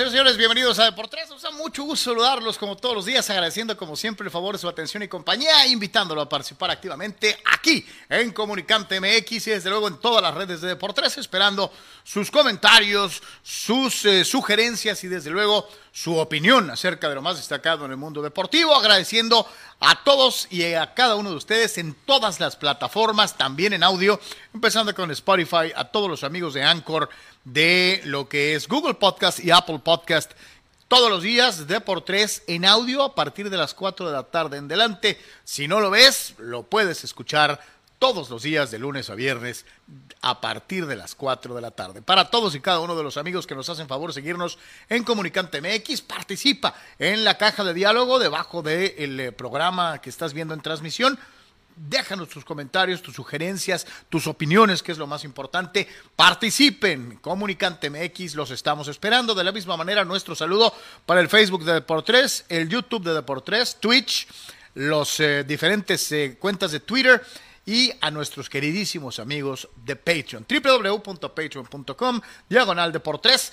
nosotros, señores, bienvenidos a Deportes. Nos da mucho gusto saludarlos como todos los días, agradeciendo como siempre el favor de su atención y compañía, invitándolo a participar activamente aquí en Comunicante MX y desde luego en todas las redes de Deportes, esperando sus comentarios, sus eh, sugerencias y desde luego su opinión acerca de lo más destacado en el mundo deportivo, agradeciendo a todos y a cada uno de ustedes en todas las plataformas, también en audio, empezando con Spotify, a todos los amigos de Anchor, de lo que es Google Podcast y Apple Podcast todos los días de por tres en audio a partir de las 4 de la tarde en delante. Si no lo ves, lo puedes escuchar todos los días de lunes a viernes a partir de las 4 de la tarde. Para todos y cada uno de los amigos que nos hacen favor de seguirnos en Comunicante MX, participa en la caja de diálogo debajo del eh, programa que estás viendo en transmisión déjanos tus comentarios, tus sugerencias, tus opiniones, que es lo más importante. Participen, Comunicante MX, los estamos esperando. De la misma manera, nuestro saludo para el Facebook de Deportes, el YouTube de Deportes, Twitch, los eh, diferentes eh, cuentas de Twitter y a nuestros queridísimos amigos de Patreon, www.patreon.com, diagonal Deportes.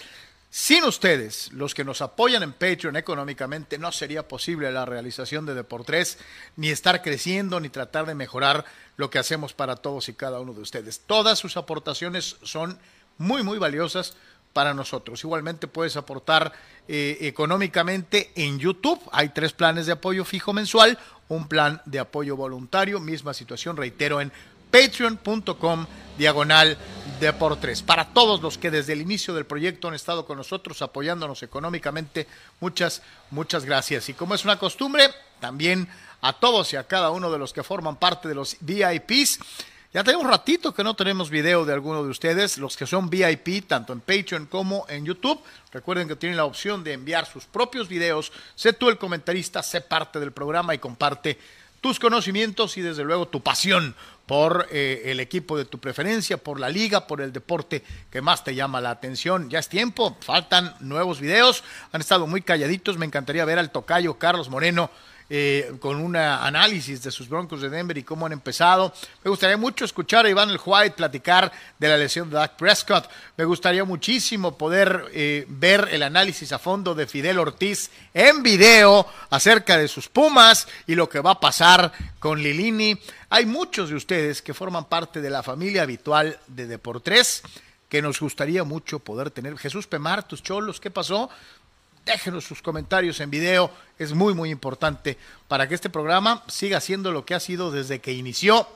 Sin ustedes, los que nos apoyan en Patreon económicamente, no sería posible la realización de Deportes, ni estar creciendo, ni tratar de mejorar lo que hacemos para todos y cada uno de ustedes. Todas sus aportaciones son muy, muy valiosas para nosotros. Igualmente puedes aportar eh, económicamente en YouTube. Hay tres planes de apoyo fijo mensual, un plan de apoyo voluntario, misma situación, reitero, en patreon.com diagonal de por tres. Para todos los que desde el inicio del proyecto han estado con nosotros apoyándonos económicamente, muchas, muchas gracias. Y como es una costumbre, también a todos y a cada uno de los que forman parte de los VIPs. Ya tenemos ratito que no tenemos video de alguno de ustedes, los que son VIP, tanto en Patreon como en YouTube. Recuerden que tienen la opción de enviar sus propios videos. Sé tú el comentarista, sé parte del programa y comparte tus conocimientos y desde luego tu pasión por eh, el equipo de tu preferencia, por la liga, por el deporte que más te llama la atención. Ya es tiempo, faltan nuevos videos, han estado muy calladitos, me encantaría ver al tocayo Carlos Moreno eh, con un análisis de sus Broncos de Denver y cómo han empezado. Me gustaría mucho escuchar a Iván El White platicar de la lesión de Dak Prescott. Me gustaría muchísimo poder eh, ver el análisis a fondo de Fidel Ortiz en video acerca de sus Pumas y lo que va a pasar con Lilini. Hay muchos de ustedes que forman parte de la familia habitual de Deportes que nos gustaría mucho poder tener. Jesús Pemar, tus cholos, ¿qué pasó? Déjenos sus comentarios en video, es muy muy importante para que este programa siga siendo lo que ha sido desde que inició,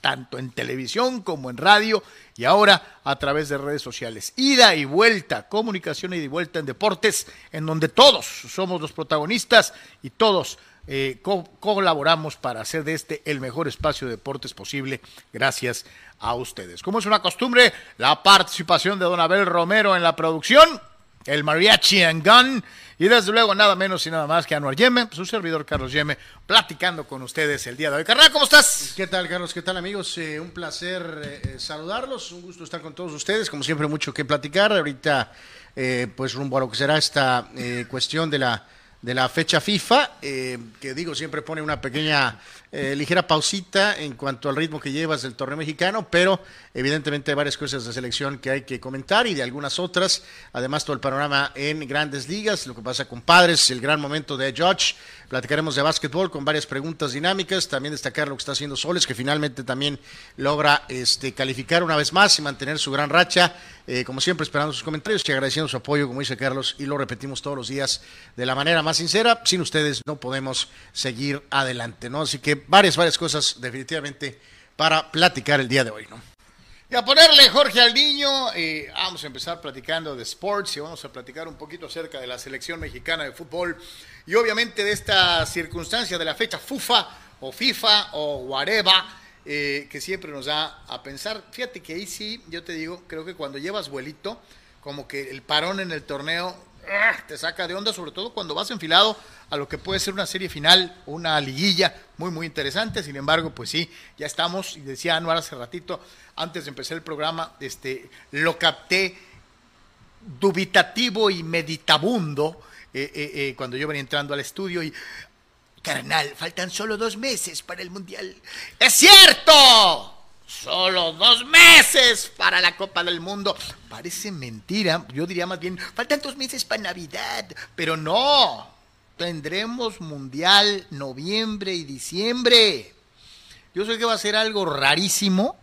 tanto en televisión como en radio y ahora a través de redes sociales. Ida y vuelta, comunicación ida y vuelta en deportes, en donde todos somos los protagonistas y todos eh, colaboramos para hacer de este el mejor espacio de deportes posible, gracias a ustedes. Como es una costumbre, la participación de Don Abel Romero en la producción el Mariachi and Gun, y desde luego nada menos y nada más que Anuar Yeme, su servidor Carlos Yeme, platicando con ustedes el día de hoy. Carnal, ¿cómo estás? ¿Qué tal, Carlos? ¿Qué tal, amigos? Eh, un placer eh, saludarlos, un gusto estar con todos ustedes, como siempre mucho que platicar. Ahorita, eh, pues rumbo a lo que será esta cuestión de la de la fecha FIFA, que digo, siempre pone una pequeña ligera pausita en cuanto al ritmo que llevas del torneo mexicano, pero Evidentemente hay varias cosas de selección que hay que comentar y de algunas otras. Además, todo el panorama en grandes ligas, lo que pasa con padres, el gran momento de George. Platicaremos de básquetbol con varias preguntas dinámicas. También destacar lo que está haciendo Soles, que finalmente también logra este, calificar una vez más y mantener su gran racha. Eh, como siempre, esperando sus comentarios y agradeciendo su apoyo, como dice Carlos, y lo repetimos todos los días de la manera más sincera. Sin ustedes no podemos seguir adelante, ¿no? Así que varias, varias cosas definitivamente para platicar el día de hoy, ¿no? Y a ponerle Jorge al niño, eh, vamos a empezar platicando de sports y vamos a platicar un poquito acerca de la selección mexicana de fútbol y obviamente de esta circunstancia de la fecha FUFA o FIFA o whatever eh, que siempre nos da a pensar. Fíjate que ahí sí, yo te digo, creo que cuando llevas vuelito, como que el parón en el torneo. Te saca de onda, sobre todo cuando vas enfilado a lo que puede ser una serie final, una liguilla muy, muy interesante. Sin embargo, pues sí, ya estamos, y decía Anuar hace ratito, antes de empezar el programa, este, lo capté dubitativo y meditabundo eh, eh, eh, cuando yo venía entrando al estudio y, carnal, faltan solo dos meses para el Mundial. ¡Es cierto! Solo dos meses para la Copa del Mundo. Parece mentira. Yo diría más bien, faltan dos meses para Navidad. Pero no. Tendremos Mundial noviembre y diciembre. Yo sé que va a ser algo rarísimo.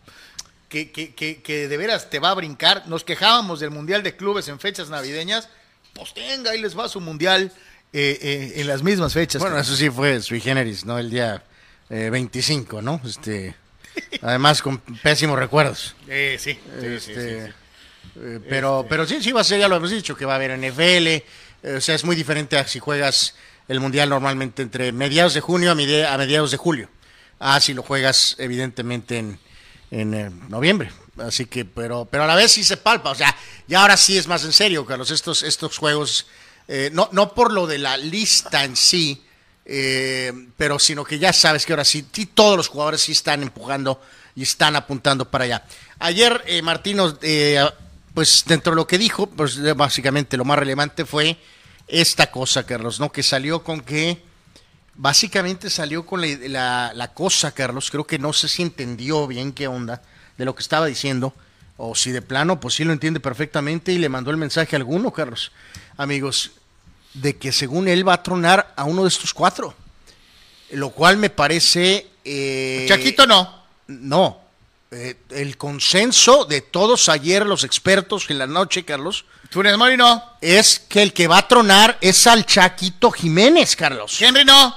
Que, que, que, que de veras te va a brincar. Nos quejábamos del Mundial de Clubes en fechas navideñas. Pues tenga, ahí les va su Mundial eh, eh, en las mismas fechas. Bueno, eso sí fue sui generis, ¿no? El día eh, 25, ¿no? Este, además con pésimos recuerdos. Eh, sí, sí, Este, sí, sí. eh, pero, pero sí, sí va a ser, ya lo hemos dicho, que va a haber NFL. eh, o sea, es muy diferente a si juegas el Mundial normalmente entre mediados de junio a, medi- a mediados de julio. Ah, si lo juegas evidentemente en, en noviembre. Así que, pero, pero a la vez sí se palpa. O sea, ya ahora sí es más en serio, Carlos. Estos, estos juegos, no, no por lo de la lista en sí, eh, pero sino que ya sabes que ahora sí, todos los jugadores sí están empujando y están apuntando para allá. Ayer eh, Martino, eh, pues dentro de lo que dijo, pues eh, básicamente lo más relevante fue esta cosa, Carlos, ¿no? Que salió con que, básicamente salió con la, la- la cosa, Carlos, creo que no sé si entendió bien qué onda de lo que estaba diciendo, o si de plano, pues sí lo entiende perfectamente y le mandó el mensaje a alguno, Carlos. Amigos, de que según él va a tronar a uno de estos cuatro. Lo cual me parece... eh, Chaquito no. No. Eh, el consenso de todos ayer, los expertos en la noche, Carlos, Funes Mori no. es que el que va a tronar es al Chaquito Jiménez, Carlos. Henry no.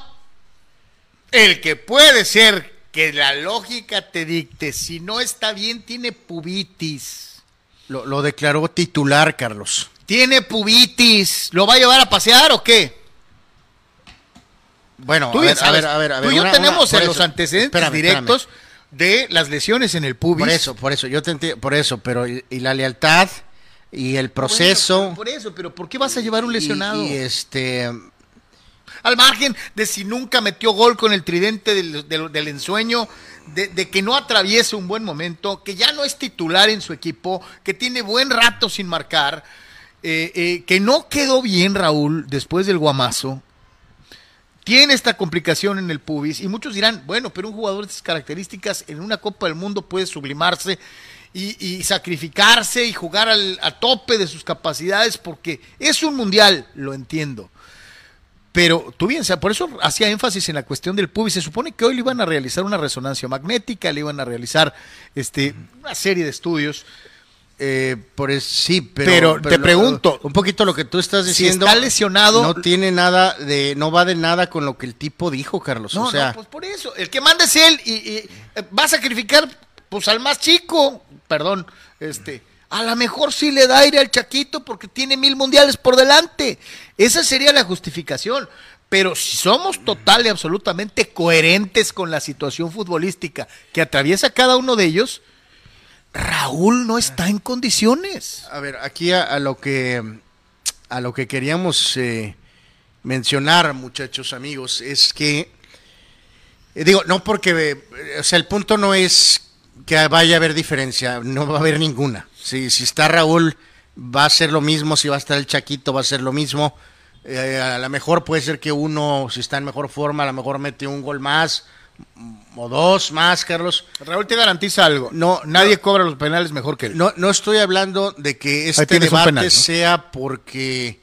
El que puede ser que la lógica te dicte, si no está bien, tiene pubitis. Lo, lo declaró titular, Carlos. Tiene pubitis. ¿Lo va a llevar a pasear o qué? Bueno, a ver, a ver, a ver, a ver. Tú y yo una- tenemos una- en los antecedentes espérame, directos de las lesiones en el pubis. Por eso, por eso, yo te entiendo, por eso, pero y, y la lealtad y el proceso. Bueno, por eso, pero ¿por qué vas a llevar un lesionado? Y, y este, Al margen de si nunca metió gol con el tridente del, del- del ensueño, de, de que no atraviese un buen momento, que ya no es titular en su equipo, que tiene buen rato sin marcar, eh, eh, que no quedó bien Raúl después del guamazo. Tiene esta complicación en el pubis y muchos dirán, bueno, pero un jugador de estas características en una Copa del Mundo puede sublimarse y, sacrificarse y jugar al, a tope de sus capacidades porque es un mundial, lo entiendo. Pero tú bien, sea, por eso hacía énfasis en la cuestión del pubis. Se supone que hoy le iban a realizar una resonancia magnética, le iban a realizar este, una serie de estudios. Eh, por es- sí, pero, Pero te lo- pregunto, un poquito lo que tú estás si diciendo. está lesionado- no tiene nada de, no va de nada con lo que el tipo dijo, Carlos. No, o sea, no, pues por eso. El que manda es él y, y, eh, va a sacrificar pues al más chico. Perdón, este. A lo mejor sí le da aire al Chaquito porque tiene mil mundiales por delante. Esa sería la justificación. Pero si somos total y absolutamente coherentes con la situación futbolística que atraviesa cada uno de ellos, Raúl no está en condiciones. A ver, aquí a, a lo que a lo que queríamos eh, mencionar, muchachos amigos, es que eh, digo, no porque eh, o sea, el punto no es que vaya a haber diferencia, no va a haber ninguna. Si, si está Raúl, va a ser lo mismo, si va a estar el Chaquito, va a ser lo mismo. Eh, a lo mejor puede ser que uno, si está en mejor forma, a lo mejor mete un gol más o dos más, Carlos. Raúl te garantiza algo. No, nadie no. cobra los penales mejor que él. No, no estoy hablando de que este debate penal, ¿no? sea porque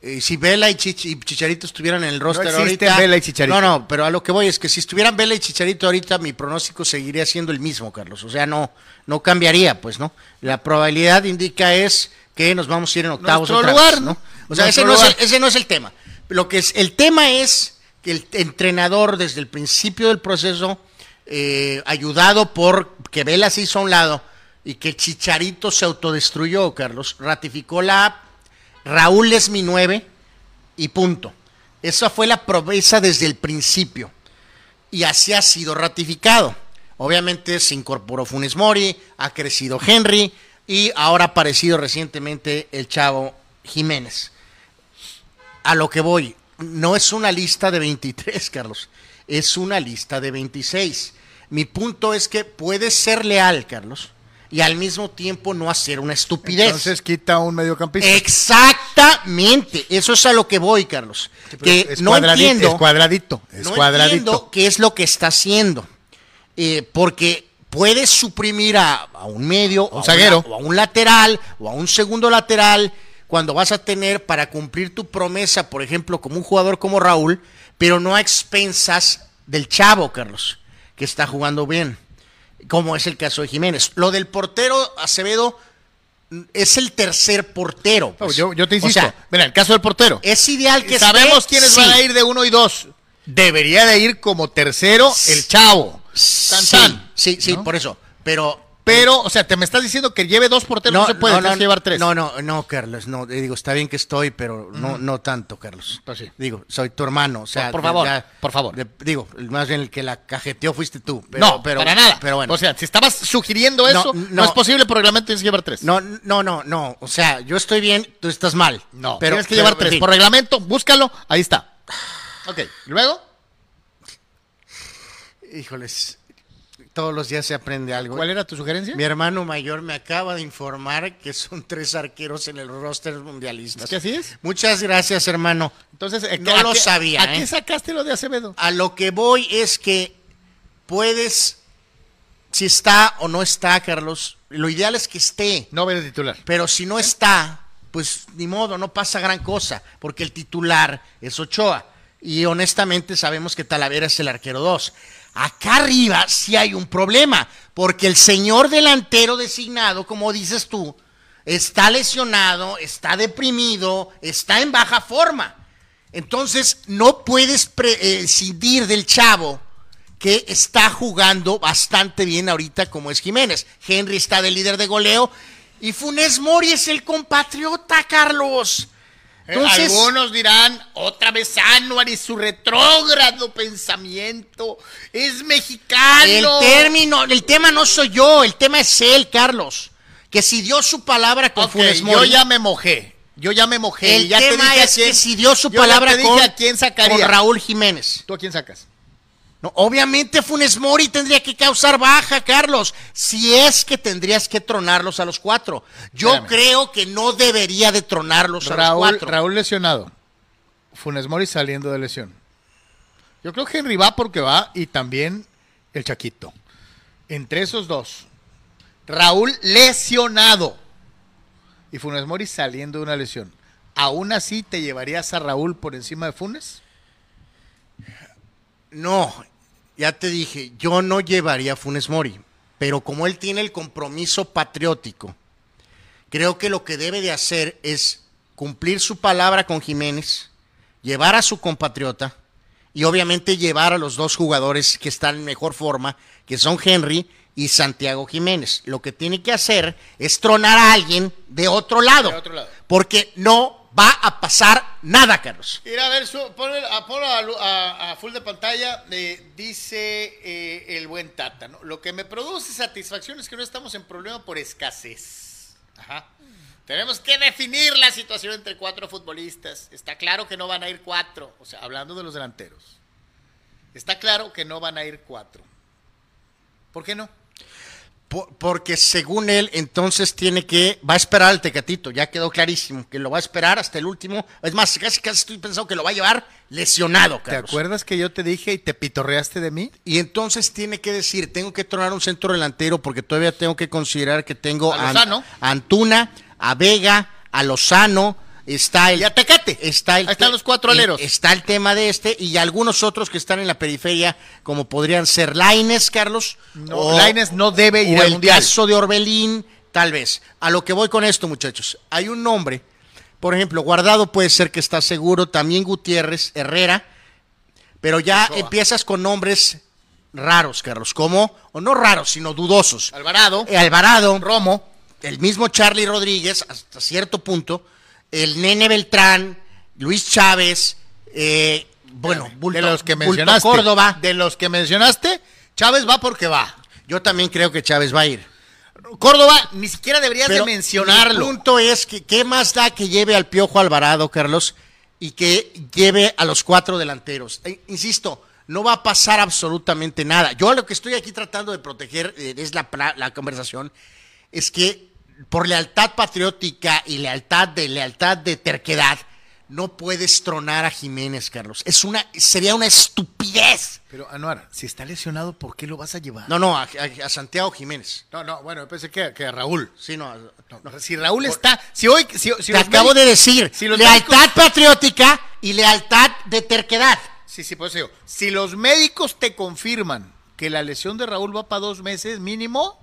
eh, si Vela y, Chich- y Chicharito estuvieran en el roster existen ahorita. Vela y Chicharito. No, no, pero a lo que voy es que si estuvieran Vela y Chicharito ahorita, mi pronóstico seguiría siendo el mismo, Carlos. O sea, no, no cambiaría, pues, ¿no? La probabilidad indica es que nos vamos a ir en octavos Nuestro otra lugar, vez, ¿no? O sea, ese no, es ese no es el tema. Lo que es, el tema es el entrenador desde el principio del proceso, eh, ayudado por que Vela se hizo a un lado y que Chicharito se autodestruyó, Carlos, ratificó la Raúl es mi nueve y punto. Esa fue la promesa desde el principio y así ha sido ratificado. Obviamente se incorporó Funes Mori, ha crecido Henry y ahora ha aparecido recientemente el chavo Jiménez. A lo que voy, no es una lista de 23, Carlos, es una lista de 26. Mi punto es que puedes ser leal, Carlos, y al mismo tiempo no hacer una estupidez. Entonces quita un mediocampista. Exactamente, eso es a lo que voy, Carlos. que es no cuadradito, entiendo, es cuadradito, es no cuadradito. entiendo qué es lo que está haciendo. Eh, porque puedes suprimir a, a un medio, Un a zaguero. una- o a un lateral, o a un segundo lateral, cuando vas a tener para cumplir tu promesa, por ejemplo, como un jugador como Raúl, pero no a expensas del chavo, Carlos, que está jugando bien, como es el caso de Jiménez. Lo del portero Acevedo es el tercer portero. No, pues. yo, yo te O insisto. sea, Mira, el caso del portero. es ideal que Sabemos esté, quiénes sí. van a ir de uno y dos. Debería de ir como tercero el chavo. Tan, Sí, tan. sí, sí, por eso. Pero Pero, o sea, te me estás diciendo que lleve dos porteros, no, se puede, tienes que llevar tres. No, no, no, Carlos, no, digo, está bien que estoy, pero no, no tanto, Carlos. Pues sí. Digo, soy tu hermano, o sea, Por- favor, ya- por favor. de- digo, más bien el que la cajeteó fuiste tú. Pero, no, pero, para nada. Pero bueno. O sea, si estabas sugiriendo No, eso, no, no. es posible, por reglamento tienes que llevar tres. no, no, no, no, o sea, yo estoy bien, tú estás mal. No, pero tienes que pero, llevar tres. Por reglamento, búscalo, ahí está. Ok, luego, Híjoles, todos los días se aprende algo. ¿cuál era tu sugerencia? Mi hermano mayor me acaba de informar que son tres arqueros en el roster mundialista. ¿Es que así es? Muchas gracias, hermano. Entonces, eh, No ¿a lo qué- sabía, ¿A ¿eh? qué sacaste lo de Acevedo? A lo que voy es que puedes, si está o no está, Carlos, lo ideal es que esté, No ve de titular. pero si no está, pues ni modo, no pasa gran cosa, porque el titular es Ochoa. Y honestamente sabemos que Talavera es el arquero 2. Acá arriba sí hay un problema, porque el señor delantero designado, como dices tú, está lesionado, está deprimido, está en baja forma. Entonces no puedes prescindir del chavo que está jugando bastante bien ahorita como es Jiménez. Henry está de líder de goleo y Funes Mori es el compatriota, Carlos. Entonces, Eh, Algunos dirán, otra vez Anuar y su retrógrado pensamiento. Es el mexicano. término, el tema no soy yo, el tema es él, Carlos. Que si dio su palabra con Ok, Funes yo Mori. ya me mojé. Yo ya me mojé. el ya te tema dije a es quién- que si dio su yo palabra te dije con, a quién sacaría. con Raúl Jiménez. ¿Tú a quién sacas? No, obviamente Funes Mori tendría que causar baja, Carlos. Si es que tendrías que tronarlos a los cuatro. Yo Espérame. creo que no debería de tronarlos a los Raúl, cuatro. Raúl lesionado. Funes Mori saliendo de lesión. Yo creo que Henry va porque va y también el Chaquito. Entre esos dos. Raúl lesionado. Y Funes Mori saliendo de una lesión. ¿Aún así te llevarías a Raúl por encima de Funes? No, ya te dije, yo no llevaría a Funes Mori. Pero como él tiene el compromiso patriótico, creo que lo que debe de hacer es cumplir su palabra con Jiménez, llevar a su compatriota y obviamente llevar a los dos jugadores que están en mejor forma, que son Henry y Santiago Jiménez. Lo que tiene que hacer es tronar a alguien de otro lado, De otro lado. porque no va a pasar nada, Carlos. Mira, a ver, su, ponle- a, ponlo a, a- full de pantalla. eh, dice el buen Tata, ¿no? Lo que me produce satisfacción es que no estamos en problema por escasez. Ajá. Tenemos que definir la situación entre cuatro futbolistas. Está claro que no van a ir cuatro. O sea, hablando de los delanteros. Está claro que no van a ir cuatro. ¿Por qué no? Po- Porque según él, entonces tiene que, va a esperar al Tecatito, ya quedó clarísimo, que lo va a esperar hasta el último. Es más, casi casi estoy pensando que lo va a llevar lesionado, ¿Te acuerdas que yo te dije y te pitorreaste de mí? Y entonces tiene que decir, tengo que tronar un centro delantero porque todavía tengo que considerar que tengo A Lozano. a Antuna, a Vega, a Lozano, está el... Y a Tecate. Está el Ahí están los cuatro aleros. Está el tema de este y algunos otros que están en la periferia, como podrían ser Laines, Carlos. No, Lainez no debe ir o al el Mundial. caso de Orbelín, tal vez. A lo que voy con esto, muchachos. Hay un nombre, por ejemplo, Guardado puede ser que está seguro, también Gutiérrez, Herrera, pero ya Ochoa. empiezas con nombres raros, Carlos, como, o no raros, sino dudosos. Alvarado, Eh, Alvarado, Romo. el mismo Charlie Rodríguez, hasta cierto punto, el Nene Beltrán, Luis Chávez, eh, bueno, Bulto, de los que Bulto mencionaste. Córdoba. De los que mencionaste, Chávez va porque va. Yo también creo que Chávez va a ir. Córdoba, ni siquiera deberías Pero de mencionarlo. Mi punto es que qué más da que lleve al Piojo Alvarado, Carlos, y que lleve a los cuatro delanteros. Eh, insisto, no va a pasar absolutamente nada. Yo lo que estoy aquí tratando de proteger eh, es la, la conversación, es que por lealtad patriótica y lealtad de lealtad de terquedad, no puedes tronar a Jiménez, Carlos. Es una, sería una estupidez. Pero, Anuar, si está lesionado, ¿por qué lo vas a llevar? No, no, a, a- a Santiago Jiménez. No, no, bueno, pensé que, que a Raúl. Sí, no. No, si Raúl está, si hoy, si, si Te acabo de decir, si lealtad médicos- patriótica y lealtad de terquedad. Sí, sí, por eso digo, si los médicos te confirman que la lesión de Raúl va para dos meses mínimo,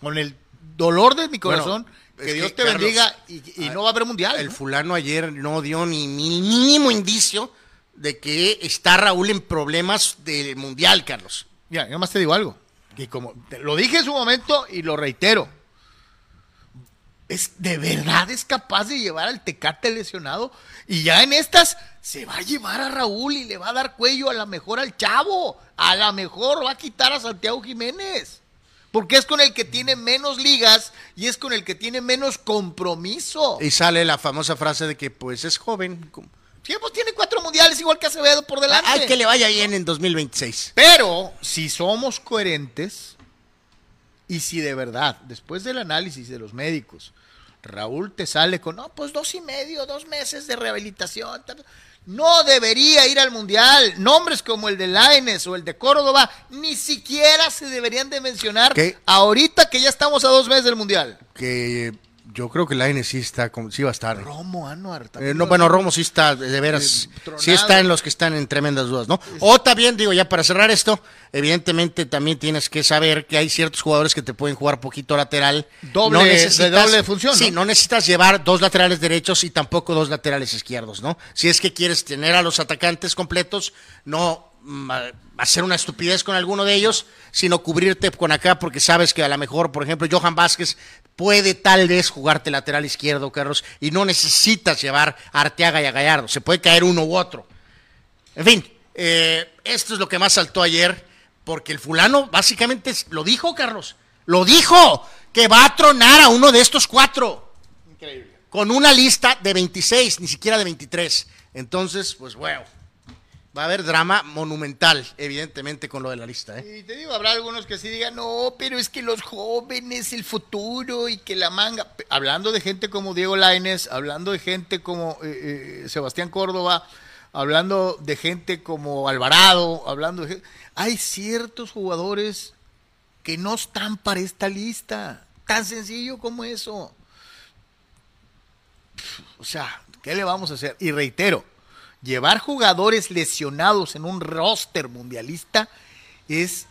con el dolor de mi corazón, que Dios que, te Carlos, bendiga y, y no va a haber mundial. El ¿no? fulano ayer no dio ni mínimo indicio de que está Raúl en problemas del mundial, Carlos. Mira, yo más te digo algo. Y como te- lo dije en su momento y lo reitero. Es de verdad es capaz de llevar al Tecate lesionado y ya en estas se va a llevar a Raúl y le va a dar cuello a la mejor al Chavo, a la mejor va a quitar a Santiago Jiménez. Porque es con el que tiene menos ligas y es con el que tiene menos compromiso. Y sale la famosa frase de que pues es joven. Sí, pues tiene cuatro mundiales igual que Acevedo por delante. Hay que le vaya bien en 2026. Pero si somos coherentes y si de verdad, después del análisis de los médicos, Raúl te sale con, no, pues dos y medio, dos meses de rehabilitación. tal". No debería ir al Mundial. Nombres como el de Laines o el de Córdoba ni siquiera se deberían de mencionar ¿Qué? ahorita que ya estamos a dos meses del Mundial. Que yo creo que la N sí está, sí va a estar. Romo, Anuar. Eh, también no, bueno, Romo sí está, de veras, Eh, sí está en los que están en tremendas dudas, ¿no? O también, digo, ya para cerrar esto, evidentemente también tienes que saber que hay ciertos jugadores que te pueden jugar poquito lateral. Doble- de doble función, Sí, ¿no? no necesitas llevar dos laterales derechos y tampoco dos laterales izquierdos, ¿no? Si es que quieres tener a los atacantes completos, no hacer una estupidez con alguno de ellos, sino cubrirte con acá porque sabes que a lo mejor, por ejemplo, Johan Vázquez puede tal vez jugarte lateral izquierdo, Carlos, y no necesitas llevar a Arteaga y a Gallardo, se puede caer uno u otro. En fin, eh, esto es lo que más saltó ayer, porque el fulano básicamente lo dijo, Carlos, lo dijo, que va a tronar a uno de estos cuatro con una lista de 26, ni siquiera de 23. Entonces, pues bueno, va a haber drama monumental, evidentemente, con lo de la lista. ¿eh? Y te digo, habrá algunos que sí digan, no, pero es que los jóvenes, el futuro y que la manga. Hablando de gente como Diego Laines, hablando de gente como eh, eh, Sebastián Córdoba, hablando de gente como Alvarado, hablando de gen- Hay ciertos jugadores que no están para esta lista. Tan sencillo como eso. O sea, ¿qué le vamos a hacer? Y reitero, llevar jugadores lesionados en un roster mundialista es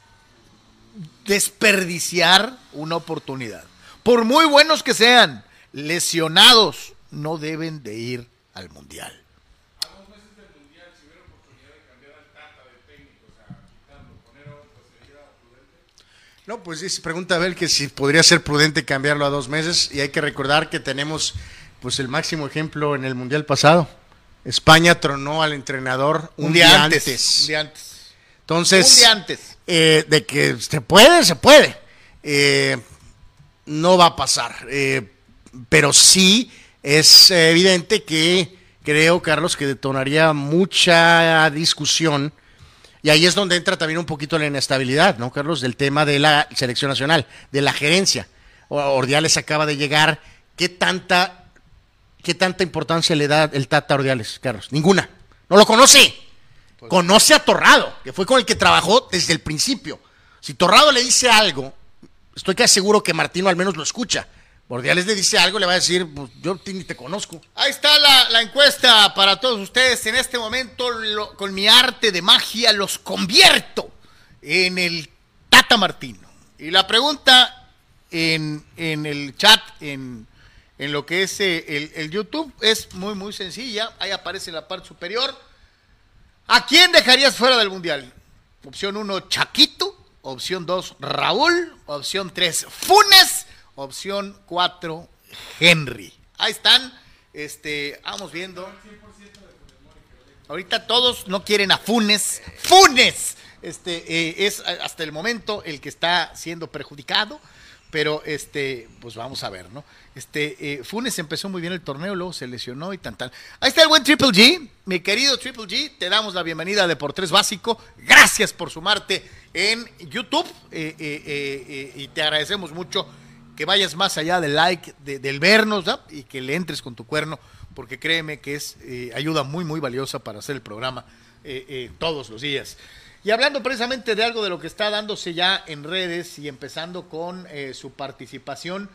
desperdiciar una oportunidad. Por muy buenos que sean, lesionados no deben de ir al mundial. No, pues dice, pregunta Abel que si podría ser prudente cambiarlo a dos meses y hay que recordar que tenemos pues el máximo ejemplo en el Mundial pasado. España tronó al entrenador un, día, antes. Un día antes. Entonces, Un día antes. eh, de que se puede, se puede. Eh, no va a pasar. Eh, pero sí es evidente que creo, Carlos, que detonaría mucha discusión. Y ahí es donde entra también un poquito la inestabilidad, ¿no, Carlos? Del tema de la selección nacional, de la gerencia. Ordiales acaba de llegar. ¿Qué tanta, qué tanta importancia le da el Tata Ordiales, Carlos? Ninguna. No lo conoce. Conoce a Torrado, que fue con el que trabajó desde el principio. Si Torrado le dice algo, estoy casi seguro que Martino al menos lo escucha. Ordiales le dice algo, le va a decir, pues yo ni te conozco. Ahí está la, la encuesta para todos ustedes. En este momento, lo- con mi arte de magia, los convierto en el Tata Martino. Y la pregunta en, en el chat, en, en lo que es eh, el, YouTube, es muy, muy sencilla. Ahí aparece en la parte superior. ¿A quién dejarías fuera del Mundial? Opción 1, Chaquito. Opción 2, Raúl. Opción 3, Funes. Opción 4, Henry. Ahí están. Este, vamos viendo. Ahorita todos no quieren a Funes. ¡Funes! Este, eh, es hasta el momento el que está siendo perjudicado. Pero este, pues vamos a ver, ¿no? Este, eh, Funes empezó muy bien el torneo, luego se lesionó y tan tal. Ahí está el buen Triple G, mi querido Triple G, te damos la bienvenida de por tres básico. Gracias por sumarte en YouTube eh, eh, eh, eh, y te agradecemos mucho que vayas más allá del like, de- del vernos ¿no? y que le entres con tu cuerno, porque créeme que es ayuda muy, muy valiosa para hacer el programa todos los días. Y hablando precisamente de algo de lo que está dándose ya en redes y empezando con eh, su participación,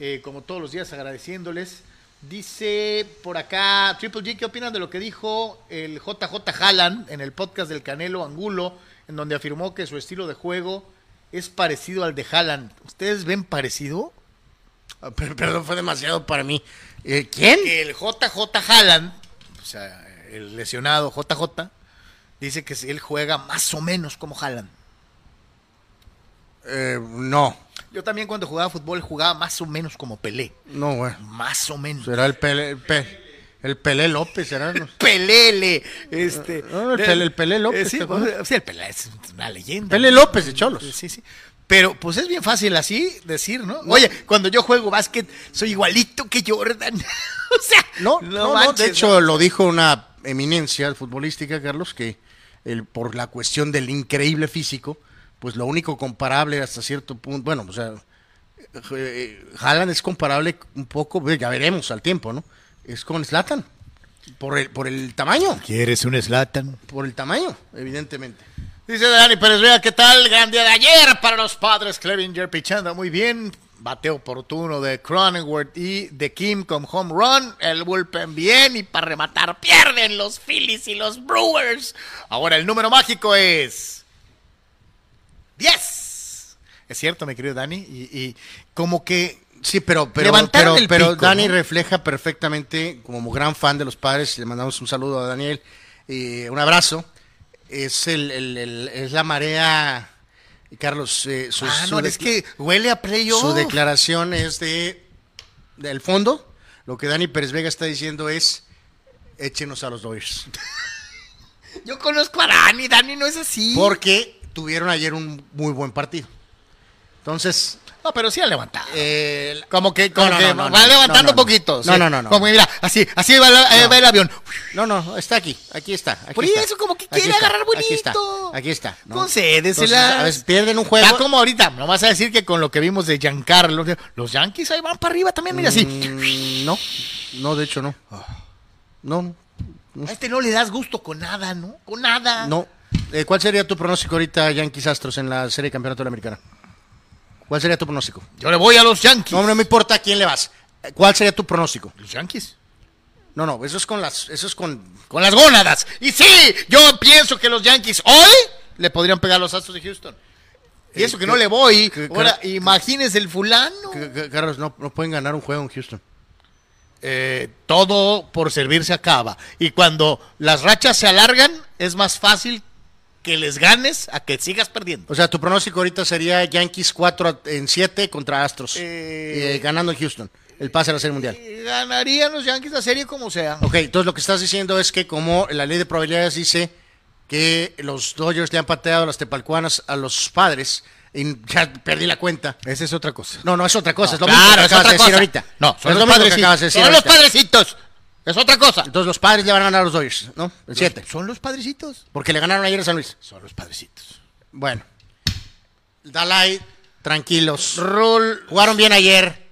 eh, como todos los días agradeciéndoles, dice por acá Triple G, ¿qué opinan de lo que dijo el JJ Haaland en el podcast del Canelo Angulo, en donde afirmó que su estilo de juego es parecido al de Haaland? ¿Ustedes ven parecido? Ah, per- Perdón, fue demasiado para mí. Eh, ¿Quién? el JJ Haaland, o sea, el lesionado JJ, dice que él juega más o menos como Haaland. Eh, no, Yo también cuando jugaba fútbol jugaba más o menos como Pelé. no, güey. Más o menos. Será el Pelé, el Pe- el Pelé López, será. ¿no? Pelele. Este, No, el Pelé- el Pelé López, Eh, sí, ¿te pues, sí, el Pelé es una leyenda. Pelé López de Cholos. Sí, sí. Pero pues es bien fácil así decir, ¿no? Oye, cuando yo juego básquet soy igualito que Jordan. o sea, No, no, no, de hecho lo dijo una eminencia futbolística, Carlos, que el, por la cuestión del increíble físico, pues lo único comparable hasta cierto punto, bueno, o sea, eh, Haaland es comparable un poco, ya veremos al tiempo, ¿no? Es con Slatan, por el, por el tamaño, ¿Quieres un Slatan? por el tamaño, evidentemente. Dice Dani Pérez Vea, ¿qué tal? Gran día de ayer para los padres. Clevinger pichando muy bien. Bateo oportuno de Cronenworth y de Kim con home run. El bullpen bien y para rematar pierden los Phillies y los Brewers. Ahora el número mágico es 10. Es cierto, mi querido Dani. Y, y como que Sí, pero, pero, pero, el pero pico, Dani ¿no? refleja perfectamente, como gran fan de los padres, le mandamos un saludo a Daniel, eh, un abrazo. Es el, el- el- es la marea, Carlos, eh, su, Ah, su no, es que huele a playoff. su declaración es de del fondo. Lo que Dani Pérez Vega está diciendo es échenos a los Dodgers. Yo conozco a Dani, Dani no es así. Porque tuvieron ayer un muy buen partido. Entonces, No, pero sí ha levantado. eh, Como que, como No, no, que no, no, va levantando no, no. No, no, no. Como que mira, así, así va, la- eh, va el avión. no, no, está aquí, aquí está. Aquí Por está. eso, como que Aquí quiere está, agarrar bonito. Aquí está, aquí está. ¿no? Concédeselas. Entonces, a veces pierden un juego. Ya como ahorita, no vas a decir que con lo que vimos de Giancarlo, los Yankees ahí van para arriba también, mira así. Mm, no, no, de hecho no. No, A este no le das gusto con nada, ¿no? Con nada. no. Eh, ¿Cuál sería tu pronóstico ahorita, Yankees Astros, en la serie de campeonato de la Americana? ¿Cuál sería tu pronóstico? Yo le voy a los Yankees. No, no me importa a quién le vas. ¿Cuál sería tu pronóstico? Los Yankees. No, no, eso es con las, eso es con. Con las gónadas. Y sí, yo pienso que los Yankees hoy le podrían pegar a los Astros de Houston. Y eso Eh, que no le voy. Ahora, imagínese el fulano. Carlos, no, no pueden ganar un juego en Houston. eh, todo por servir se acaba. Y cuando las rachas se alargan, es más fácil que les ganes a que sigas perdiendo. O sea, tu pronóstico ahorita sería Yankees 4 en 7 contra Astros. Eh, eh, ganando en Houston. El pase a la serie mundial. Eh, Ganarían los Yankees la serie como sea. Ok, entonces lo que estás diciendo es que como la ley de probabilidades dice que los Dodgers le han pateado a las tepalcuanas a los padres, y ya perdí la cuenta. Esa es otra cosa. No, no es otra cosa, es lo claro, mismo que es acabas otra de decir cosa. ahorita. No, es son lo los acabas de decir Son los padrecitos. Es otra cosa. Entonces los padres le van a ganar a los Dodgers, ¿no? El 7. Son los padrecitos. Porque le ganaron ayer a San Luis. Son los padrecitos. Bueno. Dalai, tranquilos. Rol Jugaron bien ayer.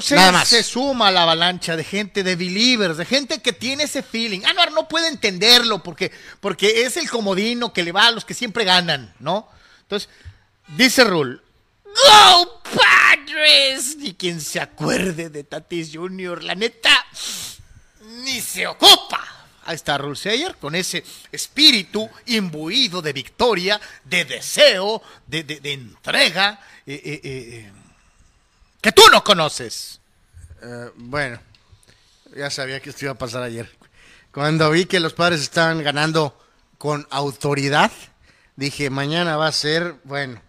se, Nada más. se suma a la avalancha de gente, de believers, de gente que tiene ese feeling. Anuar no puede entenderlo porque, porque es el comodino que le va a los que siempre ganan, ¿no? Entonces, dice Rule, ¡Go Padres! Y quien se acuerde de Tatis Jr., la neta, ni se ocupa. Ahí está Rule Sayer con ese espíritu imbuido de victoria, de deseo, de, de- entrega. eh, eh, eh, que tú no conoces. Bueno, ya sabía que esto iba a pasar ayer. Cuando vi que los padres estaban ganando con autoridad, dije, mañana va a ser, bueno,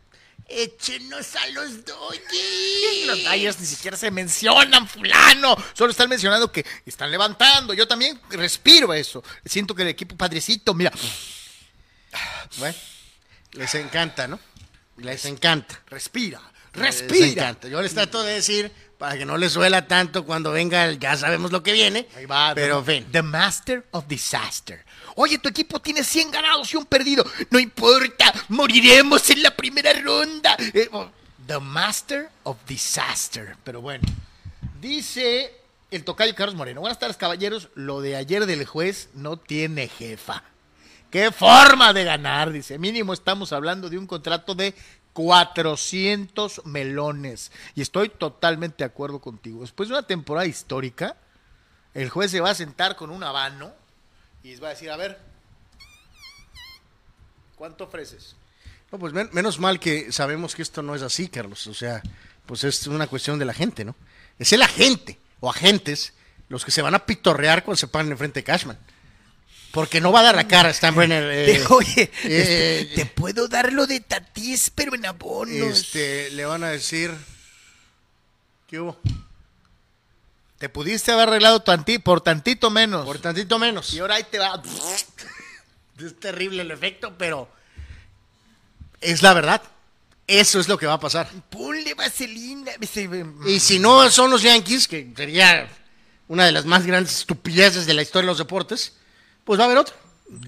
échenos a los Dodgers. Los ni siquiera se mencionan, fulano. Solo están mencionando que están levantando. Yo también respiro eso. Siento que el equipo padrecito, mira, Bueno, les encanta, ¿no? Les encanta. respira, Les respira. encanta. Yo les trato de decir, para que no les duela tanto cuando venga, el, ya sabemos lo que viene. Ahí va, pero, en the, fin. The Master of Disaster. Oye, tu equipo tiene 100 ganados y un perdido. No importa, moriremos en la primera ronda. Eh, oh, the Master of Disaster. Pero bueno, dice el tocayo Carlos Moreno. Buenas tardes, caballeros. Lo de ayer del juez no tiene jefa. ¡Qué forma de ganar! Dice. Mínimo estamos hablando de un contrato de 400 melones. Y estoy totalmente de acuerdo contigo. Después de una temporada histórica, el juez se va a sentar con un habano y va a decir, a ver, ¿cuánto ofreces? No, pues men- menos mal que sabemos que esto no es así, Carlos. O sea, pues es una cuestión de la gente, ¿no? Es el agente o agentes los que se van a pitorrear cuando se paran enfrente de Cashman. Porque no va a dar la cara Steinbrenner. eh, Oye, eh, este, te puedo dar lo de Tatis, pero en abonos. este, le van a decir. ¿Qué hubo? Te pudiste haber arreglado tanti- por tantito menos. Por tantito menos. y ahora ahí te va. Es terrible el efecto, pero es la verdad. Eso es lo que va a pasar. Ponle vaselina. Y si no son los Yankees, que sería una de las más grandes estupideces de la historia de los deportes, pues va a haber otro.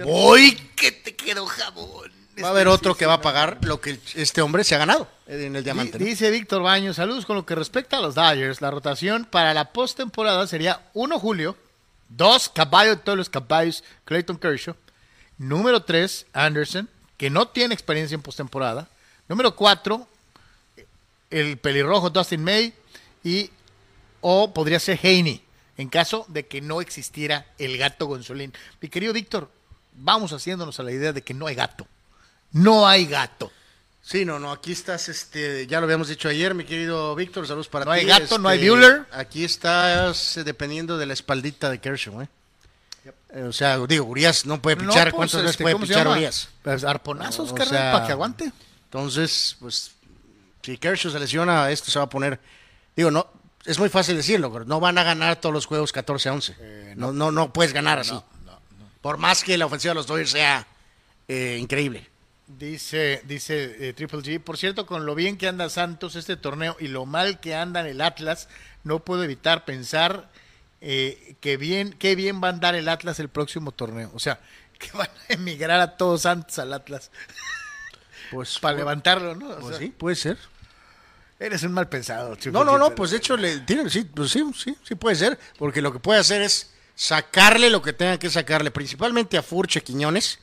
Voy que te quedó jabón. Va a haber otro que va a pagar lo que este hombre se ha ganado en el diamante. Dice Víctor Baños, saludos con lo que respecta a los Dodgers. La rotación para la postemporada sería 1 Julio, 2 Caballo de todos los caballos, Clayton Kershaw. Número 3, Anderson, que no tiene experiencia en postemporada. Número 4, el pelirrojo Dustin May. Y o podría ser Haney, en caso de que no existiera el gato Gonzolín. Mi querido Víctor, vamos haciéndonos a la idea de que no hay gato. No hay gato. Sí, no, no, aquí estás, este, ya lo habíamos dicho ayer, mi querido Víctor, saludos para No ti. hay gato, no hay este, Bueller. Aquí estás eh, dependiendo de la espaldita de Kershaw, ¿eh? O sea, digo, Urias no puede No, pichar, pues, ¿cuántas veces este, puede ¿cómo se pichar? Urias? Pues arponazos, carnal, sea, para que aguante. Entonces, pues, si Kershaw se lesiona, esto se va a poner, digo, no, es muy fácil decirlo, pero no van a ganar todos los juegos 14 a 11. no. no, no, puedes ganar así. Por más que la ofensiva de los Dodgers sea eh, increíble. Dice, dice eh, Triple G, por cierto, con lo bien que anda Santos este torneo y lo mal que anda en el Atlas, no puedo evitar pensar eh, que bien, qué bien va a andar el Atlas el próximo torneo. O sea, que van a emigrar a todos Santos al Atlas Pues, para pues, levantarlo, ¿no? O pues sea, sí, puede ser. Eres un mal pensado. Triple No, no, no, pues de hecho, le, tiene, sí, pues sí, sí, sí puede ser, porque lo que puede hacer es sacarle lo que tenga que sacarle, principalmente a Furche Quiñones.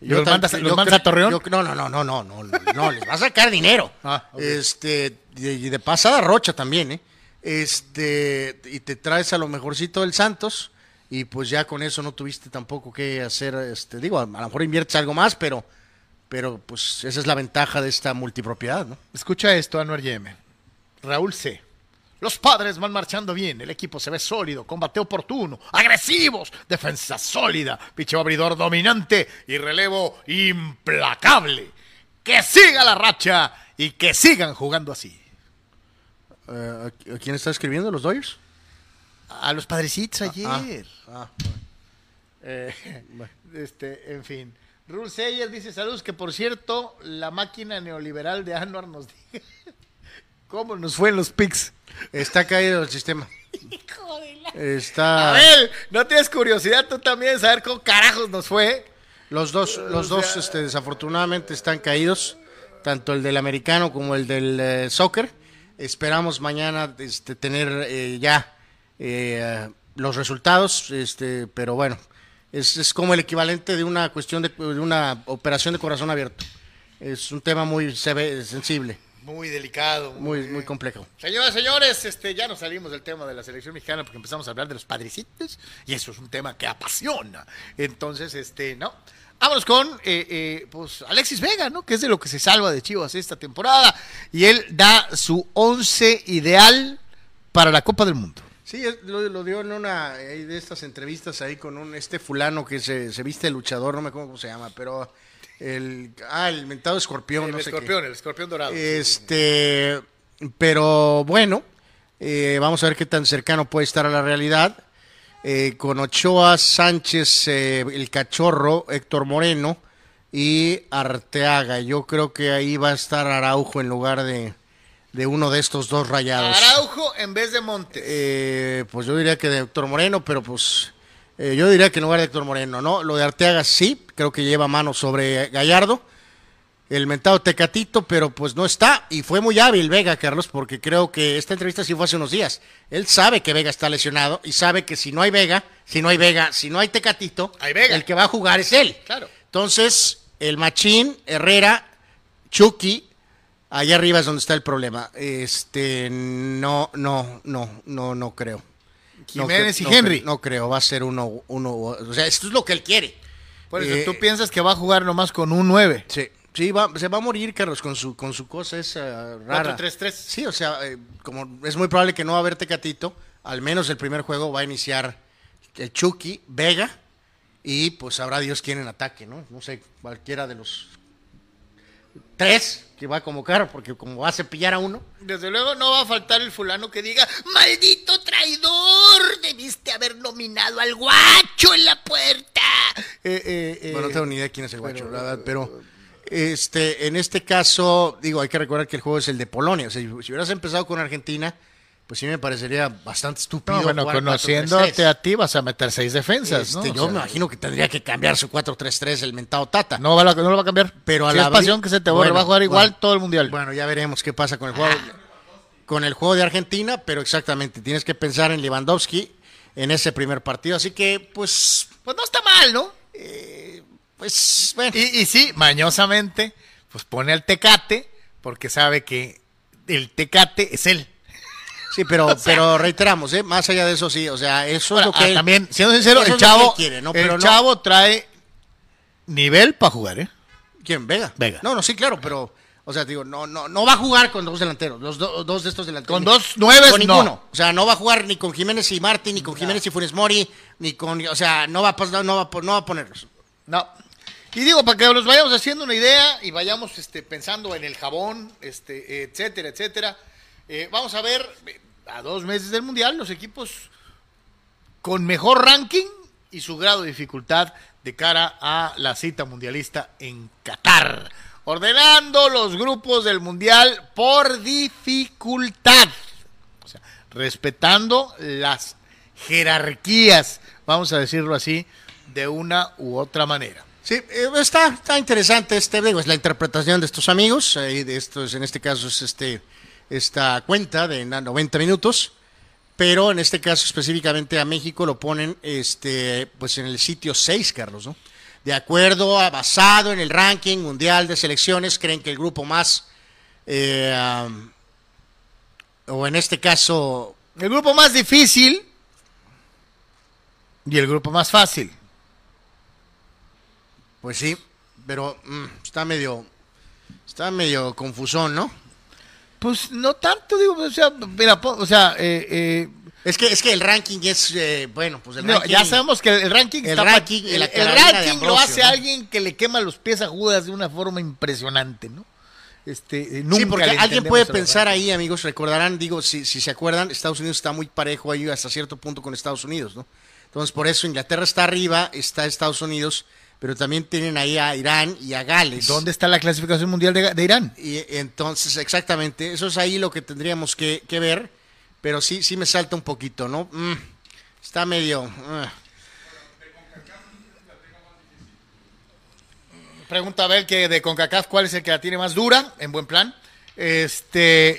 ¿Los tan- mandas- los yo mandas creo- a Torreón? yo- no, no, no, no, no, no, no, no, les va a sacar dinero. Ah. Este, y de, pasada Rocha también, ¿eh? Este, y te traes a lo mejorcito del Santos, y pues ya con eso no tuviste tampoco que hacer, este, digo, a, a lo mejor inviertes algo más, pero, pero pues esa es la ventaja de esta multipropiedad, ¿no? Escucha esto, Anuar Yeme. Raúl C. Los padres van marchando bien, el equipo se ve sólido, combate oportuno, agresivos, defensa sólida, picheo abridor dominante y relevo implacable. Que siga la racha y que sigan jugando así. Eh, ¿a- ¿A quién está escribiendo? ¿Los Dodgers? A los padrecitos ah. ayer. Ah, Eh, este, en fin. Rule Sayer dice saludos que por cierto la máquina neoliberal de Anuar nos diga cómo nos fue en los picks. Está caído el sistema. Hijo de la... Está. A ver, ¿no tienes curiosidad tú también de saber cómo carajos nos fue? Los dos, los O dos este, desafortunadamente están caídos, tanto el del americano como el del eh, soccer. Esperamos mañana este, tener eh, ya eh, los resultados, este, pero bueno, es, es como el equivalente de una cuestión de, de una operación de corazón abierto. Es un tema muy sensible, Muy delicado. muy, muy complejo. Señoras, señores, este, ya nos salimos del tema de la selección mexicana porque empezamos a hablar de los padrecitos y eso es un tema que apasiona. Entonces, este, no. Vámonos con eh, eh, pues Alexis Vega, ¿no? Que es de lo que se salva de Chivas esta temporada. Y él da su once ideal para la Copa del Mundo. Sí, lo, lo dio en una ahí de estas entrevistas ahí con un este fulano que se, se viste luchador, no me acuerdo cómo se llama, pero el ah, el mentado escorpión, no sé qué. el escorpión dorado. Este, pero bueno, eh, vamos a ver qué tan cercano puede estar a la realidad. Eh, con Ochoa, Sánchez, eh, el cachorro, Héctor Moreno y Arteaga. Yo creo que ahí va a estar Araujo en lugar de, de uno de estos dos rayados. Araujo en vez de Montes. Eh, pues yo diría que de Héctor Moreno, pero pues eh, yo diría que en lugar de Héctor Moreno, ¿no? Lo de Arteaga sí, creo que lleva mano sobre Gallardo. el mentado Tecatito, pero pues no está. Y fue muy hábil Vega, Carlos, porque creo que esta entrevista sí fue hace unos días. Él sabe que Vega está lesionado y sabe que si no hay Vega, si no hay Vega, si no hay Tecatito, Hay Vega. el que va a jugar es él. Claro. Entonces, el Machín, Herrera, Chucky, allá arriba es donde está el problema. Este, no, no, no, no, no creo. No Jiménez cre- y no Henry. No creo, va a ser uno, uno, o sea, esto es lo que él quiere. Por eso, Eh, tú piensas que va a jugar nomás con un 9. Sí, sí, va, se va a morir, Carlos, con su, con su cosa esa rara. 4-3-3. Sí, o sea, eh, como es muy probable que no va a haber Tecatito, al menos el primer juego va a iniciar el Chucky, Vega, y pues sabrá Dios quién en ataque, ¿no? No sé, cualquiera de los tres que va a convocar, porque como va a cepillar a uno. Desde luego no va a faltar el fulano que diga, maldito traidor, debiste haber nominado al guacho en la puerta. Eh, eh, eh, Bueno, no tengo ni idea quién es el guacho, pero- la verdad, pero este, en este caso, digo, hay que recordar que el juego es el de Polonia. O sea, si hubieras empezado con Argentina, pues sí me parecería bastante estúpido. no, bueno, conociéndote 4-3-3. a ti vas a meter seis defensas, ¿no? Este, O yo sea, me imagino que tendría que cambiar su 4-3-3 el mentado Tata. No, no lo va a cambiar. Pero a si la es pasión que se te borre, Bueno, va a jugar igual bueno. todo el mundial. Bueno, ya veremos qué pasa con el juego con el juego de Argentina, pero exactamente, tienes que pensar en Lewandowski en ese primer partido, así que pues Pues no está mal, ¿no? pues bueno, Y, y sí, mañosamente, pues pone al Tecate, porque sabe que el Tecate es él. Sí, pero pero reiteramos, ¿eh? más allá de eso sí, o sea, eso Ahora, es lo que ah, él- también, siendo sincero, el chavo, quiere, ¿no? el Pero no- chavo trae nivel para jugar, ¿eh? ¿Quién? Vega. Vega. No, no, sí, claro, pero o sea, digo, no no no va a jugar con dos delanteros, los do- dos de estos delanteros. Con dos nueves, con no. ninguno. O sea, no va a jugar ni con Jiménez y Martín, ni con Jiménez y Funes Mori, ni con, o sea, no va a no va no va a ponerlos. No. Y digo, para que nos vayamos haciendo una idea y vayamos este, pensando en el jabón, este, etcétera, etcétera. eh, vamos a ver, a dos meses del Mundial, los equipos con mejor ranking y su grado de dificultad de cara a la cita mundialista en Qatar. Ordenando los grupos del Mundial por dificultad. O sea, respetando las jerarquías, vamos a decirlo así, de una u otra manera. Sí, eh, está, está interesante este, digo, es la interpretación de estos amigos, eh, de estos, en este caso es este, esta cuenta de na- 90 minutos, pero en este caso específicamente a México lo ponen este, pues en el sitio 6, Carlos, ¿no? De acuerdo a, basado en el ranking mundial de selecciones, creen que el grupo más, eh, o en este caso, El grupo más difícil y el grupo más fácil. pues sí, pero mm, está medio, está medio confusón, ¿no? Pues no tanto, digo, o sea, mira, o sea, eh, eh, Es que, es que el ranking es, eh, bueno, pues el no, ranking. ya sabemos que el ranking el está ranking el, de ranking lo hace ¿no? alguien que le quema los pies a Judas de una forma impresionante, ¿no? Este, eh, nunca Sí, porque alguien puede pensar ahí, amigos, recordarán, digo, si, si se acuerdan, Estados Unidos está muy parejo ahí hasta cierto punto con Estados Unidos, ¿no? Entonces, por eso Inglaterra está arriba, está Estados Unidos, pero también tienen ahí a Irán y a Gales. ¿Dónde está la clasificación mundial de, de Irán? Y entonces, exactamente, eso es ahí lo que tendríamos que, que ver, pero sí, sí me salta un poquito, ¿no? Mm, está medio... ah. Pregunta a ver que de CONCACAF cuál es el que la tiene más dura, en buen plan. Este,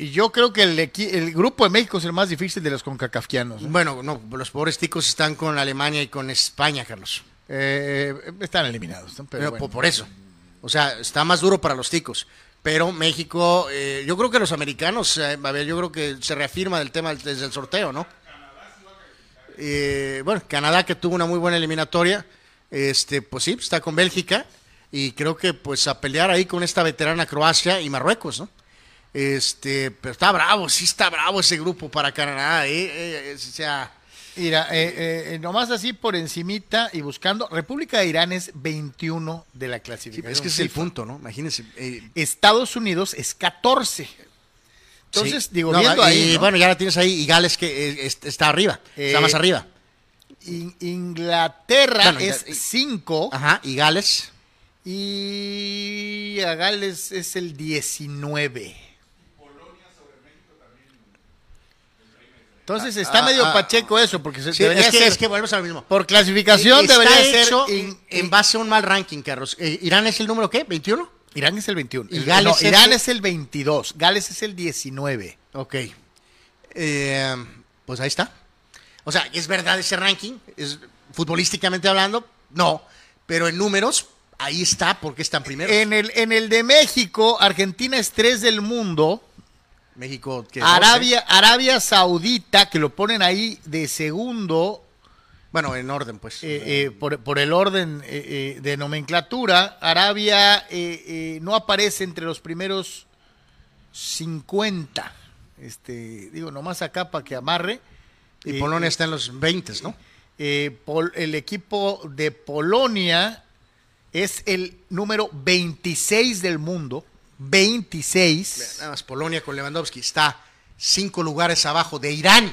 eh, yo creo que el, el grupo de México es el más difícil de los CONCACAFianos. ¿no? Bueno, no, los pobres ticos están con Alemania y con España, Carlos. Eh, están eliminados. Pero Pero bueno. por, por eso. O sea, está más duro para los ticos. Pero México, eh, yo creo que los americanos, eh, a ver, yo creo que se reafirma del tema desde el sorteo, ¿no? Eh, bueno, Canadá que tuvo una muy buena eliminatoria, este, pues sí, está con Bélgica y creo que pues a pelear ahí con esta veterana Croacia y Marruecos, ¿no? Este, pero está bravo, sí está bravo ese grupo para Canadá, ¿eh? Eh, eh, o sea, Mira, eh, eh, nomás así por encimita y buscando, República de Irán es 21 de la sí, clasificación. es que es el punto, ¿no? Imagínense. eh, Estados Unidos es 14. Entonces, Sí. digo, No, viendo ahí, y ¿no? bueno, ya la tienes ahí, y Gales que eh, es- está arriba, está Eh, más arriba. In- Inglaterra Bueno, es ya- 5 Ajá, y Gales. y a Gales es el 19. Entonces está Ah, medio ah, pacheco eso, porque se Sí, debería es, que, ser, es que volvemos a lo mismo. por clasificación Está debería ser hecho in- en base a un mal ranking, Carlos. Eh, ¿Irán es el número qué? ¿21? Irán es el 21. ¿Y El- Gales no, es Irán el- es el 22. Gales es el 19. Ok. Eh, pues ahí está. O sea, ¿es verdad ese ranking? ¿Es futbolísticamente hablando? No. Pero en números, ahí está porque están primeros. En el, en el de México, Argentina es 3 del mundo. México, que Arabia, Arabia Saudita, que lo ponen ahí de segundo Bueno, en orden, pues. eh, eh, por, por el orden eh, eh, de nomenclatura. Arabia eh, no aparece entre los primeros 50. Este, digo, nomás acá para que amarre. y Polonia está en los 20, ¿no? Pol- el equipo de Polonia es el número 26 del mundo. 26. Nada más Polonia con Lewandowski está cinco lugares abajo de Irán.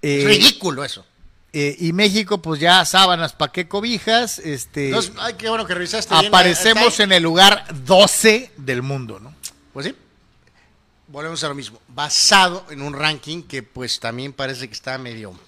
es Eh, ridículo eso. eh, y México, pues ya sábanas, pa' qué cobijas. Este, Entonces, ay, qué bueno que revisaste. aparecemos Acá- en el lugar 12 del mundo, ¿no? Pues sí. Volvemos a lo mismo. Basado en un ranking que pues también parece que está medio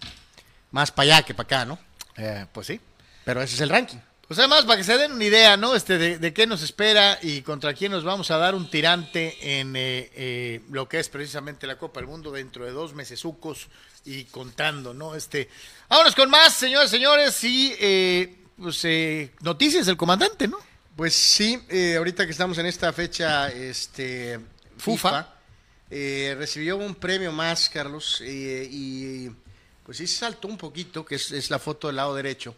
más para allá que para acá, ¿no? Eh, pues sí. Pero ese es el ranking. Pues además, para que se den una idea, ¿no? Este, de, de qué nos espera y contra quién nos vamos a dar un tirante en eh, eh, lo que es precisamente la Copa del Mundo dentro de dos mesesucos y contando, ¿no? Este, vámonos con más, señores, señores, y eh, pues eh, noticias del comandante, ¿no? Pues sí, eh, ahorita que estamos en esta fecha, este Fufa. FIFA, eh, recibió un premio más, Carlos, eh, y pues sí saltó un poquito, que es, es la foto del lado derecho.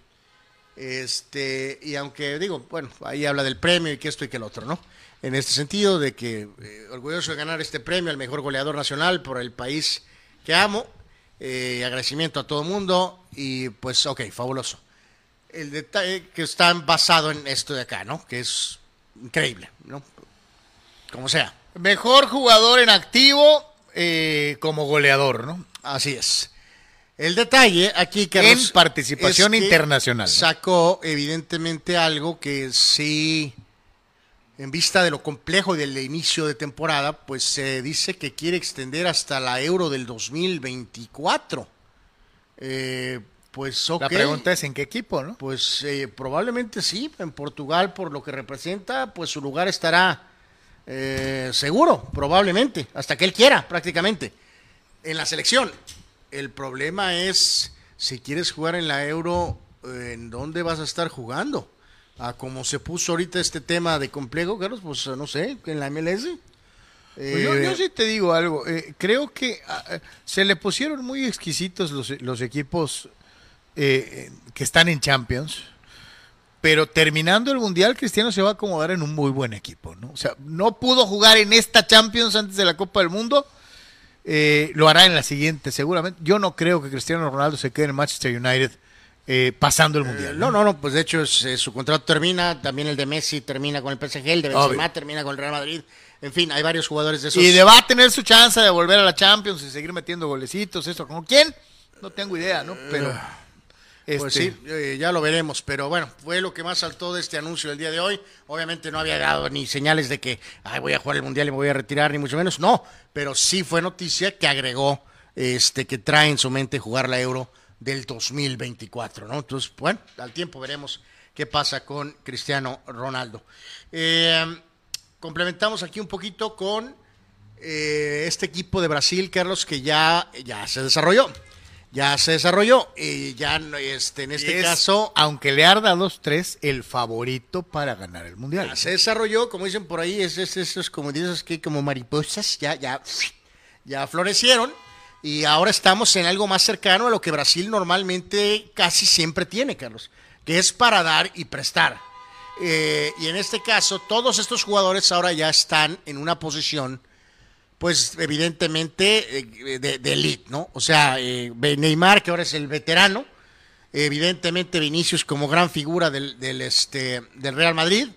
Este, y aunque digo, bueno, ahí habla del premio y que esto y que el otro, ¿no? En este sentido de que eh, orgulloso de ganar este premio al mejor goleador nacional por el país que amo, eh, agradecimiento a todo el mundo y pues ok, fabuloso el detalle que está basado en esto de acá, ¿no? Que es increíble, ¿no? Como sea. Mejor jugador en activo eh, como goleador, ¿no? Así es. El detalle aquí, que En participación internacional, ¿no? Sacó evidentemente algo que sí, en vista de lo complejo del inicio de temporada, pues se dice que quiere extender hasta la Euro del 2024. Eh, pues ok. La pregunta es en qué equipo, ¿no? Pues eh, probablemente sí, en Portugal por lo que representa, pues su lugar estará eh, seguro, probablemente, hasta que él quiera prácticamente, en la selección. El problema es, si quieres jugar en la Euro, eh, ¿en dónde vas a estar jugando? A como se puso ahorita este tema de complejo, Carlos, pues no sé, en la MLS. Pues yo, Eh, yo sí te digo algo. eh, creo que ah, eh, se le pusieron muy exquisitos los, los equipos que están en Champions. Pero terminando el Mundial, Cristiano se va a acomodar en un muy buen equipo. ¿no? O sea, no pudo jugar en esta Champions antes de la Copa del Mundo. Eh, lo hará en la siguiente, seguramente. Yo no creo que Cristiano Ronaldo se quede en Manchester United eh, pasando el Mundial. No, no, no, pues de hecho es- eh, su contrato termina, también el de Messi termina con el PSG, el de Benzema Obvio. termina con el Real Madrid. En fin, hay varios jugadores de esos. Y de va a tener su chance de volver a la Champions y seguir metiendo golecitos, eso. ¿Con quién? No tengo idea, ¿no? Pero. Pues este, sí, eh, ya lo veremos, pero bueno, fue lo que más saltó de este anuncio del día de hoy. Obviamente no había dado ni señales de que Ay, voy a jugar el Mundial y me voy a retirar, ni mucho menos. No, pero sí fue noticia que agregó este que trae en su mente jugar la Euro del 2024, ¿no? Entonces, bueno, al tiempo veremos qué pasa con Cristiano Ronaldo. Eh, complementamos aquí un poquito con eh, este equipo de Brasil, Carlos, que ya, ya se desarrolló. Ya se desarrolló. Y ya este, en este es, caso aunque le arda 2-3, el favorito para ganar el mundial. ya se desarrolló, como dicen por ahí, es, es- esos como dices que como mariposas, ya, ya, ya florecieron. Y ahora estamos en algo más cercano a lo que Brasil normalmente casi siempre tiene, Carlos, que es para dar y prestar. Eh, y en este caso, todos estos jugadores ahora ya están en una posición, pues evidentemente eh, de, de elite, ¿no? O sea, eh, Neymar, que ahora es el veterano, evidentemente Vinicius como gran figura del, del, este, del Real Madrid.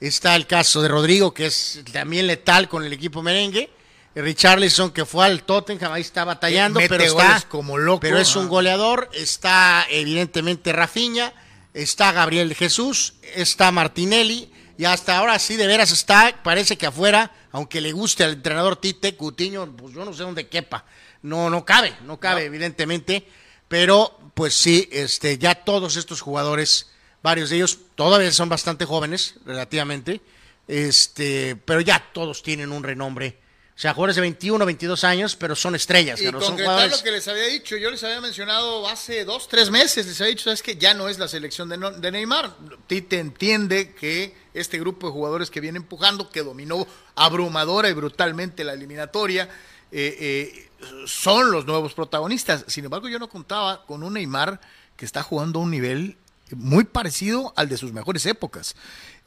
Está el caso de Rodrigo, que es también letal con el equipo merengue. Richarlison, que fue al Tottenham, ahí está batallando, Mete pero está como loco. Pero es un Ah. goleador. Está evidentemente Rafinha, está Gabriel Jesús, está Martinelli. Y hasta ahora sí, de veras está, parece que afuera, aunque le guste al entrenador Tite, Cutiño, pues yo no sé dónde quepa. No, no cabe, no cabe, evidentemente. Pero, pues sí, este, ya todos estos jugadores, varios de ellos todavía son bastante jóvenes, relativamente. este, pero ya todos tienen un renombre. O sea, jugadores de 21, 22 años, pero son estrellas. Y son concretar jugadores- lo que les había dicho, yo les había mencionado hace dos, tres meses, les había dicho, es que ya no es la selección de, no- de Neymar. Tite entiende que este grupo de jugadores que viene empujando, que dominó abrumadora y brutalmente la eliminatoria, eh, eh, son los nuevos protagonistas. Sin embargo, yo no contaba con un Neymar que está jugando a un nivel muy parecido al de sus mejores épocas.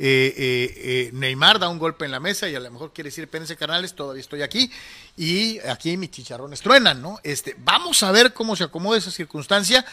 Eh, Neymar da un golpe en la mesa y a lo mejor quiere decir, espérense canales, todavía estoy aquí y aquí mis chicharrones truenan, ¿no? Este, vamos a ver cómo se acomoda esa circunstancia,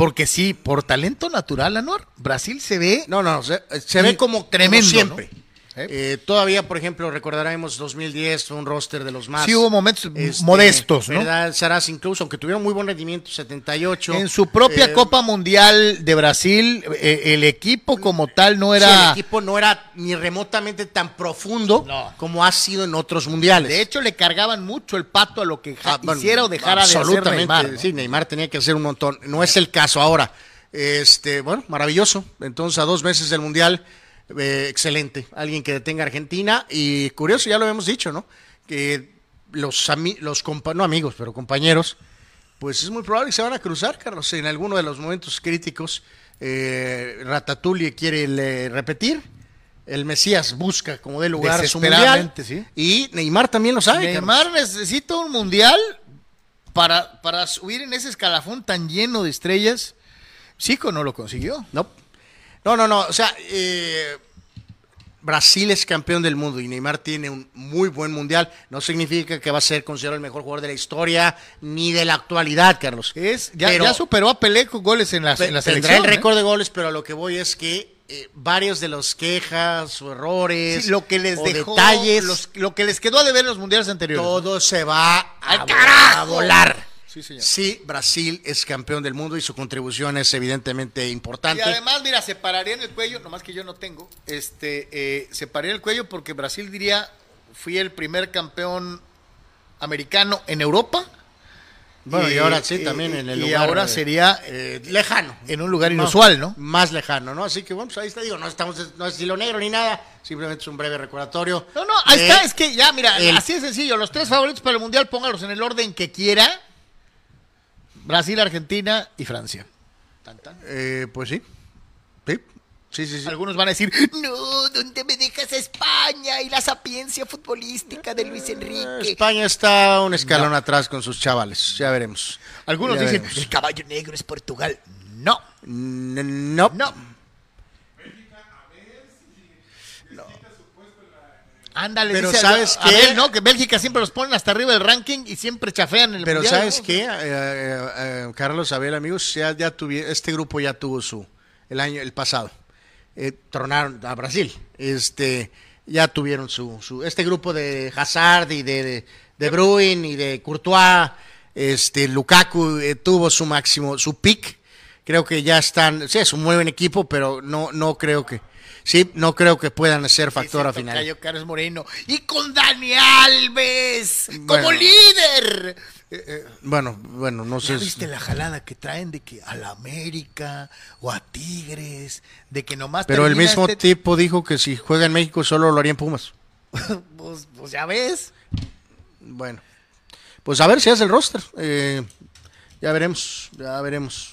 porque sí, por talento natural, Anuar, Brasil se ve No, no, se, se ve como tremendo, como siempre. ¿no? Eh, todavía, por ejemplo, recordaremos 2010, fue un roster de los más. Sí hubo momentos este, modestos, ¿no? ¿verdad? Saraz incluso, aunque tuvieron muy buen rendimiento, 78. En su propia eh, Copa Mundial de Brasil, eh, el equipo como tal no sí, era... el equipo no era ni remotamente tan profundo No. como ha sido en otros mundiales. De hecho, le cargaban mucho el pato a lo que Ah, bueno, hiciera o dejara de hacer absolutamente, Neymar. ¿no? Sí, Neymar tenía que hacer un montón. No es el caso ahora. Este, bueno, maravilloso. Entonces, a dos meses del Mundial, eh, excelente. Alguien que detenga a Argentina. Y curioso, ya lo hemos dicho, ¿no? Que los, ami- los compa- no amigos, pero compañeros, pues es muy probable que se van a cruzar, Carlos, en alguno de los momentos críticos. Eh, Ratatouille quiere le- repetir. El Mesías busca como de lugar su mundial. Sí. Y Neymar también lo sabe. Carlos. Neymar necesita un mundial para, para subir en ese escalafón tan lleno de estrellas. Zico no lo consiguió. No, no, no, no. O sea, eh, Brasil es campeón del mundo y Neymar tiene un muy buen mundial. No significa que va a ser considerado el mejor jugador de la historia ni de la actualidad, Carlos. Es, ya, Pero ya superó a Pelé con goles en la, en la tendrá selección. el ¿eh? récord de goles, pero a lo que voy es que eh, varios de los quejas o errores, Sí, lo que les o dejó, detalles, los- lo que les quedó a deber en los mundiales anteriores. todo se va a, ¡Al vo- carajo! a volar. Sí, señor. Sí, Brasil es campeón del mundo y su contribución es evidentemente Y importante. además, mira, se pararía en el cuello, nomás que yo no tengo, este, eh, se pararía en el cuello porque Brasil diría, fui el primer campeón americano en Europa. Bueno, y, ahora sí, también en el y lugar. ahora eh, sería eh, lejano. en un lugar inusual, ¿no? Más lejano, ¿no? Así que bueno, pues ahí está, digo, no estamos, no es estilo negro ni nada, simplemente es un breve recordatorio. No, no, ahí está, es que ya, mira, el- así de sencillo, los tres favoritos para el Mundial, póngalos en el orden que quiera. Brasil, Argentina y Francia. Tan, tan. Eh, pues sí. Sí, sí, sí. sí. Algunos van a decir, no, ¿dónde me dejas España y la sapiencia futbolística de Luis Enrique? España está un escalón atrás con sus chavales, ya veremos. Algunos Ya dicen, veremos. el caballo negro es Portugal. No, No, no. Ándale, Pero dice ¿sabes a- a qué? ver, ¿no? Que Bélgica siempre los ponen hasta arriba del ranking y siempre chafean en el Pero mundial, ¿sabes ¿no? qué? Eh, eh, eh, Carlos, Abel, amigos, ya, ya tuvi- este grupo ya tuvo su, el año, el pasado. Tronaron a Brasil. Este, ya tuvieron su, su, este grupo de Hazard y de, de, de Bruin y de Courtois, este, Lukaku tuvo su máximo, su pick. Creo que ya están, sí, es un muy buen equipo, pero no, no creo que, sí, no creo que puedan ser factor a final. Tocayo Carlos Moreno. Y con Dani Alves como líder. Eh, eh, Bueno, bueno, no sé. ¿Ya viste la jalada que traen de que a la América o a Tigres? De que nomás Pero el mismo este- tipo dijo que si juega en México solo lo haría en Pumas. pues, pues ya ves. Bueno, pues a ver si hace el roster. Eh, ya veremos, ya veremos.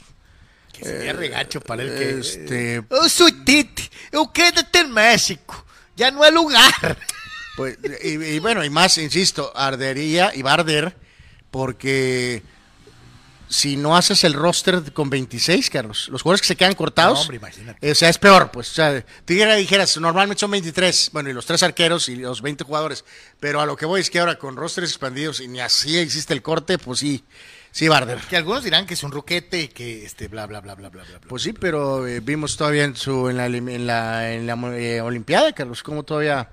Que sería regacho para el que... Este, Eu Tite, eu quédate en México. Ya no hay lugar. pues, y, y bueno, y más, insisto, ardería y va a arder porque si no haces el roster con 26, Carlos, los jugadores que se quedan cortados, No, hombre, imagínate. o sea, es peor, pues, o sea, ya dijeras, normalmente son 23, bueno, y los tres arqueros y los 20 jugadores, pero a lo que voy es que ahora con rosters expandidos y ni así existe el corte, pues sí, sí va a arder. Que algunos dirán que es un ruquete y que este bla bla bla bla bla bla. Pues sí, pero eh, vimos todavía en su en la, en la, en la, eh, Olimpiada, Carlos, como todavía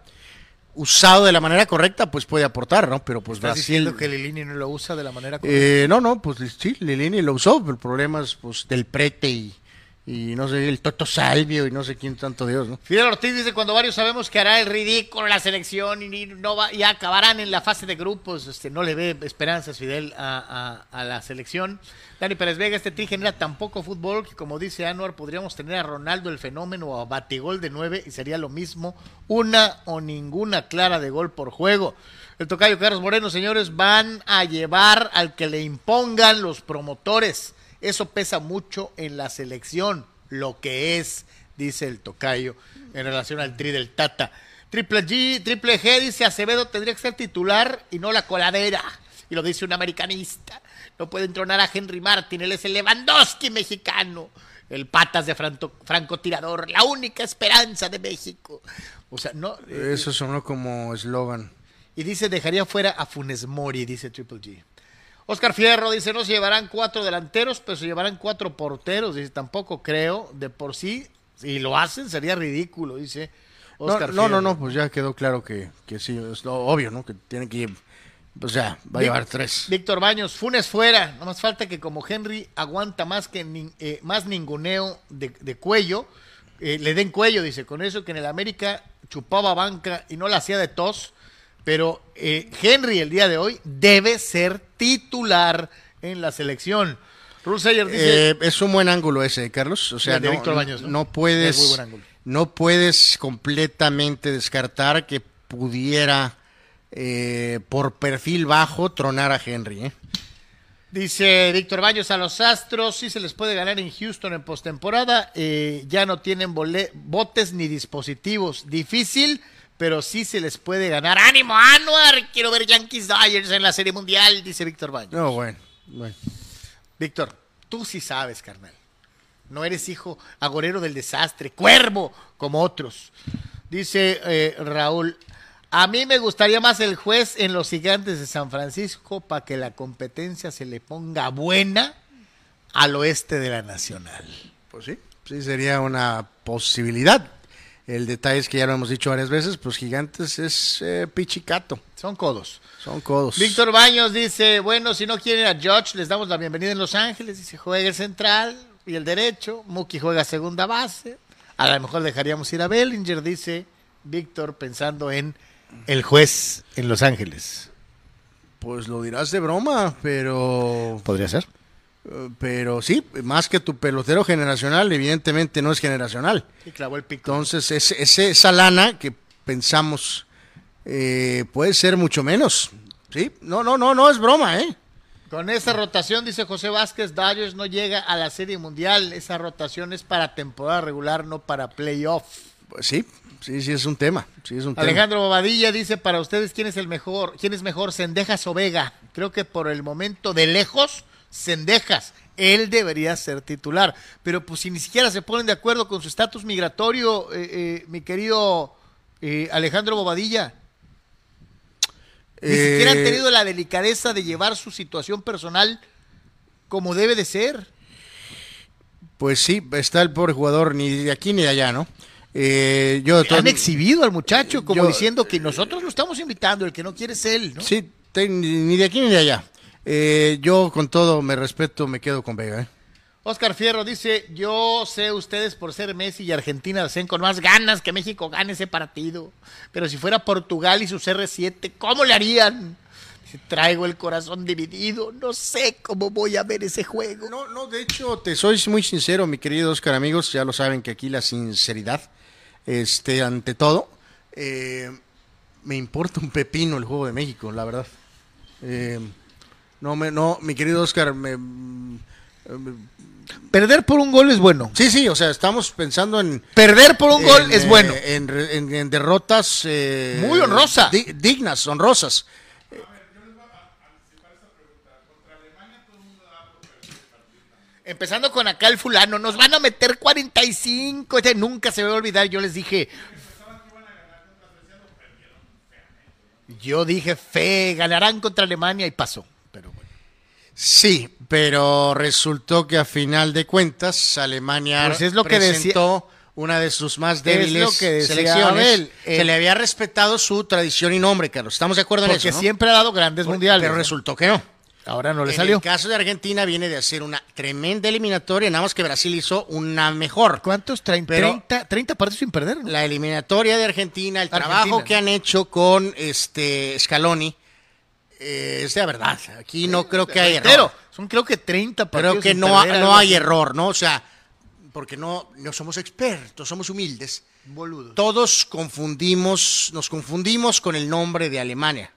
usado de la manera correcta, pues puede aportar, ¿no? Pero pues ¿Estás Brasil... diciendo que Lilini no lo usa de la manera correcta? Eh, no, no, pues sí, Lilini lo usó, pero el problema es pues del prete y, y no sé, el Toto Salvio y no sé quién tanto Dios, ¿no? Fidel Ortiz dice, cuando varios sabemos que hará el ridículo la selección y no va, ya acabarán en la fase de grupos, este, no le ve esperanzas Fidel a, a, la selección. Dani Pérez Vega, este tri genera tan poco fútbol que como dice Anuar, podríamos tener a Ronaldo el fenómeno o a Batigol de nueve y sería lo mismo, una o ninguna clara de gol por juego. El tocayo Carlos Moreno, señores, van a llevar al que le impongan los promotores eso pesa mucho en la selección, lo que es, dice el tocayo, en relación al tri del Tata. Triple G, Triple G dice Acevedo tendría que ser titular y no la coladera. Y lo dice un americanista. No puede entronar a Henry Martin, él es el Lewandowski mexicano. El patas de francotirador, la única esperanza de México. O sea, no. Eh, Eso sonó como eslogan. Y dice, dejaría fuera a Funes Mori, dice Triple G. Oscar Fierro dice, no se llevarán cuatro delanteros, pero se llevarán cuatro porteros. Dice, tampoco creo, de por sí, si lo hacen sería ridículo, dice Oscar no, no, no, pues ya quedó claro que, que sí, es lo obvio, ¿no? Que tiene que o sea, va a llevar tres. Víctor Baños, Funes fuera. No más falta que como Henry aguanta más que eh, más ninguneo de, cuello, eh, le den cuello, dice. Con eso que en el América chupaba banca y no la hacía de tos. Pero eh, Henry el día de hoy debe ser titular en la selección. Dice, eh, es un buen ángulo ese, Carlos. O sea, no, puedes, no puedes completamente descartar que pudiera eh, por perfil bajo tronar a Henry. Dice Víctor Baños a los Astros, sí se les puede ganar en Houston en postemporada, ya no tienen botes ni dispositivos. Difícil, pero sí se les puede ganar. ¡Ánimo, Anuar! Quiero ver Yankees Dodgers en la Serie Mundial, dice Víctor Baños. No, bueno, bueno. Víctor, tú sí sabes, carnal. No eres hijo agorero del desastre, cuervo, como otros. Dice eh, Raúl, a mí me gustaría más el juez en los gigantes de San Francisco para que la competencia se le ponga buena al oeste de la Nacional. Pues sí, sí sería una posibilidad. El detalle es que ya lo hemos dicho varias veces, pues Gigantes es eh, pichicato. Son codos. Son codos. Víctor Baños dice, bueno, si no quieren a George, les damos la bienvenida en Los Ángeles. Dice, juega el central y el derecho. Muki juega segunda base. A lo mejor dejaríamos ir a Bellinger, dice Víctor, pensando en el juez en Los Ángeles. Pues lo dirás de broma, pero... Podría ser. Pero sí, más que tu pelotero generacional, evidentemente no es generacional. Y clavó el pico. Entonces, ese, esa lana que pensamos eh, puede ser mucho menos. Sí, no, no, no, no es broma, ¿eh? Con esa rotación, dice José Vázquez, Dodgers no llega a la Serie Mundial. Esa rotación es para temporada regular, no para playoff. Pues sí, sí, sí es un tema. Sí es un Alejandro Bobadilla dice, para ustedes, ¿quién es el mejor? ¿Quién es mejor, Sendejas o Vega? Creo que por el momento, de lejos, Cendejas. Él debería ser titular. Pero pues si ni siquiera se ponen de acuerdo con su estatus migratorio, eh, eh, mi querido eh, Alejandro Bobadilla. Ni siquiera han tenido la delicadeza de llevar su situación personal como debe de ser. Pues sí, está el pobre jugador ni de aquí ni de allá, ¿no? yo Han exhibido al muchacho como diciendo que nosotros lo estamos invitando, el que no quiere es él, ¿no? Sí, ni de aquí ni de allá. Eh, yo con todo me respeto, me quedo con Vega. ¿eh? Oscar Fierro dice, yo sé ustedes por ser Messi y Argentina hacen con más ganas que México gane ese partido. Pero si fuera Portugal y sus R7, ¿cómo le harían? traigo el corazón dividido, no sé cómo voy a ver ese juego. No, no, de hecho, te soy muy sincero, mi querido Oscar, amigos, ya lo saben que aquí la sinceridad, este, ante todo, eh, me importa un pepino el juego de México, la verdad. Eh, no, me, no, mi querido Oscar, me, Perder por un gol es bueno. Sí, sí, o sea, estamos pensando en... Perder por un gol es bueno. Eh, en, derrotas... Eh, Muy honrosas. dignas, honrosas. Empezando con acá el fulano, nos van a meter 45. Este nunca se va a olvidar. Yo les dije. Yo dije, fe, ganarán contra Alemania y pasó. Sí, pero resultó que a final de cuentas Alemania pues es lo que presentó una de sus más débiles selecciones. Se le había respetado su tradición y nombre, Carlos. ¿Estamos de acuerdo en eso? Porque siempre ha dado grandes mundiales. Pero resultó que no. Ahora no le en salió. el caso de Argentina viene de hacer una tremenda eliminatoria, nada más que Brasil hizo una mejor. ¿Cuántos? Trein- Pero- 30, 30 partidos sin perder. ¿no? La eliminatoria de Argentina, el Argentina. trabajo que han hecho con este Scaloni, eh, es de verdad. Aquí no creo que haya error. son creo que 30 partidos Creo que no, ha- no hay error, ¿no? O sea, porque no, no somos expertos, somos humildes. Boludos. Todos confundimos, nos confundimos con el nombre de Alemania.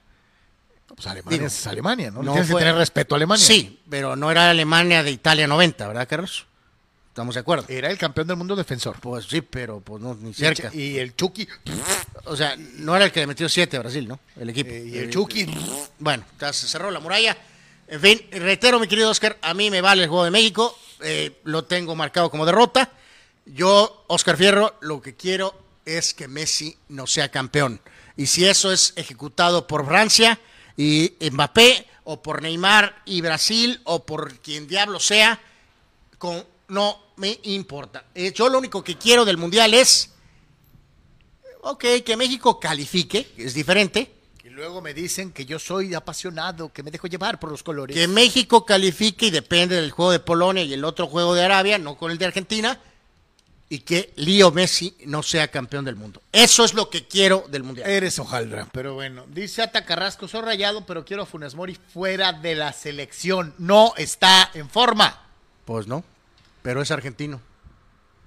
Pues Alemania es Alemania, ¿no? no Tienes fue- que tener respeto a Alemania. Sí, pero no era Alemania de Italia 90, ¿verdad, Carlos? Estamos de acuerdo. Era el campeón del mundo defensor. Pues sí, pero pues no, ni cerca. Y el Chucky. O sea, no era el que le metió 7 a Brasil, ¿no? El equipo. eh, y el Chucky. Bueno, ya se cerró la muralla. En fin, reitero, mi querido Oscar, a mí me vale el juego de México. eh, lo tengo marcado como derrota. Yo, Oscar Fierro, lo que quiero es que Messi no sea campeón. Y si eso es ejecutado por Francia y Mbappé, o por Neymar y Brasil, o por quien diablo sea, con, no me importa. Eh, yo lo único que quiero del Mundial es, ok, que México califique, que es diferente, Y luego me dicen que yo soy apasionado, que me dejo llevar por los colores. que México califique y depende del juego de Polonia y el otro juego de Arabia, no con el de Argentina, y que Leo Messi no sea campeón del mundo. Eso es lo que quiero del Mundial. Eres hojaldra, pero bueno. Dice Ata Carrasco, soy rayado, pero quiero a Funes Mori fuera de la selección. No está en forma. Pues no, pero es argentino.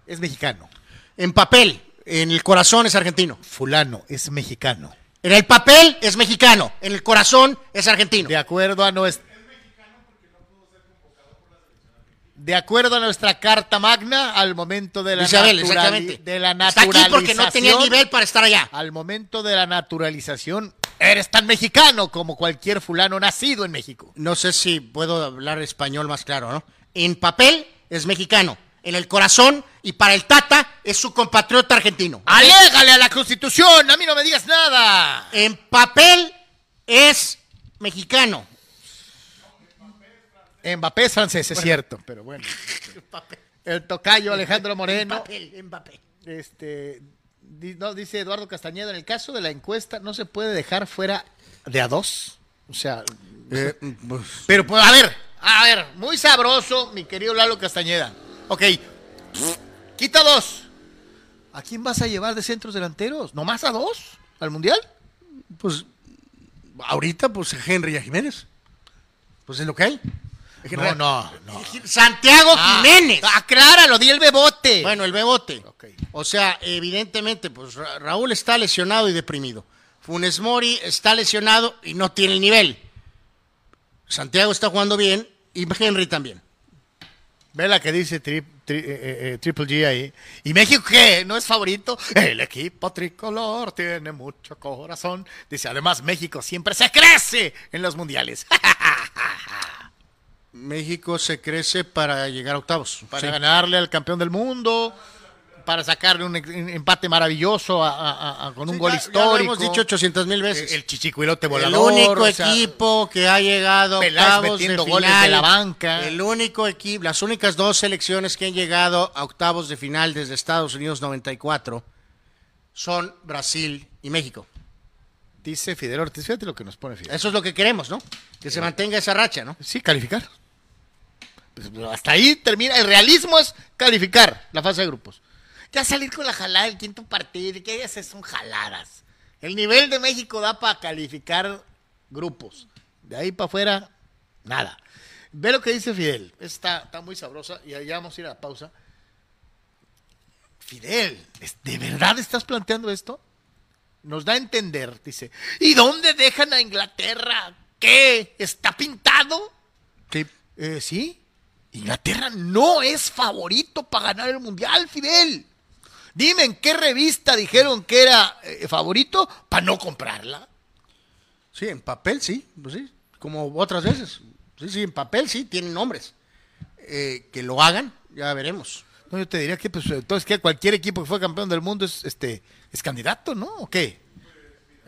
Es mexicano. En papel, en el corazón es argentino. Fulano es mexicano. En el papel es mexicano, en el corazón es argentino. De acuerdo a nuestra... De acuerdo a nuestra carta magna, al momento de la, Isabel, naturali- exactamente. de la Está aquí porque no tenía naturalización- nivel para estar allá. Al momento de la naturalización, eres tan mexicano como cualquier fulano nacido en México. No sé si puedo hablar español más claro, ¿no? En papel es mexicano, en el corazón y para el Tata es su compatriota argentino. ¡Alégale a la Constitución! ¡A mí no me digas nada! En papel es mexicano. Mbappé es francés, es cierto, pero bueno. El tocayo Alejandro Moreno. en papel. Este, di- no, dice Eduardo Castañeda, en el caso de la encuesta no se puede dejar fuera de a dos. O sea, Eh, pues, pero pues, a ver, a ver, muy sabroso, mi querido Lalo Castañeda. Ok, quita dos. ¿A quién vas a llevar de centros delanteros? ¿Nomás a dos? ¿Al Mundial? pues, ahorita, pues Henry y a Jiménez. Pues es lo que hay. No, no, no. Santiago Jiménez. Ah, acláralo, di el bebote. Bueno, el bebote. Ok. O sea, evidentemente, pues Ra- Raúl está lesionado y deprimido. Funes Mori está lesionado y no tiene el nivel. Santiago está jugando bien y Henry también. Ve la que dice tri- tri- eh, eh, eh, Triple G ahí. ¿Y México qué? ¿No es favorito? El equipo tricolor tiene mucho corazón. Dice, además, México siempre se crece en los mundiales. México se crece para llegar a octavos. para Sí. ganarle al campeón del mundo, para sacarle un, empate maravilloso a- a- a- con un gol ya- histórico. Ya lo hemos dicho 800 mil veces. El chichicuilote El volador. único o sea, equipo que ha llegado a metiendo de goles final. de la banca. El único equipo, las únicas dos selecciones que han llegado a octavos de final desde Estados Unidos 94 son Brasil y México. Dice Fidel Ortiz, fíjate lo que nos pone Fidel. Eso es lo que queremos, ¿no? Que se mantenga esa racha, ¿no? Sí, calificar. Pues, hasta ahí termina. El realismo es calificar la fase de grupos. Ya salir con la jalada del quinto partido, que ellas son jaladas. El nivel de México da para calificar grupos. De ahí para afuera, nada. Ve lo que dice Fidel. Está, está muy sabrosa y allá vamos a ir a la pausa. Fidel, ¿es- ¿de verdad estás planteando esto? Nos da a entender, dice. ¿Y dónde dejan a Inglaterra? ¿Qué? ¿Está pintado? Sí. Eh, sí. Inglaterra no es favorito para ganar el mundial, Fidel. Dime en qué revista dijeron que era eh, favorito para no comprarla. Sí, en papel sí, pues sí, como otras veces. Sí, sí, en papel sí, tienen nombres. Eh, que lo hagan, ya veremos. No, yo te diría que pues entonces que cualquier equipo que fue campeón del mundo es este es candidato, ¿no? ¿O qué?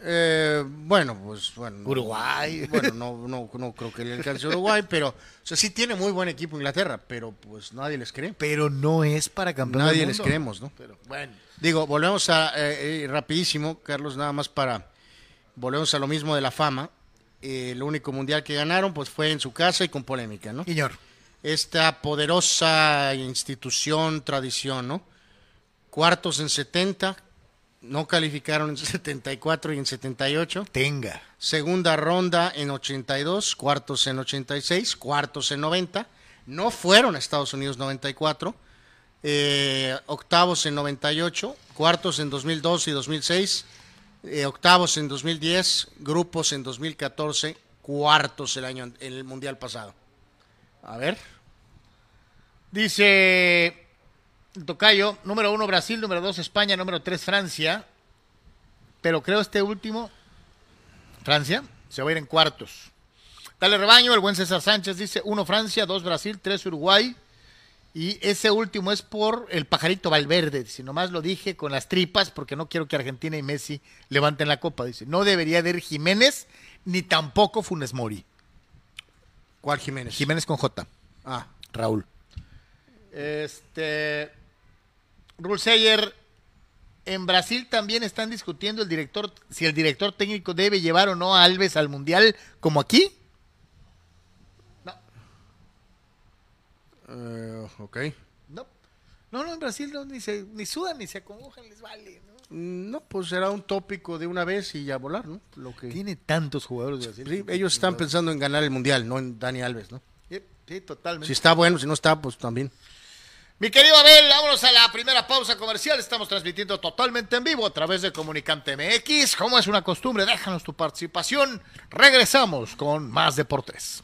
Eh, bueno, pues bueno. Uruguay. Bueno, no, no, no creo que le alcance a Uruguay, pero o sea, sí tiene muy buen equipo Inglaterra, pero pues nadie les cree. Pero no es para campeón Nadie del les creemos, ¿no? Pero bueno. Digo, volvemos a, eh, eh, rapidísimo, Carlos, nada más para, volvemos a lo mismo de la fama. eh, el único mundial que ganaron pues fue en su casa y con polémica, ¿no? Señor. Esta poderosa institución, tradición, ¿no? Cuartos en 70, no calificaron en 74 y en 78. Tenga. Segunda ronda en 82, cuartos en 86, cuartos en 90. No fueron a Estados Unidos 94. Eh, octavos en 98, cuartos en 2002 y 2006, eh, octavos en 2010, grupos en 2014, cuartos el año en el mundial pasado. A ver. Dice Tocayo, número uno Brasil, número dos España, número tres Francia. Pero creo este último, Francia, se va a ir en cuartos. Dale rebaño, el buen César Sánchez dice uno Francia, dos Brasil, tres Uruguay. Y ese último es por el pajarito Valverde. Si nomás lo dije con las tripas porque no quiero que Argentina y Messi levanten la copa. Dice, no debería de ir Jiménez ni tampoco Funes Mori. ¿Cuál Jiménez? Jiménez con J. Ah, Raúl. Este. Rulseyer, en Brasil también están discutiendo el director, si el director técnico debe llevar o no a Alves al Mundial, como aquí. No, eh, ok. no. No, no, en Brasil no, ni, se, ni sudan ni se acongojan, les vale. ¿no? No, pues será un tópico de una vez y ya volar, ¿no? Lo que... Tiene tantos jugadores de Brasil. Sí, ellos están pensando en ganar el mundial, no en Dani Alves, ¿no? Sí, sí, totalmente. Si está bueno, si no está, pues también. Mi querido Abel, vámonos a la primera pausa comercial. Estamos transmitiendo totalmente en vivo a través de Comunicante MX. Como es una costumbre, déjanos tu participación. Regresamos con más Deportes.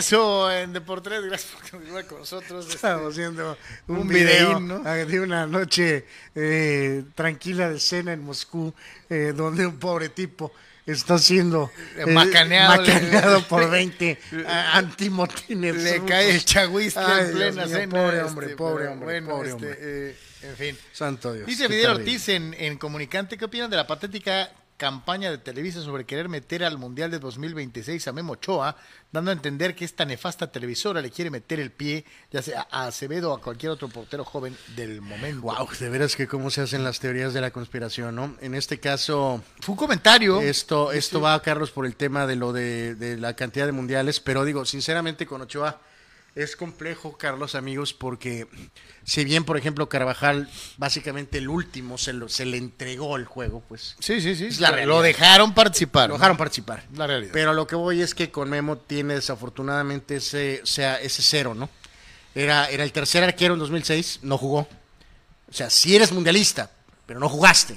Regreso en Deportes. Gracias por continuar con nosotros. Este, Estamos haciendo un, un video, videín, ¿no? ah, de una noche eh, tranquila de cena en Moscú, eh, donde un pobre tipo está siendo Eh, macaneado, macaneado le- por 20 ah, antimotines. Le rusos. cae el chagüiste Ay, en plena mío, cena. Pobre este, hombre, pobre hombre, bueno, pobre este, hombre. eh, en fin. Santo Dios. Dice Fidel. Ortiz en, en Comunicante, ¿qué opinan de la patética campaña de Televisa sobre querer meter al Mundial de 2026 a Memo Ochoa, dando a entender que esta nefasta televisora le quiere meter el pie, ya sea a Acevedo o a cualquier otro portero joven del momento? Wow, de veras que cómo se hacen las teorías de la conspiración, ¿no? En este caso, Fue un comentario. esto, esto va, Carlos, por el tema de lo de, de la cantidad de mundiales, pero digo, sinceramente con Ochoa es complejo, Carlos, amigos, porque si bien, por ejemplo, Carvajal, básicamente el último, se, lo- se le entregó el juego, pues Sí, sí, sí. Es la lo- dejaron participar. lo dejaron participar. La realidad. Pero lo que voy es que con Memo tiene desafortunadamente ese, o sea, ese cero, ¿no? Era, era el tercer arquero en 2006, no jugó. O sea, sí eres mundialista, pero no jugaste.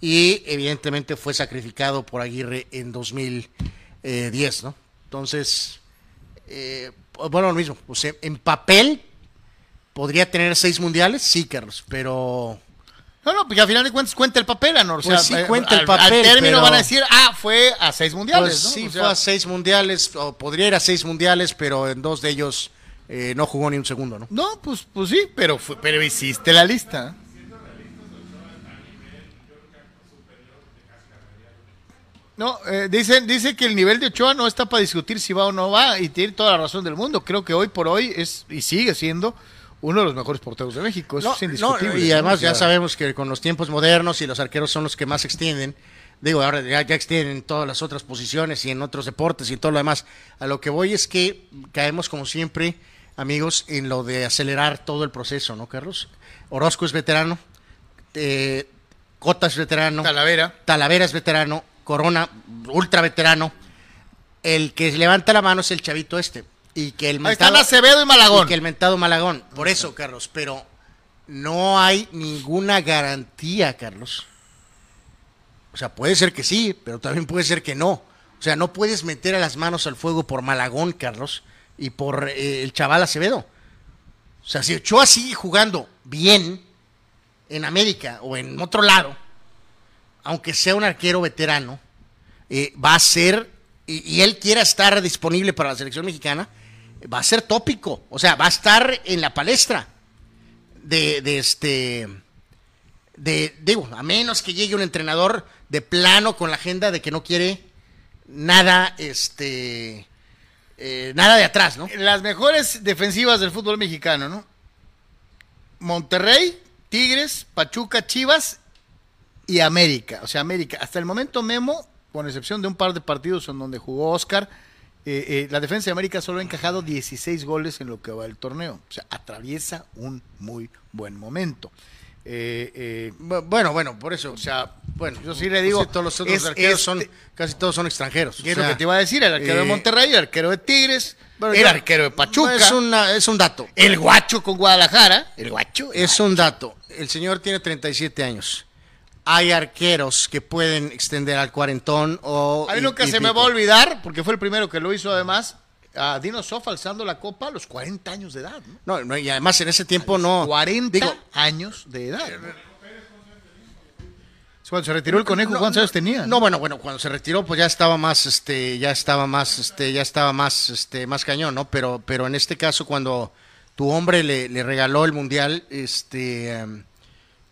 Y evidentemente fue sacrificado por Aguirre en 2010, ¿no? Entonces, eh, bueno, lo mismo. O sea, en papel podría tener seis mundiales, sí, Carlos, pero No, no, porque al final de cuentas cuenta el papel, Anor. O Pues sea, sí, eh, cuenta el al- papel, Al término pero- van a decir, ah, fue a seis mundiales, Pues ¿no? sí, O sea, fue a seis mundiales, o podría ir a seis mundiales, pero en dos de ellos eh, no jugó ni un segundo, ¿no? No, pues, pues sí, pero, fue- pero hiciste la lista. No, eh, dice, dice que el nivel de Ochoa no está para discutir si va o no va y tiene toda la razón del mundo. Creo que hoy por hoy es y sigue siendo uno de los mejores porteros de México. Eso No, es indiscutible. no, y además ya sabemos que con los tiempos modernos y los arqueros son los que más extienden. Digo, ahora ya, ya extienden en todas las otras posiciones y en otros deportes y todo lo demás. A lo que voy es que caemos como siempre, amigos, en lo de acelerar todo el proceso, ¿no, Carlos? Orozco es veterano, eh, Cota es veterano, Talavera. Talavera es veterano, Corona, ultra veterano. El que levanta la mano es el chavito este. Y que el Ahí están mentado- Acevedo y Malagón. y que el mentado Malagón. Por eso, Carlos, pero no hay ninguna garantía, Carlos. O sea, puede ser que sí, pero también puede ser que no. O sea, no puedes meter a las manos al fuego por Malagón, Carlos, y por eh, el chaval Acevedo. O sea, si Ochoa sigue jugando bien en América o en otro lado, aunque sea un arquero veterano, eh, va a ser, y, él quiera estar disponible para la selección mexicana, va a ser tópico. O sea, va a estar en la palestra de, de este. De, digo, a menos que llegue un entrenador de plano con la agenda de que no quiere nada, este. eh, nada de atrás, ¿no? Las mejores defensivas del fútbol mexicano, ¿no? Monterrey, Tigres, Pachuca, Chivas y América. O sea, América. Hasta el momento, Memo, con excepción de un par de partidos en donde jugó Oscar, eh, eh, la defensa de América solo ha encajado 16 goles en lo que va del torneo. O sea, atraviesa un muy buen momento. Eh, eh, Bu- Bueno, bueno, por eso. o sea, bueno, yo sí le digo, todos los otros arqueros este- son, casi todos son extranjeros. ¿qué o es lo que te iba a decir? El arquero de Monterrey, el arquero de Tigres, bueno, el yo- arquero de Pachuca. Es, una, es un dato. El guacho con Guadalajara. El guacho. Es un dato. El señor tiene 37 años. Hay arqueros que pueden extender al cuarentón o... A mí nunca se me va a olvidar, porque fue el primero que lo hizo además, a Dino Sof alzando la copa a los 40 años de edad. ¿no? No, no, y además en ese tiempo no... 40 Digo, años de edad. ¿no? Cuando se retiró el conejo, ¿cuántos años tenía? No, bueno, bueno, cuando se retiró, pues ya estaba más, este, ya estaba más, este, ya estaba más, este, más cañón, ¿no? Pero, pero en este caso, cuando tu hombre le, le regaló el mundial, este, em,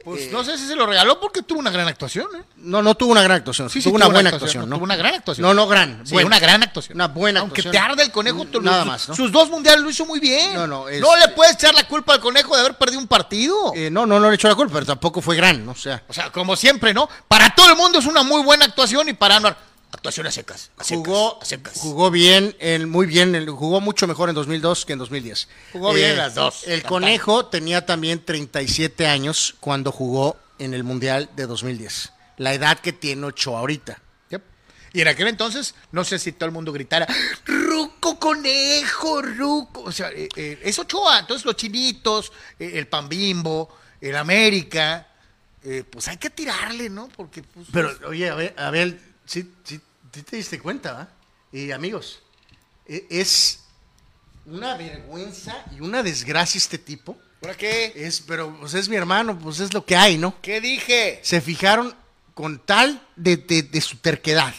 Pues no sé si se lo regaló porque tuvo una gran actuación. ¿eh? no, no tuvo una gran actuación, Sí, sí, tuvo una buena actuación, actuación, ¿no? tuvo una gran actuación. No, no gran, Sí, buena. una gran actuación. Una buena Aunque actuación. te arde el conejo, Nada más, sus dos mundiales lo hizo muy bien. No, no, es- no le puedes echar la culpa al conejo de haber perdido un partido. Eh, no, no, no le echó la culpa, pero tampoco fue gran, ¿no? O sea, O sea, como siempre, ¿no? Para todo el mundo es una muy buena actuación y para Anuar, actuaciones secas. a secas, jugó, a secas. jugó bien, él muy bien, él jugó mucho mejor en 2002 que en 2010. Jugó bien las dos. El. Conejo tenía también 37 años cuando jugó en el Mundial de 2010. La edad que tiene Ochoa ahorita. Yep. Y en aquel entonces, no sé si todo el mundo gritara, Ruco conejo, Ruco. O sea, eh, eh, es Ochoa. Entonces los chinitos, eh, el pan bimbo, el América, eh, pues hay que tirarle, ¿no? Porque pues, Pero, oye, a ver, a ver, sí, sí, sí te diste cuenta, ¿va? Y amigos, e- es una vergüenza y una desgracia este tipo. ¿Por qué? Es, pero pues es mi hermano, pues es lo que hay, ¿no? ¿Qué dije? se fijaron con tal de, de- de su terquedad,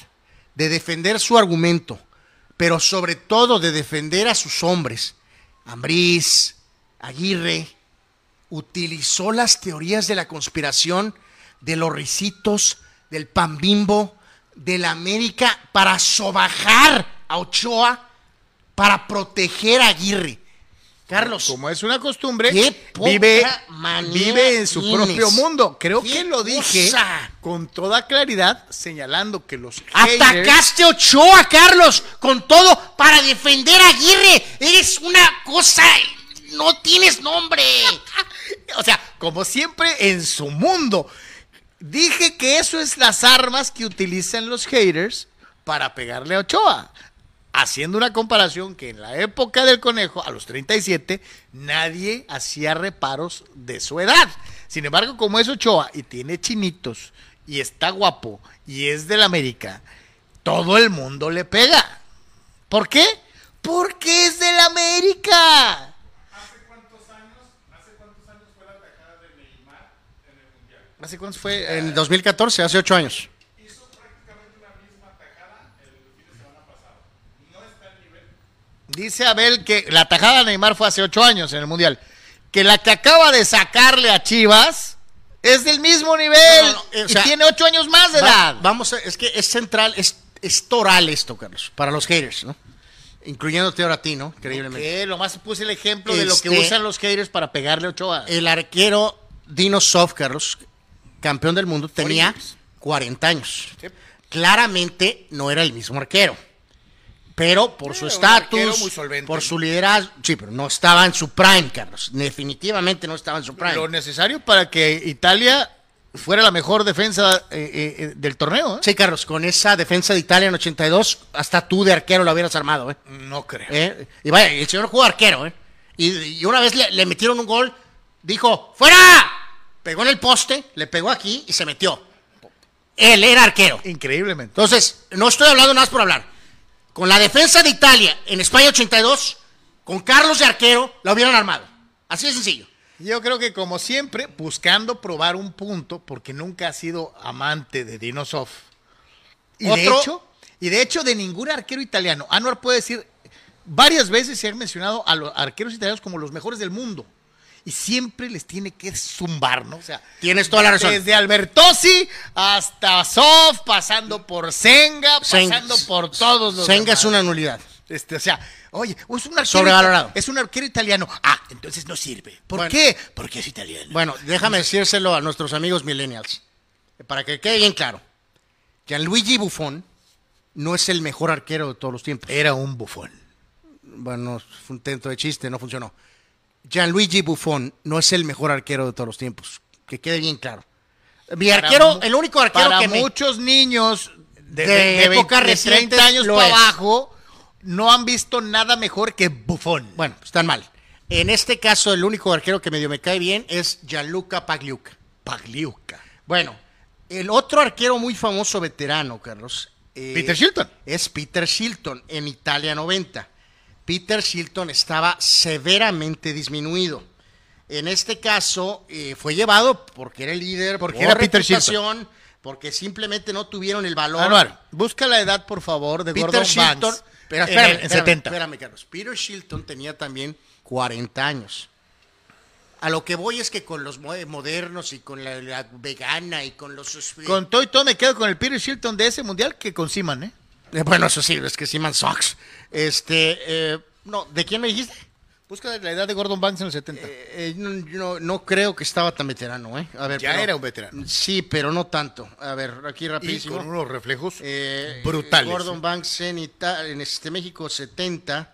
de defender su argumento, pero sobre todo de defender a sus hombres. Ambriz, Aguirre, utilizó las teorías de la conspiración de los risitos, del pan bimbo, de la América para sobajar a Ochoa, para proteger a Aguirre. Carlos, Como es una costumbre, vive, vive en su tienes. propio mundo. Creo que lo dije cosa. con toda claridad, señalando que los haters- Atacaste a Ochoa, Carlos, con todo para defender a Aguirre. Eres una cosa. No tienes nombre. O sea, como siempre en su mundo. Dije que eso es las armas que utilizan los haters para pegarle a Ochoa. Haciendo una comparación que en la época del conejo, a los 37, nadie hacía reparos de su edad. Sin embargo, como es Ochoa y tiene chinitos y está guapo y es del América, todo el mundo le pega. ¿Por qué? Porque es del América. ¿Hace cuánto fue? En 2014, hace ocho años. Dice Abel que la tajada de Neymar fue hace ocho años en el Mundial. Que la que acaba de sacarle a Chivas es del mismo nivel. No, no, no, o y tiene ocho años más de Va- edad. vamos a, es que es central, es, es toral esto, Carlos, para los haters, ¿no? Incluyéndote ahora a ti, ¿no? Increíblemente. Que lo más puse el ejemplo de lo que Este- usan los haters para pegarle a Ochoa. El arquero Dino Soft, Carlos, campeón del mundo, tenía 40 años. Sí. Claramente no era el mismo arquero. Pero por su estatus, por su liderazgo, sí, pero no estaba en su prime, Carlos. Definitivamente no estaba en su prime. Lo necesario para que Italia fuera la mejor defensa eh, eh, eh, del torneo. ¿eh? Sí, Carlos, con esa defensa de Italia en 82, hasta tú de arquero lo hubieras armado, ¿eh? No creo. Y vaya, el señor jugó arquero, ¿eh? Y, y una vez le, le metieron un gol, dijo, ¡fuera! Pegó en el poste, le pegó aquí y se metió. Él era arquero. Increíblemente. Entonces, no estoy hablando nada más por hablar. Con la defensa de Italia en España 82, con Carlos de arquero, la hubieran armado. Así de sencillo. Yo creo que como siempre, buscando probar un punto, porque nunca ha sido amante de Dinosov. Y de hecho, y de hecho de ningún arquero italiano. Anuar puede decir, varias veces se han mencionado a los arqueros italianos como los mejores del mundo. Y siempre les tiene que zumbar, ¿no? O sea, Tienes toda la razón. desde Albertosi hasta Sof, pasando por Senga, Sen- pasando por todos los Senga es una nulidad. Este, o sea, oye, es un arquero Sobrevalorado. Es un arquero italiano. Ah, entonces no sirve. ¿Por Bueno. qué? Porque es italiano. Bueno, déjame decírselo a nuestros amigos millennials, para que quede bien claro. Gianluigi Buffon no es el mejor arquero de todos los tiempos. Era un bufón. Bueno, fue un intento de chiste, no funcionó. Gianluigi Buffon no es el mejor arquero de todos los tiempos. Que quede bien claro. Mi Para arquero, el único arquero Para que me- muchos niños de, De de, época 20, de reciente 30 años para es. abajo no han visto nada mejor que bufón. Bueno, están mal. En este caso, el único arquero que medio me cae bien es Gianluca Pagliuca. Pagliuca. Bueno, el otro arquero muy famoso veterano, Carlos. eh, Peter Shilton. Es Peter Shilton en Italia 90. Peter Shilton estaba severamente disminuido. En este caso, eh, fue llevado porque era el líder, porque Por era Peter reputación, porque simplemente no tuvieron el valor. Anuar, busca la edad, por favor, de Peter Gordon Shilton. Banks. En espérame, el- en espérame, 70. espérame, Carlos. Peter Shilton tenía también 40 años. A lo que voy es que con los mo- modernos y con la, la vegana y con los... Con todo y todo me quedo con el Peter Shilton de ese mundial que con Seaman, ¿eh? Eh, Bueno, eso sí, es que Seaman Sox. Este, eh, no, ¿de quién me dijiste? Busca la edad de Gordon Banks en el 70. Eh, eh, no, no, no creo que estaba tan veterano, ¿eh? A ver, Ya pero- era un veterano. Sí, pero no tanto. A ver, aquí y rapidísimo. con unos reflejos Eh, brutales. Gordon. Banks en, Ita- en este México 70.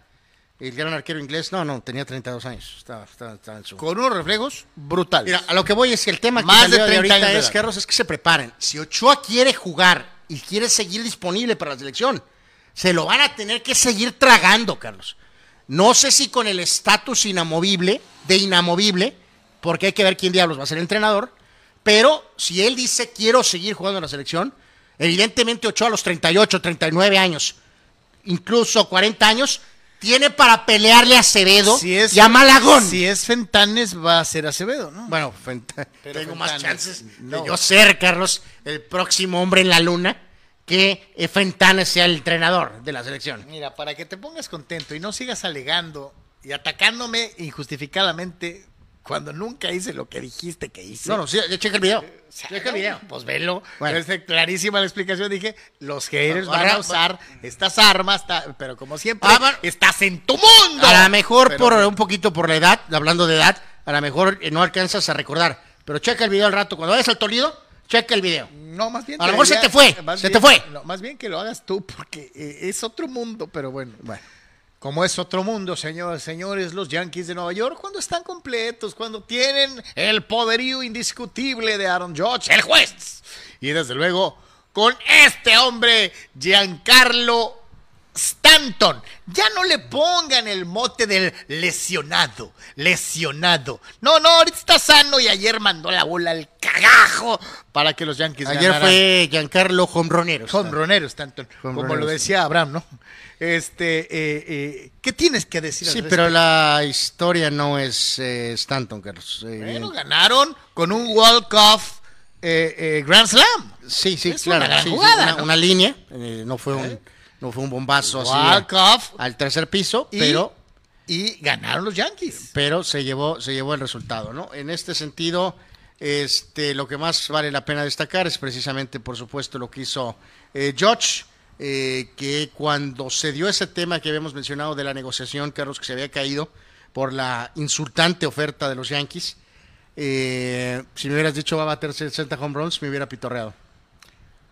El gran arquero inglés, no, no, tenía 32 años. Estaba, estaba- estaba en su... Con unos reflejos brutales. Mira, a lo que voy es que el tema que Más de salió de 30 ahorita años de es, edad. Carlos, es que se preparen. Si Ochoa quiere jugar y quiere seguir disponible para la selección, se lo van a tener que seguir tragando, Carlos. No sé si con el estatus inamovible, de inamovible, porque hay que ver quién diablos va a ser el entrenador, pero si él dice quiero seguir jugando en la selección, evidentemente Ochoa a los 38, 39 años, incluso 40 años, tiene para pelearle a Acevedo si es, y a Malagón. Si es Fentanes, va a ser Acevedo, ¿no? Bueno, Fent- Pero tengo más chances no. de yo ser, Carlos, el próximo hombre en la luna, que eh, Fentanes sea el entrenador de la selección. Mira, para que te pongas contento y no sigas alegando y atacándome injustificadamente cuando nunca hice lo que dijiste que hice. No, no, sí, checa el video. O sea, Checa el video. Pues velo. Bueno. Es clarísima la explicación. Dije, los haters van a usar estas armas, pero como siempre, Ah, bueno. estás en tu mundo. A lo mejor Pero- por un poquito por la edad, hablando de edad, a lo mejor eh, no alcanzas a recordar. Pero checa el video al rato. Cuando vayas al Tolido, checa el video. No, más bien. A lo mejor se te fue, se bien- te fue. no, más bien que lo hagas tú, porque eh, es otro mundo, pero bueno. Como es otro mundo, señores, señores, los Yankees de Nueva York, cuando están completos, cuando tienen el poderío indiscutible de Aaron Judge, el juez. Y desde luego, con este hombre, Giancarlo Stanton. Ya no le pongan el mote del lesionado, lesionado. No, no, ahorita está sano y ayer mandó la bola al cagajo para que los Yankees Ayer ganaran. fue Giancarlo Hombronero. Hombronero Stanton, como lo sí. decía Abraham, ¿no? Este, eh, eh, ¿qué tienes que decir? al Sí, respecto? pero la historia no es eh, Stanton, Carlos. Eh, Bueno, ganaron con un walk-off Grand Slam. Sí, sí, Es claro. una gran sí, sí, jugada, una, ¿no? una línea. no, fue un, no fue un bombazo así al tercer piso, Y- pero, Y ganaron los Yankees. pero se llevó, se llevó el resultado, ¿no? En este sentido, este, lo que más vale la pena destacar es precisamente, por supuesto, lo que hizo eh, George, eh, que cuando se dio ese tema que habíamos mencionado de la negociación, Carlos, que se había caído por la insultante oferta de los Yankees, eh, si me hubieras dicho va a bater 60 home runs, me hubiera pitorreado.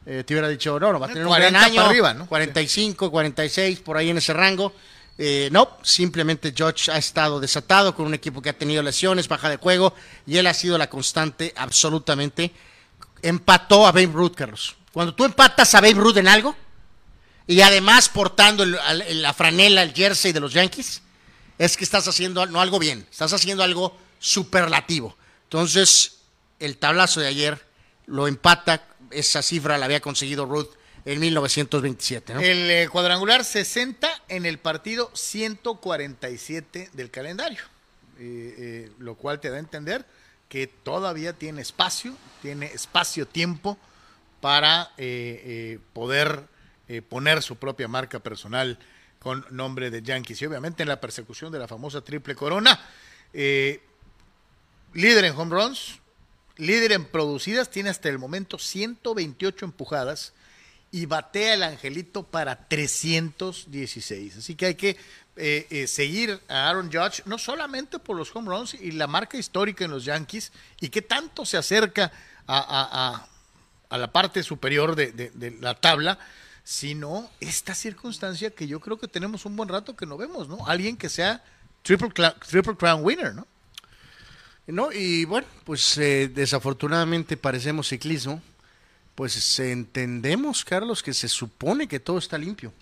Eh, te hubiera dicho, no, no, va a tener un 40 gran año, para arriba, ¿no? 45, 46, por ahí en ese rango. Eh, no, simplemente George ha estado desatado con un equipo que ha tenido lesiones, baja de juego, y él ha sido la constante absolutamente. Empató a Babe Ruth, Carlos. Cuando tú empatas a Babe Ruth en algo, y además portando el- la franela, el jersey de los Yankees, es que estás haciendo no algo bien, estás haciendo algo superlativo. Entonces, el tablazo de ayer lo empata, esa cifra la había conseguido Ruth en 1927, ¿no? El eh, cuadrangular 60 en el partido 147 del calendario. Eh, eh, lo cual te da a entender que todavía tiene espacio, tiene espacio-tiempo para poder poner su propia marca personal con nombre de Yankees. Y obviamente en la persecución de la famosa triple corona, líder en home runs, líder en producidas, tiene hasta el momento 128 empujadas y batea el angelito para 316. Así que hay que eh, eh, seguir a Aaron Judge, no solamente por los home runs y la marca histórica en los Yankees, y que tanto se acerca a, la parte superior de, de- la tabla, sino esta circunstancia que yo creo que tenemos un buen rato que no vemos, ¿no? Alguien que sea Triple, triple Crown winner, ¿no? ¿No? Y bueno, pues eh, desafortunadamente parecemos ciclismo, pues entendemos, Carlos, que se supone que todo está limpio.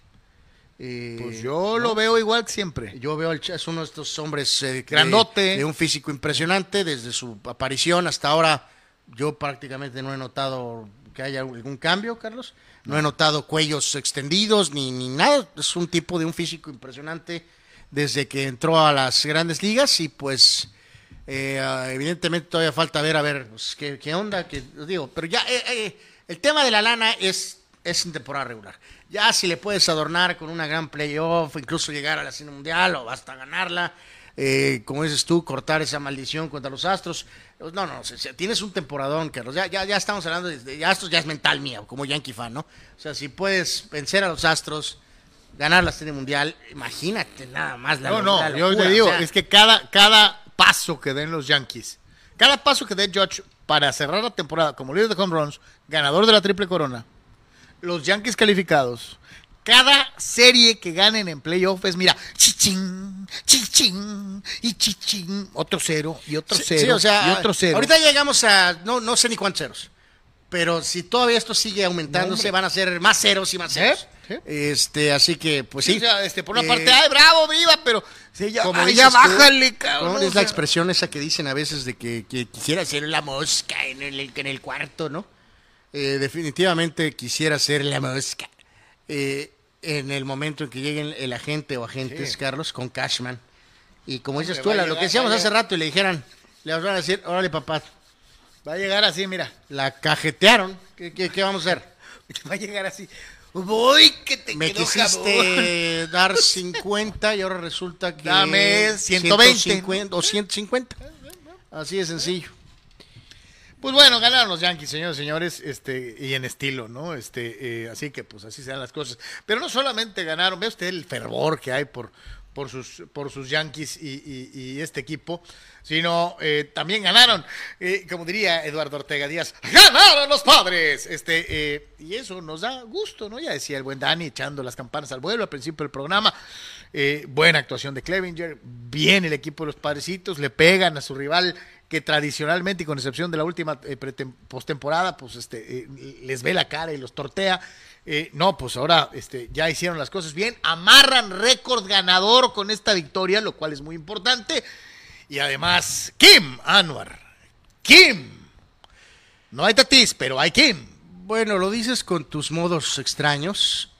Eh, Pues yo lo veo igual que siempre. Yo veo al Cha- es uno de estos hombres eh, Grandote. de un físico impresionante desde su aparición hasta ahora. Yo prácticamente no he notado que haya algún cambio, Carlos. No, he notado cuellos extendidos ni, ni nada. Es un tipo de un físico impresionante desde que entró a las grandes ligas y pues eh, ah, evidentemente todavía falta ver a ver pues, qué, qué onda, que digo, pero ya eh, eh, el tema de la lana es es en temporada regular. Ya si le puedes adornar con una gran playoff, incluso llegar a la Cine Mundial o hasta ganarla, como dices tú, cortar esa maldición contra los Astros. Pues, No, no, o sea, tienes un temporadón, Carlos. Ya, ya, ya estamos hablando de, de Astros, ya es mental mía, como Yankee fan, ¿no? O sea, si puedes vencer a los Astros, ganar la Serie Mundial, imagínate nada más la No, no, yo te digo, o sea, es que cada, cada paso que den los Yankees, cada paso que dé Judge para cerrar la temporada como líder de home runs, ganador de la triple corona, los Yankees calificados, cada serie que ganen en playoff es, mira, chichín, chichín y chichín, otro cero y otro Sí, cero sí, o sea, y otro cero. Ahorita llegamos a, no, no sé ni cuántos ceros, pero si todavía esto sigue aumentándose, van a ser más ceros y más ceros. Sí. Este, así que, pues Sí, sí. o sea, este, por una Eh, parte, ay, bravo, viva, pero sí, ya, como ay, dices ya tú, bájale, cabrón. ¿no? o Es la expresión esa que dicen a veces de que, que quisiera ser la mosca en el, en el cuarto, ¿no? Eh, definitivamente quisiera ser la mosca. Eh, en el momento en que lleguen el agente o agentes, Sí. Carlos, con Cashman. Y como dices tú, lo que decíamos hace rato y le dijeran, le van a decir, órale papá, Va a llegar así, mira. la cajetearon, ¿qué, qué- qué vamos a hacer? Va a llegar así. Voy, que te Me quedó quisiste dar 50 y ahora resulta que... Dame 120. 150 o 150. Así de sencillo. Pues bueno, ganaron los Yankees, señores y señores, este, y en estilo, ¿no? Este, eh, así que pues así se dan las cosas. Pero no solamente ganaron, ve usted el fervor que hay por, por sus, por sus Yankees y, este equipo, sino eh, también ganaron, eh, como diría Eduardo Ortega Díaz, ganaron los padres. Este, eh, y eso nos da gusto, ¿no? Ya decía el buen Dani echando las campanas al vuelo al principio del programa. Eh, buena actuación de Clevinger, bien el equipo de los padrecitos, le pegan a su rival que tradicionalmente, y con excepción de la última eh, postemporada, pues este, eh, les ve la cara y los tortea. Eh, no, pues ahora este, ya hicieron las cosas bien, amarran récord ganador con esta victoria, lo cual es muy importante. Y además, Kim Anwar, Kim. No hay Tatis, pero hay Kim. Bueno, lo dices con tus modos extraños,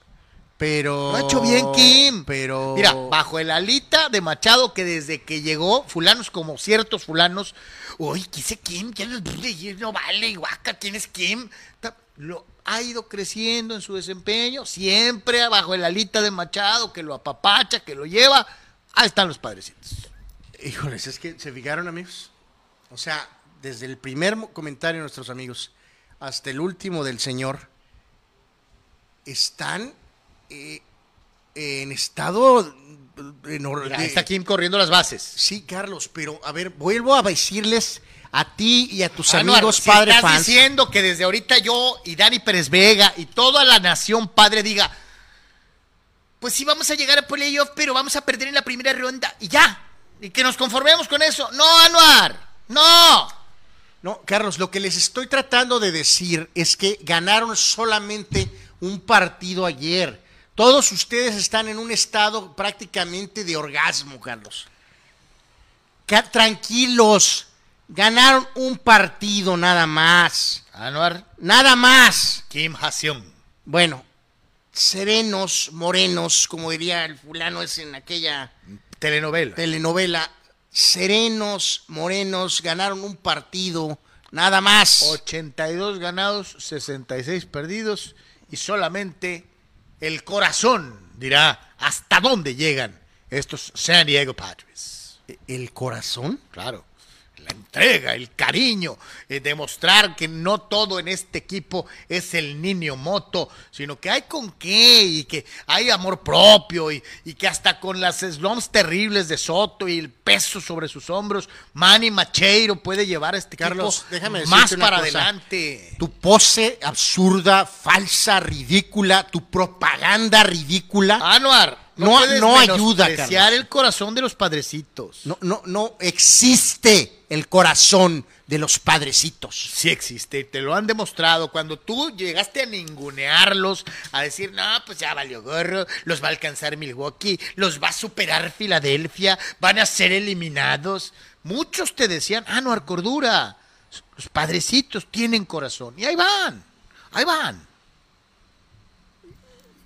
Pero. Lo ha hecho bien Kim. Pero. Mira, bajo el alita de Machado, que desde que llegó, fulanos como ciertos fulanos, uy, ¿qué dice Kim? Ya no, no vale, guaca, ¿quién es Kim? Lo ha ido creciendo en su desempeño, siempre bajo el alita de Machado, que lo apapacha, que lo lleva. Ahí están los padrecitos. Híjoles, es que se fijaron, amigos. O sea, desde el primer comentario de nuestros amigos hasta el último del señor, están eh, en estado. eh, Mira, de- ahí está Kim corriendo las bases. Sí, Carlos, pero a ver, vuelvo a decirles a ti y a tus Anuar, amigos si padre estás fans. diciendo que desde ahorita yo y Dani Pérez Vega y toda la nación padre diga, pues sí vamos a llegar a playoff, pero vamos a perder en la primera ronda y ya. Y que nos conformemos con eso. No, Anuar. No. No, Carlos, lo que les estoy tratando de decir es que ganaron solamente un partido ayer. Todos ustedes están en un estado prácticamente de orgasmo, Carlos. Ca- tranquilos, ganaron un partido nada más. Anuar, Nada más. Kim Haseon. Bueno, serenos, morenos, como diría el fulano es en aquella Telenovela. telenovela. Serenos, morenos, ganaron un partido, nada más. 82 ganados, 66 perdidos y solamente el corazón dirá hasta dónde llegan estos San Diego Padres. ¿El corazón? Claro, la entrega, el cariño, eh, demostrar que no todo en este equipo es el niño moto, sino que hay con qué y que hay amor propio y, y que hasta con las slums terribles de Soto y el peso sobre sus hombros, Manny Macheiro puede llevar a este Carlos, equipo déjame más para cosa. adelante. Tu pose absurda, falsa, ridícula, tu propaganda ridícula. Anuar, No- puedes no ayuda, Carlos. el corazón de los padrecitos. No, no, no existe el corazón de los padrecitos. Sí existe, te lo han demostrado. Cuando tú llegaste a ningunearlos, a decir, no, pues ya valió gorro, los va a alcanzar Milwaukee, los va a superar Filadelfia, van a ser eliminados. Muchos te decían, ah, no, Cordura, los padrecitos tienen corazón. Y ahí van, ahí van.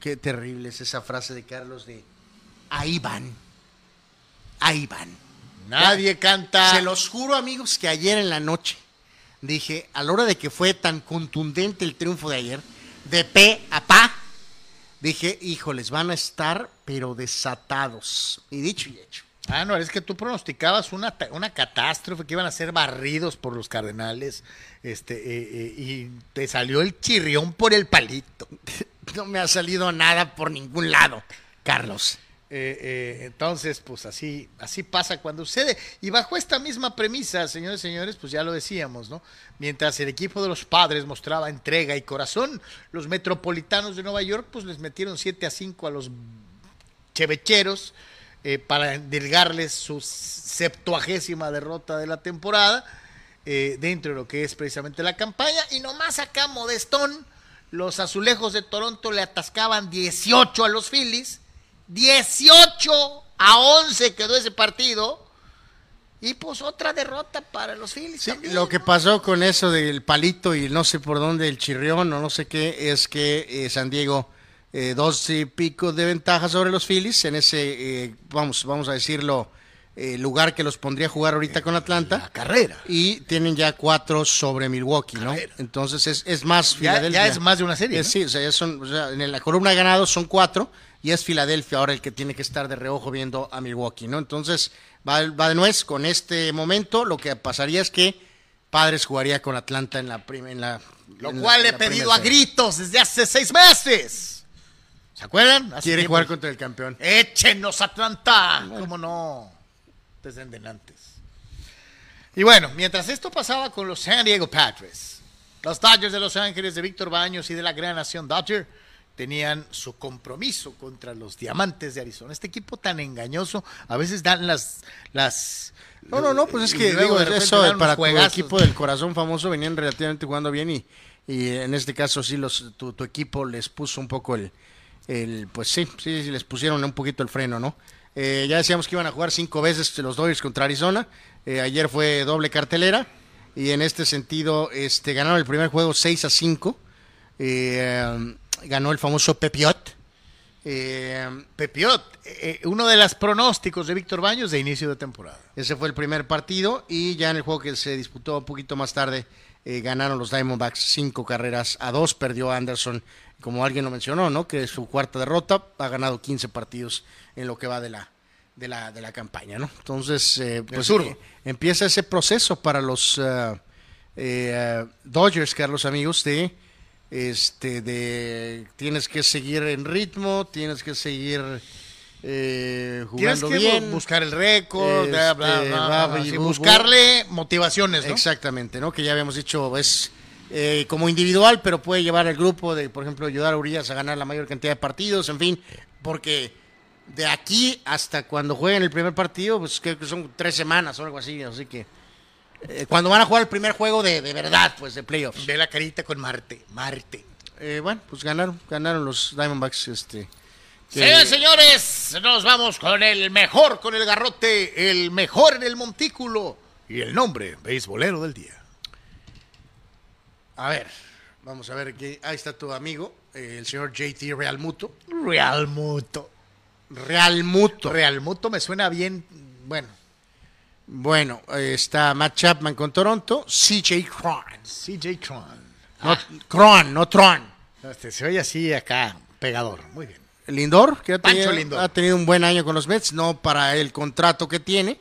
Qué terrible es esa frase de Carlos de ahí van. Ahí van. Nadie canta. Se los juro, amigos, que ayer en la noche dije, a la hora de que fue tan contundente el triunfo de ayer, de pe a pa, dije, híjoles, van a estar, pero desatados. Y dicho y hecho. Ah, no, es que tú pronosticabas una, una catástrofe que iban a ser barridos por los cardenales, este, eh, eh, y te salió el chirrión por el palito. No me ha salido nada por ningún lado, Carlos. Eh, eh, entonces, pues así, así pasa cuando sucede. Y bajo esta misma premisa, señores y señores, pues ya lo decíamos, ¿no? Mientras el equipo de los padres mostraba entrega y corazón, los metropolitanos de Nueva York, pues les metieron 7 a 5 a los chevecheros eh, para endilgarles su septuagésima derrota de la temporada dentro de lo que es precisamente la campaña. Y nomás acá, modestón, los azulejos de Toronto le atascaban 18 a los Phillies. 18 a 11 quedó ese partido. Y pues otra derrota para los Phillies. Sí, también, lo que pasó con eso del palito y no sé por dónde el chirrión o no sé qué es que eh, San Diego eh, dos y pico de ventaja sobre los Phillies en ese eh, vamos vamos a decirlo eh, lugar que los pondría a jugar ahorita con Atlanta La carrera. y tienen ya cuatro sobre Milwaukee, ¿no? Carrera. Entonces es, es más Filadelfia. ya es más de una serie. Es- ¿no? Sí, o sea, ya son, o sea, en la columna de ganados son cuatro y es Filadelfia ahora el que tiene que estar de reojo viendo a Milwaukee, ¿no? Entonces va, va de nuez con este momento. Lo que pasaría es que Padres jugaría con Atlanta en la primera. En la, Lo en la- cual en he la pedido a gritos desde hace seis meses. ¿Se acuerdan? Hace Quiere tiempo. jugar contra el campeón. Échenos Atlanta. ¿Cómo no? Desde antes. Y bueno, mientras esto pasaba con los San Diego Padres, los Dodgers de Los Ángeles de Víctor Baños y de la gran nación Dodger tenían su compromiso contra los Diamantes de Arizona. Este equipo tan engañoso, a veces dan las... las No, no, no, pues es que digo, eso para tu equipo del corazón famoso venían relativamente jugando bien y, y en este caso sí los tu, tu equipo les puso un poco el, el pues sí, sí, sí, les pusieron un poquito el freno, ¿no? Eh, ya decíamos que iban a jugar cinco veces los Dodgers contra Arizona. Eh, ayer fue doble cartelera y en este sentido este ganaron el primer juego 6 a 5. Eh, ganó el famoso Pepiot. Eh, Pepiot, uno de los pronósticos de Víctor Baños de inicio de temporada. ese fue el primer partido y ya en el juego que se disputó un poquito más tarde ganaron los Diamondbacks cinco carreras a dos, perdió Anderson, como alguien lo mencionó, ¿no? Que es su cuarta derrota, ha ganado 15 partidos en lo que va de la de la, de la campaña, ¿no? Entonces, eh, pues eh, empieza ese proceso para los eh, eh, Dodgers, Carlos amigos, de este de tienes que seguir en ritmo, tienes que seguir eh, Tienes jugando que bien. bu- buscar el récord, bla, bla, Este, bla, bla, bla, y buscarle motivaciones, ¿no? Exactamente, ¿no? Que ya habíamos dicho, es eh, como individual, pero puede llevar al grupo de, por ejemplo, ayudar a Urias a ganar la mayor cantidad de partidos, en fin, porque de aquí hasta cuando jueguen el primer partido, pues creo que son tres semanas o algo así, así que eh, cuando van a jugar el primer juego de, de verdad, pues de playoffs. Ve la carita con Marte, Marte. Eh, bueno, pues ganaron, ganaron los Diamondbacks, este. que- Señores, señores, nos vamos con el mejor, con el garrote, el mejor en el montículo y el nombre beisbolero del día. A ver, vamos a ver que ahí está tu amigo, el señor JT Realmuto. Real Muto. Realmuto. Real Muto me suena bien, bueno, Bueno, está Matt Chapman con Toronto, CJ Cron. CJ Tron. No, Cron, no Tron. Este, se oye así acá, pegador. Muy bien. Lindor, que ha tenido, Lindor. ha tenido un buen año con los Mets, no para el contrato que tiene.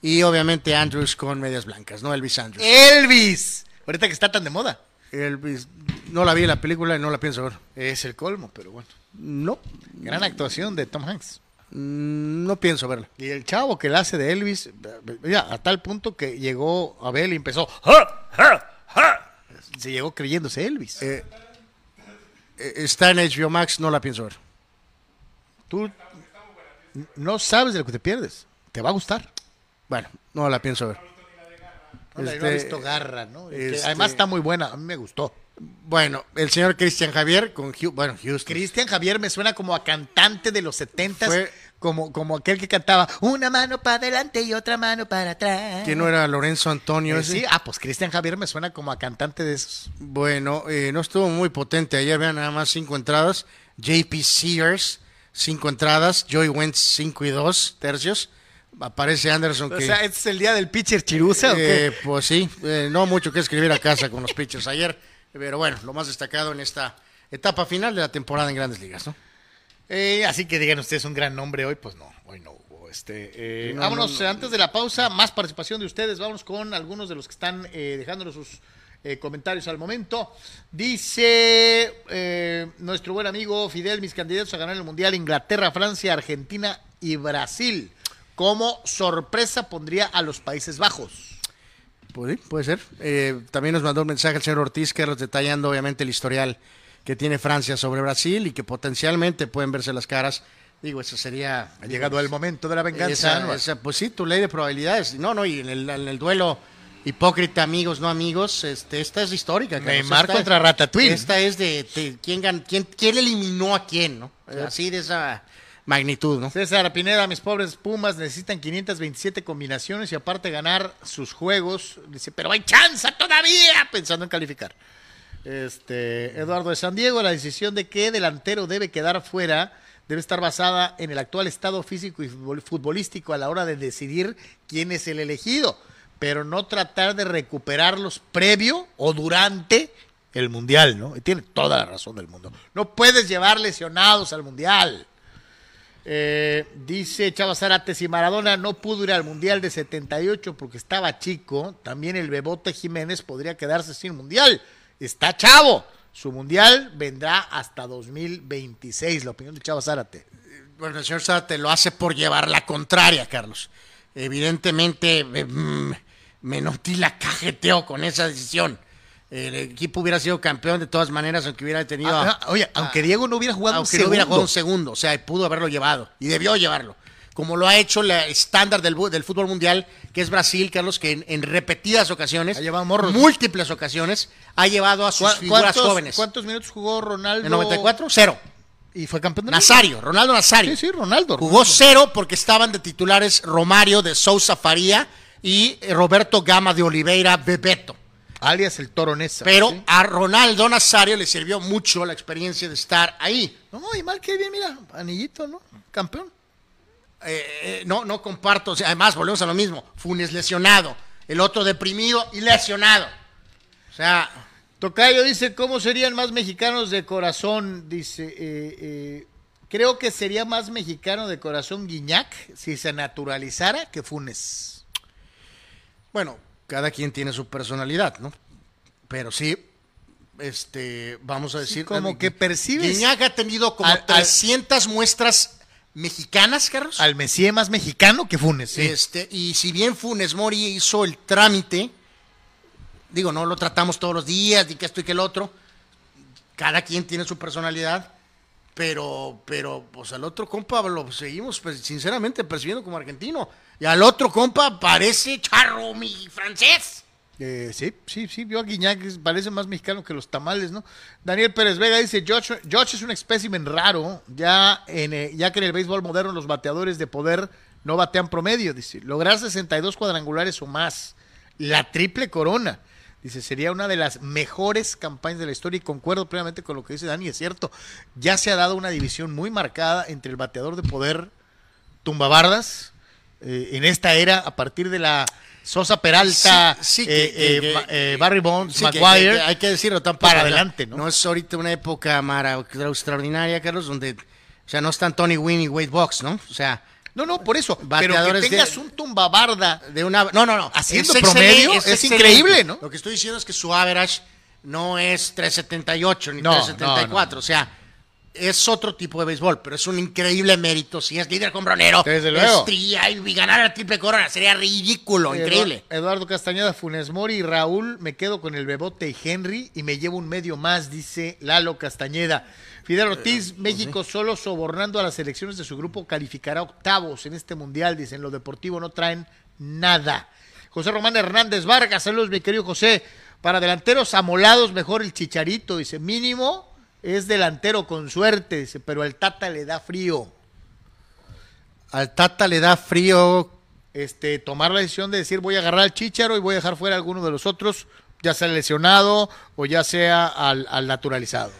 Y obviamente Andrews con medias blancas, ¿no? Elvis Andrews. Elvis. Ahorita que está tan de moda. Elvis, no la vi la película y no la pienso ver. Es el colmo, pero bueno. No, Gran actuación de Tom Hanks. mm, no pienso verla. Y el chavo que la hace de Elvis, mira, a tal punto que llegó a ver y empezó. "Ja, ja, ja". Se llegó creyéndose Elvis. Eh, eh, está en HBO Max, no la pienso ver. Tú no sabes de lo que te pierdes. Te va a gustar. Bueno, no la pienso ver. No, la- no Este, ha visto Garra, ¿no? Este- Además está muy buena. A mí me gustó. Bueno, el señor Christian Javier con bueno, Houston. Cristian Javier me suena como a cantante de los setentas, como, como aquel que cantaba una mano para adelante y otra mano para atrás. que no era Lorenzo Antonio. Eh, ese? sí, ah, pues Cristian Javier me suena como a cantante de esos. Bueno, eh, no estuvo muy potente ayer, vean nada más cinco entradas. JP Sears, cinco entradas. Joey Wentz, cinco y dos tercios. Aparece Anderson O que... sea, ¿este es el día del pitcher chirusa o qué? eh, pues sí, eh, no mucho que escribir a casa con los pitchers ayer. Pero bueno, lo más destacado en esta etapa final de la temporada en Grandes Ligas, ¿no? Eh, así que digan ustedes un gran nombre hoy, pues no, hoy no hubo. Este, eh, No, vámonos no, no. antes de la pausa, más participación de ustedes. Vámonos con algunos de los que están eh, dejándonos sus eh, comentarios al momento. Dice eh, nuestro buen amigo Fidel, mis candidatos a ganar el Mundial, Inglaterra, Francia, Argentina y Brasil. Como sorpresa pondría a los Países Bajos. Pues sí, puede ser. Eh, también nos mandó un mensaje el señor Ortiz, Carlos, detallando obviamente el historial que tiene Francia sobre Brasil y que potencialmente pueden verse las caras. Digo, eso sería... Ha llegado el momento de la venganza. Esa- ¿no? esa- pues sí, tu ley de probabilidades. No, no, y en el, en el duelo hipócrita, amigos, no amigos, este, esta es histórica. Carlos. Neymar Esta- contra Ratatouille. Esta es de, de quién, gan- quién, quién eliminó a quién, ¿no? Así de esa magnitud, ¿no? César Pineda, mis pobres Pumas necesitan 527 combinaciones y aparte ganar sus juegos. Dice, pero hay chance todavía, pensando en calificar. Este, Eduardo de San Diego, la decisión de qué delantero debe quedar fuera debe estar basada en el actual estado físico y futbol- futbolístico a la hora de decidir quién es el elegido, pero no tratar de recuperarlos previo o durante el mundial, ¿no? Y tiene toda la razón del mundo. No puedes llevar lesionados al mundial. Eh, dice Chava Zárate, si Maradona no pudo ir al Mundial de 78 porque estaba chico, también el Bebote Jiménez podría quedarse sin Mundial. Está chavo. Su Mundial vendrá hasta 2026, la opinión de Chava Zárate. Bueno, el señor Zárate lo hace por llevar la contraria, Carlos. Evidentemente, eh, mm, Menotti la cajeteó con esa decisión. El equipo hubiera sido campeón de todas maneras, aunque hubiera tenido. Ah, oye, aunque Diego no hubiera jugado un aunque no hubiera segundo. jugado un segundo, o sea, pudo haberlo llevado y debió llevarlo. Como lo ha hecho la estándar del, del fútbol mundial, que es Brasil, Carlos, que en, en repetidas ocasiones, Ha llevado morros. múltiples ocasiones, ha llevado a sus ¿Cu- figuras ¿Cuántos, jóvenes. ¿Cuántos minutos jugó Ronaldo? ¿En 94? Cero. Y fue campeón de Nazario, Ronaldo Nazario. Sí, sí, Ronaldo. Jugó cero porque estaban de titulares Romario de Sousa Faría y Roberto Gama de Oliveira Bebeto. Alias el Toro Nesa. Pero ¿sí? a Ronaldo Nazario le sirvió mucho la experiencia de estar ahí. No, y mal que bien, mira, anillito, ¿no? Campeón. Eh, eh, no, no comparto. o sea, además, volvemos a lo mismo. Funes lesionado. El otro deprimido y lesionado. O sea, Tocayo dice, ¿cómo serían más mexicanos de corazón? Dice, eh, creo que sería más mexicano de corazón Guiñac si se naturalizara que Funes. bueno, cada quien tiene su personalidad, ¿no? Pero sí, este, vamos a decir. como eh, que percibes Guiñac ha tenido como al- al- 300 muestras mexicanas, Carlos. al Messi más mexicano que Funes. sí. Este, y si bien Funes Mori hizo el trámite, digo, no lo tratamos todos los días, ni que esto y que el otro, cada quien tiene su personalidad, pero, pero, pues al otro compa lo seguimos, pues, sinceramente, percibiendo como argentino. Y al otro compa parece charro mi francés. Eh, sí, sí, sí, vio a Guiñac, parece más mexicano que los tamales, ¿no? Daniel Pérez Vega dice, Josh, Josh es un espécimen raro, ya, en, eh, ya que en el béisbol moderno los bateadores de poder no batean promedio, dice, lograr 62 cuadrangulares o más, la triple corona, dice, sería una de las mejores campañas de la historia y concuerdo plenamente con lo que dice Dani, es cierto, ya se ha dado una división muy marcada entre el bateador de poder tumbabardas eh, en esta era a partir de la Sosa Peralta, Sí, sí, eh, que- eh, que- Ma- eh, que- Barry Bonds, Sí, Maguire. que- hay que decirlo tampoco. para adelante, ¿no? No es ahorita una época mara- extraordinaria, Carlos, donde, o sea, no están Tony Wynn y Wade Box, ¿no? O sea, No, no, por eso. Pero que Bateadores de- tengas un tumbabarda. de una no no no Haciendo Es promedio, es increíble, ¿no? lo que estoy diciendo es que su average no es 378 ni No, 374 no, no. o sea es otro tipo de béisbol pero es un increíble mérito si es líder hombronero Desde luego. es tría y ganar la triple corona sería ridículo increíble Edu- Eduardo Castañeda, Funes Mori y Raúl, me quedo con el Bebote y Henry y me llevo un medio más, dice Lalo Castañeda. Fidel Ortiz, México solo sobornando a las elecciones de su grupo calificará octavos en este mundial, dice, en lo deportivo no traen nada. José Román Hernández Vargas, saludos mi querido José. Para delanteros amolados, mejor el Chicharito, dice, mínimo es delantero con suerte, dice, pero al Tata le da frío. al Tata le da frío este, tomar la decisión de decir voy a agarrar al Chicharo y voy a dejar fuera a alguno de los otros, ya sea lesionado o ya sea al, al naturalizado.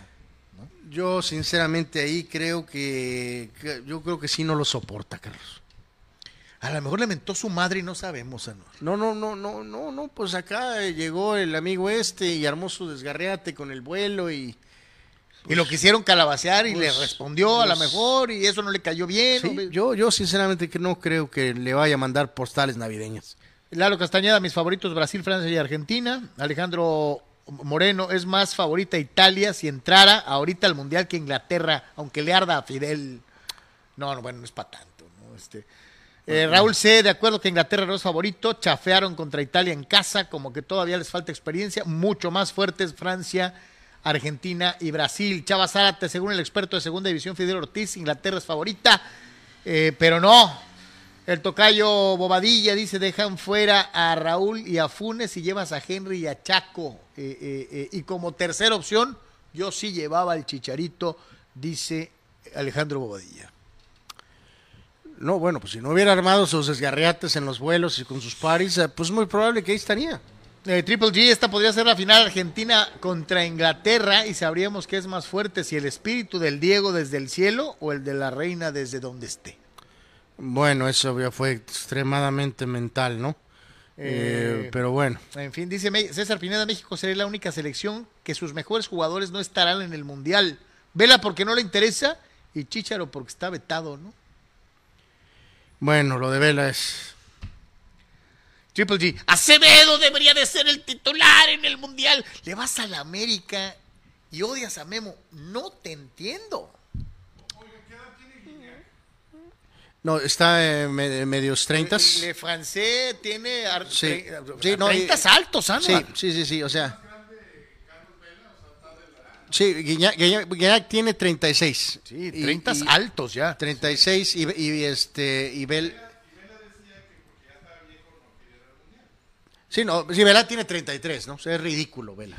yo sinceramente ahí creo que, que- yo creo que sí no lo soporta Carlos A lo mejor le mentó su madre y no sabemos, Anor. no no no no no no pues acá llegó el amigo este y armó su desgarreate con el vuelo y y lo quisieron calabacear y pues, le respondió a lo pues, mejor y eso no le cayó bien. Yo, yo sinceramente que no creo que le vaya a mandar postales navideñas. Lalo Castañeda, mis favoritos Brasil, Francia y Argentina. Alejandro Moreno, es más favorita Italia si entrara ahorita al Mundial que Inglaterra, aunque le arda a Fidel. No, no, bueno, no es para tanto. ¿no? Este, eh, Raúl C., de acuerdo que Inglaterra no es favorito, chafearon contra Italia en casa, como que todavía les falta experiencia, mucho más fuertes Francia, Argentina y Brasil. Chava Zárate, según el experto de segunda división Fidel Ortiz, Inglaterra es favorita, eh, pero no, el tocayo Bobadilla dice, dejan fuera a Raúl y a Funes y llevas a Henry y a Chaco. Eh, eh, y como tercera opción, yo sí llevaba al Chicharito, dice Alejandro Bobadilla. No, bueno, pues si no hubiera armado sus desgarreates en los vuelos y con sus paris, pues muy probable que ahí estaría. Eh, Triple G, esta podría ser la final Argentina contra Inglaterra y sabríamos que es más fuerte si el espíritu del Diego desde el cielo o el de la reina desde donde esté. Bueno, eso ya fue extremadamente mental, ¿no? Eh, Eh, pero bueno, En fin, dice César Pineda, México sería la única selección que sus mejores jugadores no estarán en el Mundial. Vela porque no le interesa y Chicharo porque está vetado, ¿no? bueno, lo de Vela es... Triple G, Acevedo debería de ser el titular en el Mundial. Le vas a la América y odias a Memo. No te entiendo. No, está eh, me- medios treintas. Le francés tiene Sí. Sí, no, 30 altos, ¿ah? Sí, sí, sí, sí, o sea... Sí, Guiñac, Guiñac- Guiñac tiene 36. Sí, Y- 30 y- altos ya. 36 y, y este y Bel Sí, no, sí, Vela tiene 33, ¿no? O sea, es ridículo, Vela.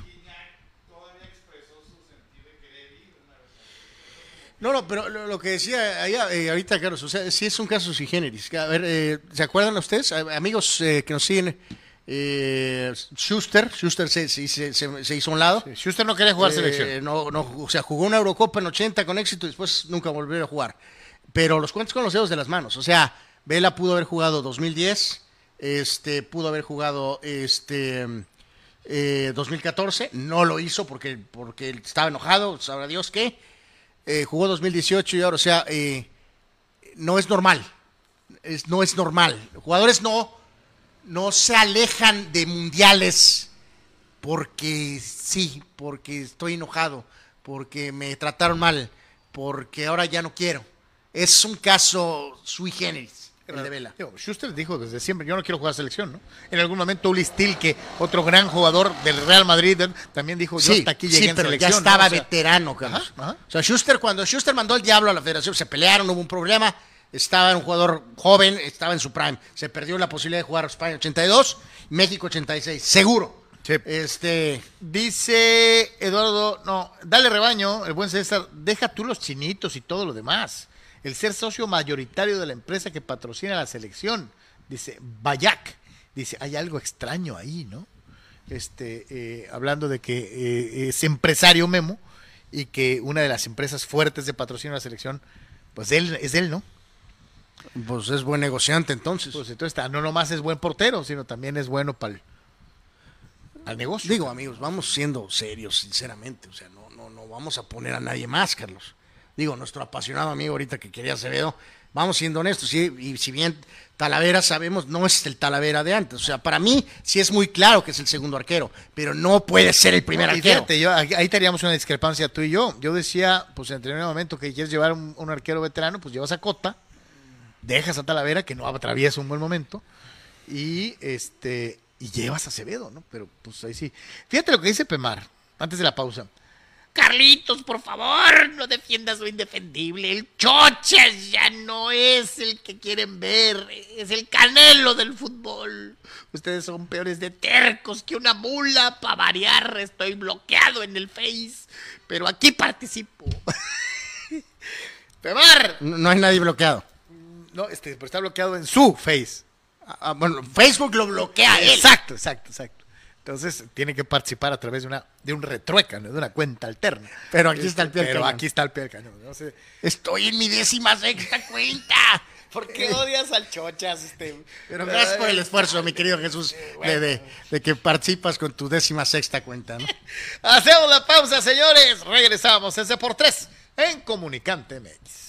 No, no, pero lo, lo que decía allá, eh, ahorita, Carlos, o sea, sí es un caso sui generis. A ver, eh, ¿se acuerdan ustedes, amigos eh, que nos siguen Eh, Schuster, Schuster se, se- se- hizo a un lado. Si usted no quería jugar Eh, selección. no, no, o sea, jugó una Eurocopa en 80 con éxito y después nunca volvió a jugar. Pero los cuentos con los dedos de las manos. O sea, Vela pudo haber jugado 2010, este, pudo haber jugado este, eh, 2014, no lo hizo porque, porque estaba enojado, sabrá Dios qué. Eh, jugó 2018 y ahora, o sea, eh, no es normal. No es normal. Los jugadores no, no se alejan de mundiales porque sí, porque estoy enojado, porque me trataron mal, porque ahora ya no quiero. Es un caso sui generis, el de Vela. Digo, Schuster dijo desde siempre, yo no quiero jugar selección, ¿no? En algún momento Uli que otro gran jugador del Real Madrid, también dijo, yo Sí, hasta aquí llegué sí, en pero selección. ya ¿no? estaba O sea, veterano, Carlos. Ajá, ajá. O sea, Schuster, cuando Schuster mandó el diablo a la federación, se pelearon, hubo un problema, estaba un jugador joven, estaba en su prime, se perdió la posibilidad de jugar España 82, México 86, seguro. Sí. Este, Dice Eduardo, no, dale rebaño, el buen César, deja tú los chinitos y todo lo demás. El ser socio mayoritario de la empresa que patrocina la selección, dice Bayak, dice, hay algo extraño ahí, ¿no? Este, eh, hablando de que eh, es empresario Memo y que una de las empresas fuertes de patrocinio de la selección, pues él es él, ¿no? pues es buen negociante entonces. Pues entonces no nomás es buen portero, sino también es bueno para el al negocio. Digo, amigos, vamos siendo serios, sinceramente. O sea, no, no, no vamos a poner a nadie más, Carlos. Digo, nuestro apasionado amigo ahorita que quería Acevedo, vamos siendo honestos. sí, y si bien Talavera sabemos, no es el Talavera de antes. O sea, para mí sí es muy claro que es el segundo arquero, pero no puede ser el primer No, y arquero. fíjate, yo, ahí teníamos una discrepancia tú y yo. Yo decía, pues en determinado momento que quieres llevar un, un arquero veterano, pues llevas a Cota, dejas a Talavera, que no atraviesa un buen momento, y este y llevas a Acevedo, ¿no? Pero pues ahí sí. Fíjate lo que dice Pemar, antes de la pausa. Carlitos, por favor, no defiendas lo indefendible. El Chochas ya no es el que quieren ver, es el canelo del fútbol. Ustedes son peores de tercos que una mula. Para variar, estoy bloqueado en el Face, pero aquí participo. Pemar, No, no hay nadie bloqueado. no, este, pero está bloqueado en su face. Ah, ah, bueno, Facebook lo bloquea él. Exacto, exacto, exacto. Entonces tiene que participar a través de una de un retrueca, ¿no? de una cuenta alterna. Pero aquí está el pie del Pero aquí está el pie del cañón. No sé. Estoy en mi décima sexta cuenta. ¿Por qué odias al chochas? Este? Pero gracias por el esfuerzo, mi querido Jesús, de, de- de que participas con tu décima sexta cuenta, ¿no? Hacemos la pausa, señores. Regresamos ese por tres en Comunicante MX.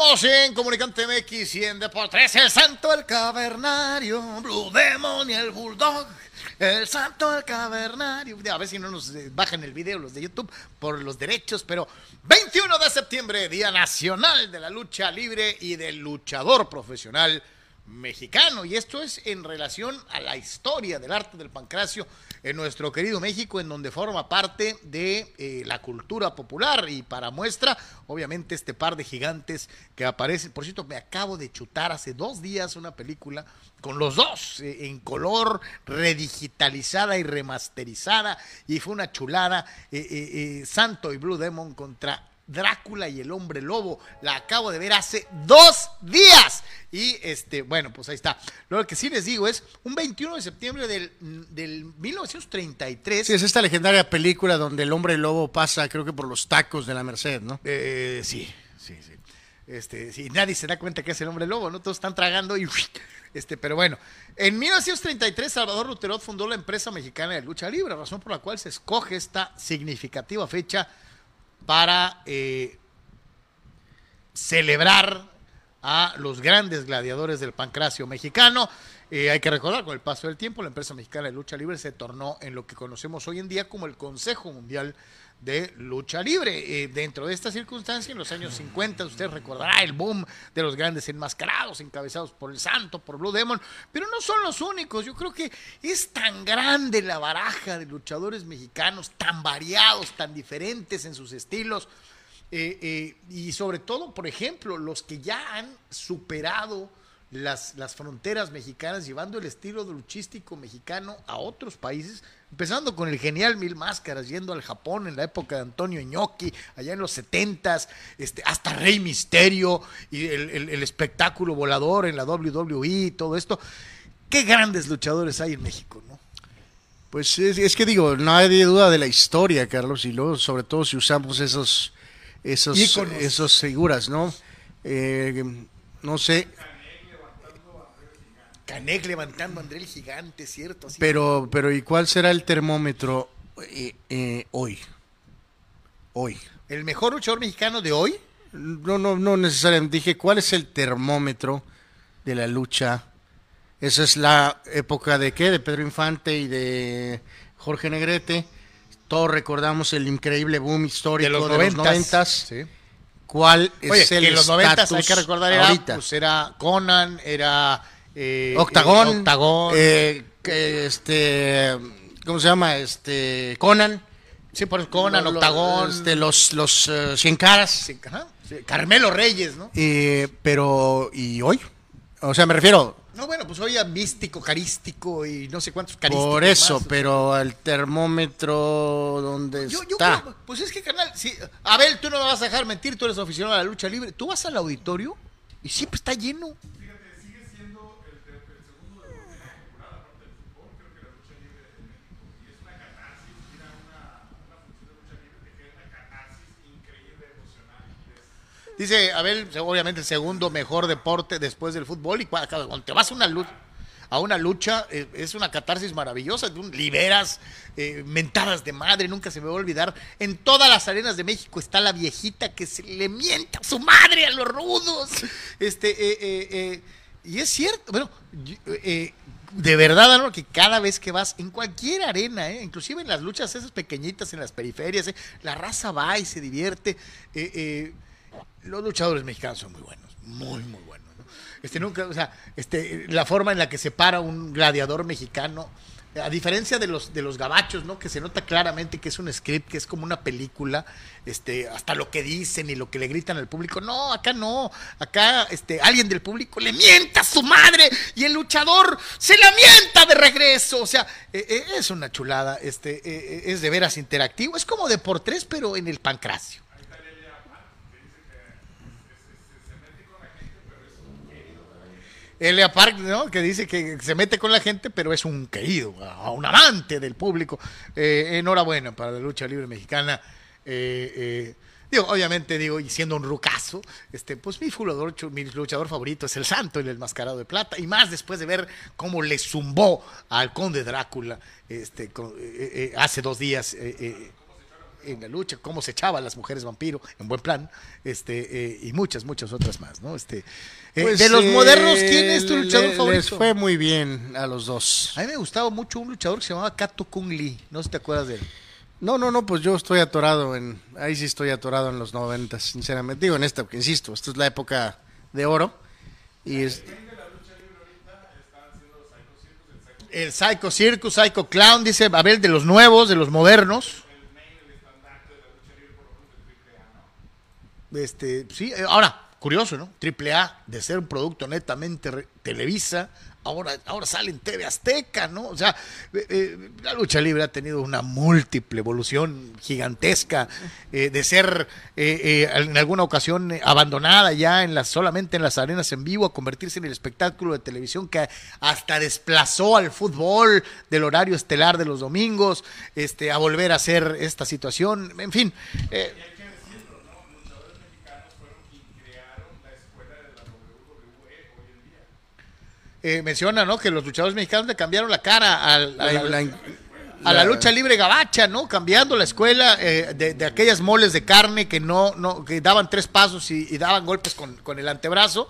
Regresamos en Comunicante MX y en Deportes. El Santo, el Cavernario, Blue Demon y el Bulldog. El Santo, el Cavernario. A ver si no nos eh, bajan el video los de YouTube por los derechos, pero 21 de septiembre, Día Nacional de la Lucha Libre y del Luchador Profesional mexicano. Y esto es en relación a la historia del arte del pancracio en nuestro querido México, en donde forma parte de eh, la cultura popular. Y para muestra, obviamente, este par de gigantes que aparecen. Por cierto, me acabo de chutar hace dos días una película con los dos eh, en color, redigitalizada y remasterizada. Y fue una chulada. Eh, Santo y Blue Demon contra Drácula y el hombre lobo. La acabo de ver hace dos días. Y este, bueno, pues ahí está. Lo que sí les digo es un 21 de septiembre del, del 1933. Sí, es esta legendaria película donde el hombre lobo pasa, creo que por los tacos de la Merced, ¿no? Eh, sí, sí, sí. Este, sí, nadie se da cuenta que es el hombre lobo, ¿no? Todos están tragando y. Este, pero bueno, en 1933 Salvador Luterot fundó la empresa mexicana de lucha libre, razón por la cual se escoge esta significativa fecha para eh, celebrar a los grandes gladiadores del pancracio mexicano. Eh, hay que recordar, con el paso del tiempo, la empresa mexicana de lucha libre se tornó en lo que conocemos hoy en día como el Consejo Mundial de Lucha Libre. Eh, dentro de esta circunstancia, en los años 50, usted recordará el boom de los grandes enmascarados, encabezados por el Santo, por Blue Demon, pero no son los únicos. Yo creo que es tan grande la baraja de luchadores mexicanos, tan variados, tan diferentes en sus estilos. Eh, y sobre todo, por ejemplo, los que ya han superado las, las fronteras mexicanas, llevando el estilo luchístico mexicano a otros países, empezando con el genial Mil Máscaras, yendo al Japón en la época de Antonio Inoki, allá en los setentas, este, hasta Rey Misterio y el, espectáculo volador en la WWE, todo esto. Qué grandes luchadores hay en México, ¿no? Pues es, que digo, no hay duda de la historia, Carlos, y luego, sobre todo si usamos esos, esos, esos figuras, ¿no? Eh, no sé, Canek levantando a André el Gigante, ¿cierto? pero, pero ¿y cuál será el termómetro eh, eh, hoy? Hoy. ¿El mejor luchador mexicano de hoy? No, no, no necesariamente. Dije, ¿cuál es el termómetro de la lucha? Esa es la época de qué? De Pedro Infante y de Jorge Negrete. Todos recordamos el increíble boom histórico de los noventas. Sí. ¿Cuál es el en los noventas hay que recordar era, pues era Conan, era eh, Octagón, eh, este, ¿cómo se llama? Este, Conan. Sí, por Conan, Octagón. Este, los, los uh, Cien Caras. Carmelo Reyes, ¿no? pero, ¿y hoy? O sea, me refiero. No, bueno, pues hoy a místico, carístico y no sé cuántos carísticos. Por eso, pero el termómetro, ¿dónde está? pues es que, carnal, si, Abel, tú no me vas a dejar mentir, tú eres aficionado a la lucha libre. Tú vas al auditorio y siempre está lleno. Dice Abel, obviamente el segundo mejor deporte después del fútbol y cuando te vas a una lucha, a una lucha eh, es una catarsis maravillosa, liberas eh, mentadas de madre, nunca se me va a olvidar. En todas las arenas de México está la viejita que se le mienta a su madre a los rudos. Este, eh, y es cierto, bueno, de verdad, algo que cada vez que vas en cualquier arena, inclusive en las luchas esas pequeñitas en las periferias, la raza va y se divierte. Eh, los luchadores mexicanos son muy buenos, muy, muy buenos. Este, nunca, o sea, este, la forma en la que se para un gladiador mexicano, a diferencia de los, de los gabachos, ¿no? Que se nota claramente que es un script, que es como una película, este, hasta lo que dicen y lo que le gritan al público. No, acá no. Acá, este, alguien del público le mienta a su madre y el luchador se la mienta de regreso. O sea, eh, eh, es una chulada, este, eh, es de veras interactivo. Es como de por tres, pero en el pancracio. Elia Park, ¿no? Que dice que se mete con la gente, pero es un querido, un amante del público. Eh, enhorabuena para la lucha libre mexicana. Eh, eh, digo, obviamente, digo, y siendo un rucazo, este, pues mi fulador, mi luchador favorito es el Santo, el mascarado de plata, y más después de ver cómo le zumbó al conde Drácula este, hace dos días en la lucha, cómo se echaba a las mujeres vampiro, en buen plan, este, y muchas, muchas otras más, ¿no? Este, eh, pues, de los modernos, ¿quién es tu luchador favorito? Les fue muy bien a los dos. A mí me gustaba mucho un luchador que se llamaba Kato Kung Lee. No sé si te acuerdas de él. No, no, no, pues yo estoy atorado en. Ahí sí estoy atorado en los noventas, sinceramente. Digo en esta, porque insisto, esta es la época de oro. Y es. El Psycho Circus, Psycho Clown, dice Abel, de los nuevos, de los modernos. Este, sí, eh, ahora, curioso, ¿no? Triple A, de ser un producto netamente Televisa, ahora, ahora sale en TV Azteca, ¿no? O sea, eh, eh, la lucha libre ha tenido una múltiple evolución gigantesca eh, de ser eh, en alguna ocasión abandonada ya en las, solamente en las arenas en vivo a convertirse en el espectáculo de televisión que hasta desplazó al fútbol del horario estelar de los domingos, este, a volver a hacer esta situación, en fin. Eh, menciona, ¿no? Que los luchadores mexicanos le cambiaron la cara al- a, la, La- la- a la la- lucha libre gabacha, ¿no? Cambiando la escuela eh, de, de aquellas moles de carne que no, no, que daban tres pasos y, y daban golpes con, con el antebrazo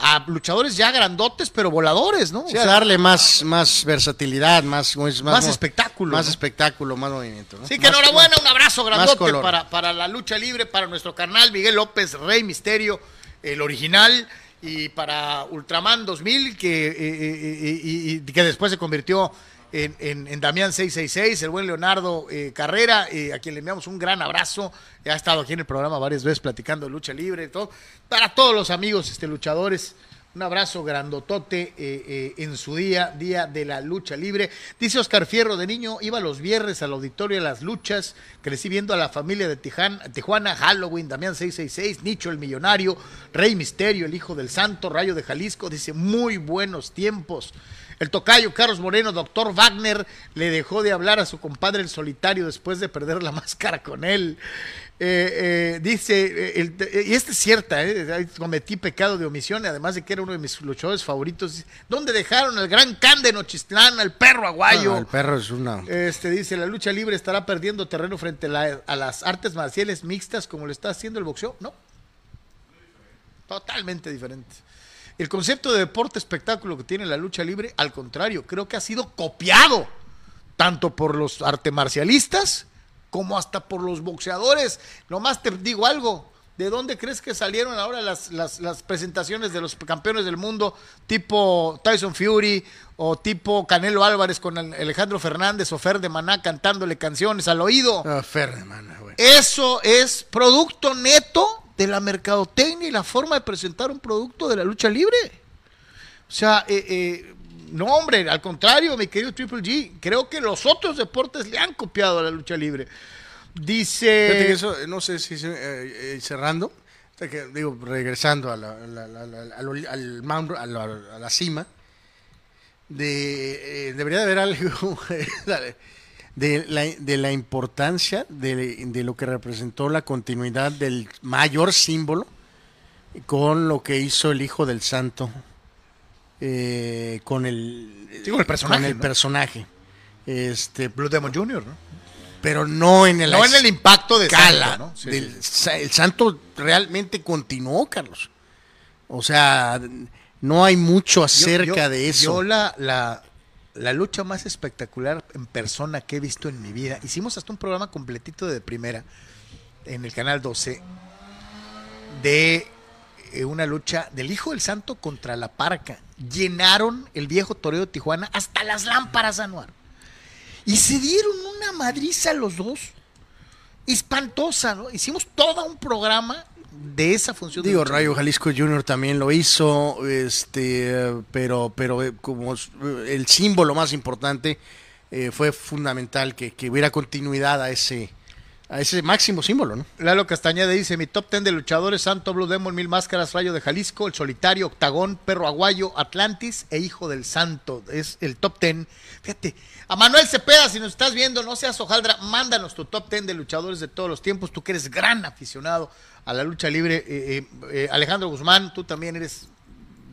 a luchadores ya grandotes pero voladores, ¿no? O Sí, sea, a darle más, más versatilidad, más, más, Más espectáculo, Más ¿no? espectáculo, más movimiento. ¿no? Sí, que Más- enhorabuena, un abrazo grandote para, para la lucha libre, para nuestro carnal Miguel López, Rey Misterio, el original, y para Ultraman 2000, que, eh, eh, eh, y- que después se convirtió en, en- en Damián 666, el buen Leonardo Carrera, a quien le enviamos un gran abrazo. Ha estado aquí en el programa varias veces platicando de lucha libre y todo. Para todos los amigos este, luchadores. Un abrazo grandotote eh, eh, en su día, día de la lucha libre. Dice Oscar Fierro, de niño iba los viernes al auditorio de las luchas, crecí viendo a la familia de Tijuana Halloween, Damián 666, Nicho el Millonario, Rey Misterio, el Hijo del Santo, Rayo de Jalisco, dice, muy buenos tiempos. El tocayo Carlos Moreno, doctor Wagner, le dejó de hablar a su compadre el solitario después de perder la máscara con él. Eh, eh, dice, eh, el- eh, y esta es cierta, eh, cometí pecado de omisión, además de que era uno de mis luchadores favoritos. ¿Dónde dejaron al gran can de Nochistlán, al perro aguayo? No, el perro es una. Este dice, la lucha libre estará perdiendo terreno frente a, la- a las artes marciales mixtas como lo está haciendo el boxeo. No. Totalmente diferente. El concepto de deporte espectáculo que tiene la lucha libre, al contrario, creo que ha sido copiado tanto por los arte marcialistas como hasta por los boxeadores. Nomás te digo algo. ¿De dónde crees que salieron ahora las, las, las presentaciones de los campeones del mundo tipo Tyson Fury o tipo Canelo Álvarez con Alejandro Fernández o Fer de Maná cantándole canciones al oído? Ah, Fer de Mana, güey. Eso es producto neto de la mercadotecnia y la forma de presentar un producto de la lucha libre. O sea, eh, eh, no, hombre, al contrario, mi querido Triple G, creo que los otros deportes le han copiado a la lucha libre. Dice. Eso, eh, no sé si eh, eh, cerrando, digo, regresando a la, a la- la- al, mount- a la, a cima, de, eh, debería de haber algo de la, de la importancia de lo que representó la continuidad del mayor símbolo con lo que hizo el Hijo del Santo, eh, con el, Sí, con el personaje, con el ¿no? personaje. Este, Blue Demon Jr., ¿no? pero no en el No en el impacto de escala. Santo, ¿no? Sí, del- sí. sa- El santo realmente continuó, Carlos. O sea, no hay mucho acerca yo- de eso. Yo la, la, la lucha más espectacular en persona que he visto en mi vida. Hicimos hasta un programa completito de primera en el canal 12 de eh, una lucha del Hijo del Santo contra la Parca. Llenaron el viejo toreo de Tijuana hasta las lámparas, Anuar. Y se dieron una madriza los dos. Espantosa, ¿no? Hicimos todo un programa de esa función. Digo. Rayo Jalisco Junior también lo hizo, este, pero, pero eh, como el símbolo más importante eh, fue fundamental que, que hubiera continuidad a ese, ese máximo símbolo, ¿no? Lalo Castañeda dice, mi top ten de luchadores, Santo, Blue Demon, Mil Máscaras, Rayo de Jalisco, El Solitario, Octagón, Perro Aguayo, Atlantis e Hijo del Santo. Es el top ten. Fíjate, a Manuel Cepeda, si nos estás viendo, no seas hojaldra, mándanos tu top ten de luchadores de todos los tiempos. Tú que eres gran aficionado a la lucha libre. Eh, eh, eh, Alejandro Guzmán, tú también eres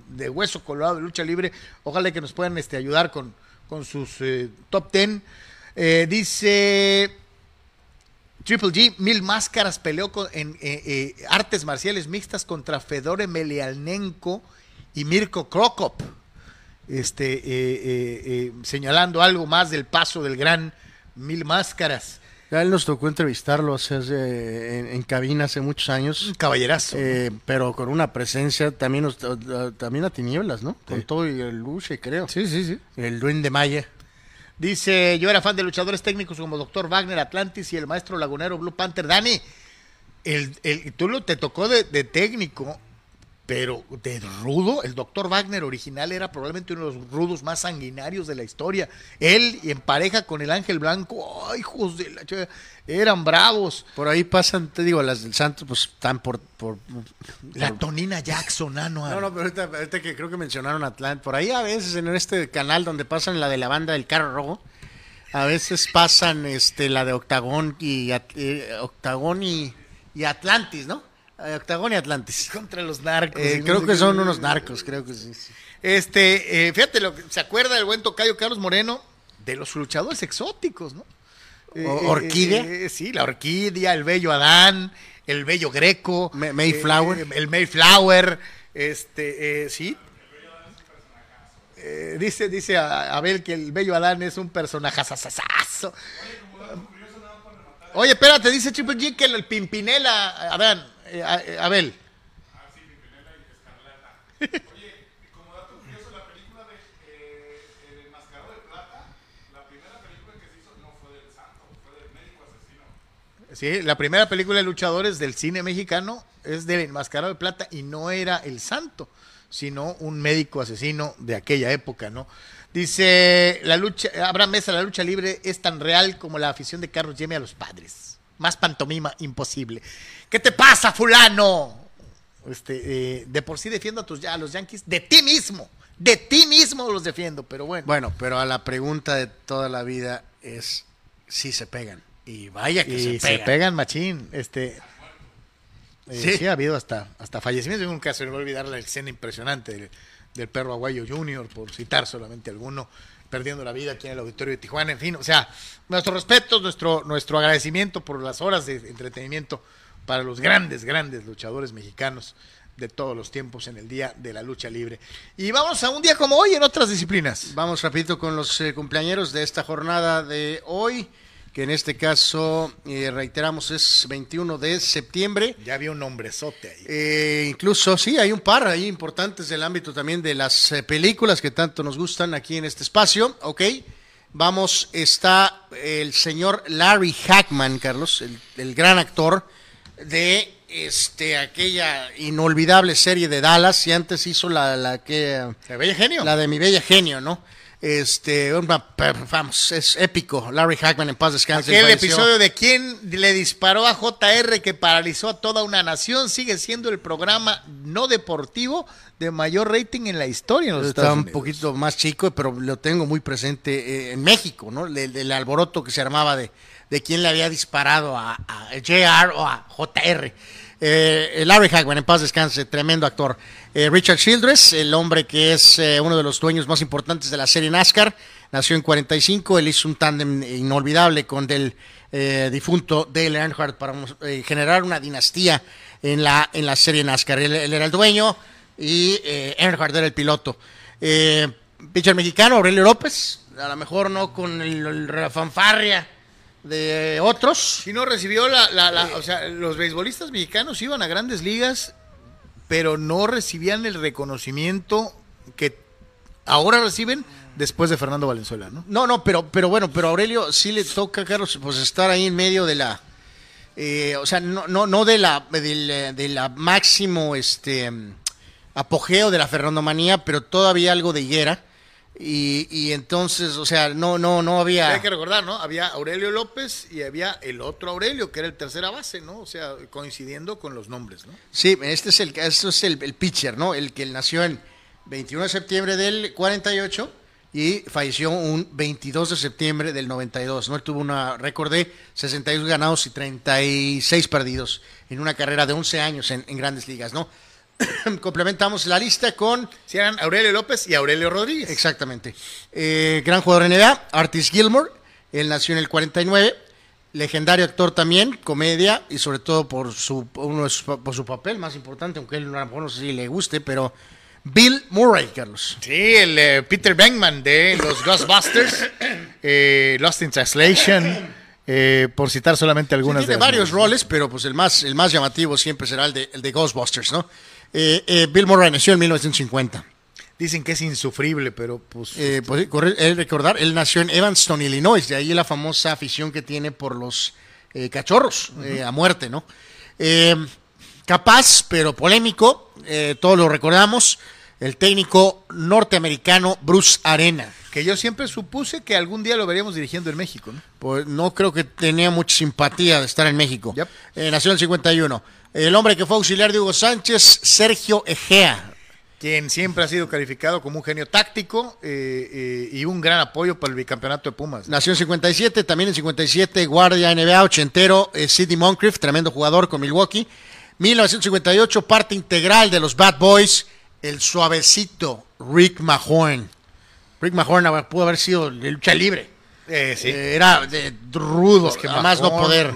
de hueso colorado de lucha libre. Ojalá que nos puedan este, ayudar con, con sus top ten. Dice... Triple G, Mil Máscaras peleó con- en eh, eh, artes marciales mixtas contra Fedor Emelianenko y Mirko Krokop. Este, eh, señalando algo más del paso del gran Mil Máscaras. Ya él nos tocó entrevistarlo hace, hace- en, en cabina hace muchos años. Caballerazo. eh, pero con una presencia también, también a tinieblas, ¿no? Con todo y el luche, creo. sí, sí, sí. El duende Maya. Dice, yo era fan de luchadores técnicos como Dr. Wagner, Atlantis y el maestro lagunero Blue Panther. Dani, el, el, tú lo, te tocó de, de técnico, pero de rudo. El Dr. Wagner original era probablemente uno de los rudos más sanguinarios de la historia. Él en pareja con el Ángel Blanco, ¡ay, hijos de la Eran bravos. Por ahí pasan, te digo, las del Santos, pues están por... por La Tonina Jackson, ah, no, No, no, pero ahorita, ahorita que creo que mencionaron Atlanta, por ahí a veces en este canal donde pasan la de la banda del carro rojo, a veces pasan este la de Octagón y eh, Octagón y, y Atlantis, ¿no? Eh, Octagón y Atlantis. Contra los narcos. Eh, no creo que son unos narcos, creo que sí. sí. Este, eh, fíjate, lo que, ¿se acuerda del buen tocayo Carlos Moreno? De los luchadores exóticos, ¿no? Eh, eh, orquídea. eh, sí, la orquídea, el bello Adán, el bello Greco. Ma- Mayflower. eh, el Mayflower, este, eh, sí. Eh, dice, dice a- Abel que el bello Adán es un personaje Oye, espérate, dice Triple G que el, el Pimpinela, Adán, eh, a- eh, Abel. Sí, la primera película de luchadores del cine mexicano es del Enmascarado de Plata y no era el santo, sino un médico asesino de aquella época, ¿no? Dice, la lucha, Abraham Mesa, la lucha libre es tan real como la afición de Carlos Yeme a los padres. Más pantomima imposible. ¿Qué te pasa, fulano? Este, eh, de por sí defiendo a, tus, a los Yankees, de ti mismo, de ti mismo los defiendo, pero bueno. Bueno, pero a la pregunta de toda la vida es si se pegan. Y vaya que y se se pegan. pegan machín. Este, eh, Sí. sí. ha habido hasta, hasta fallecimientos. En un caso, no voy a olvidar la escena impresionante del, del perro Aguayo Junior, por citar solamente alguno, perdiendo la vida aquí en el auditorio de Tijuana. En fin, o sea, nuestro respeto, nuestro, nuestro agradecimiento por las horas de entretenimiento para los grandes, grandes luchadores mexicanos de todos los tiempos en el Día de la Lucha Libre. Y vamos a un día como hoy en otras disciplinas. Vamos rapidito con los eh, cumpleañeros de esta jornada de hoy, que en este caso, eh, reiteramos, es 21 de septiembre. Ya había un nombrezote ahí. Eh, incluso, sí, hay un par ahí importantes del ámbito también de las eh, películas que tanto nos gustan aquí en este espacio, ¿ok? Vamos, está el señor Larry Hackman, Carlos, el, el gran actor de este aquella inolvidable serie de Dallas y antes hizo la, la que ¿Se veía genio? la de mi bella genio, ¿no? Este, vamos, es épico. Larry Hackman en paz descanse. Falleció. episodio de quién le disparó a JR que paralizó a toda una nación sigue siendo el programa no deportivo de mayor rating en la historia. En los Está Estados un Unidos. poquito más chico, pero lo tengo muy presente eh, en México, ¿no? El, el alboroto que se armaba de, de quién le había disparado a, a JR o a JR. Eh, Larry Hagman, en paz descanse, tremendo actor. Eh, Richard Childress, el hombre que es eh, uno de los dueños más importantes de la serie NASCAR, nació en 45, él hizo un tándem inolvidable con el difunto Dale Earnhardt para generar una dinastía en la, en la serie NASCAR. Él, era el dueño y Earnhardt era el piloto. Pitcher mexicano, Aurelio López, a lo mejor no con el, el- la fanfarria de otros. Si no recibió la, la- la- o sea, los beisbolistas mexicanos iban a grandes ligas, pero no recibían el reconocimiento que ahora reciben después de Fernando Valenzuela, ¿no? No, no, pero, pero bueno, pero Aurelio sí le toca, Carlos, pues estar ahí en medio de la, eh, o sea, no, no, no de la, del, de la máximo, este, apogeo de la ferrandomanía, pero todavía algo de higuera. Y, y entonces, o sea, no, no, no había. Hay que recordar, ¿no? Había Aurelio López y había el otro Aurelio, que era el tercera base, ¿no? O sea, coincidiendo con los nombres, ¿no? Sí, este es el, este es el, el pitcher, ¿no? El que nació en 21 de septiembre del 48 y falleció un 22 de septiembre del 92, ¿no? Él tuvo una récord de 62 ganados y 36 perdidos en una carrera de 11 años en, en grandes ligas, ¿no? Complementamos la lista con Sí, eran Aurelio López y Aurelio Rodríguez. Exactamente. Eh, gran jugador NBA, Artis Gilmore. Él nació en el 49. Legendario actor también, comedia y sobre todo por su, uno de sus- por su papel más importante, aunque él a lo mejor no sé si le guste, pero Bill Murray, Carlos. Sí, el eh, Peter Venkman de los Ghostbusters, eh, Lost in Translation, eh, por citar solamente algunas tiene de varios roles, pero pues el más, el más llamativo siempre será el de, el de Ghostbusters, ¿no? Eh, eh, Bill Murray nació en 1950. Dicen que es insufrible, pero pues... Eh, pues, corre- recordar, él nació en Evanston, Illinois, de ahí la famosa afición que tiene por los eh, cachorros eh, a muerte, ¿no? Eh, capaz, pero polémico, todos lo recordamos, el técnico norteamericano Bruce Arena. que yo siempre supuse que algún día lo veríamos dirigiendo en México, ¿no? Pues no creo que tenía mucha simpatía de estar en México. Yep. Nació en el 51. El hombre que fue auxiliar de Hugo Sánchez, Sergio Egea. Quien siempre ha sido calificado como un genio táctico eh, eh, y un gran apoyo para el bicampeonato de Pumas. Nació en 57, también en 57, guardia NBA, ochentero, eh, Sidney Moncrief, tremendo jugador con Milwaukee. 1958, parte integral de los Bad Boys, el suavecito Rick Mahorn. Rick Mahorn haber- pudo haber sido de lucha libre. Eh, sí. Eh, era de rudo, Es que más no poder.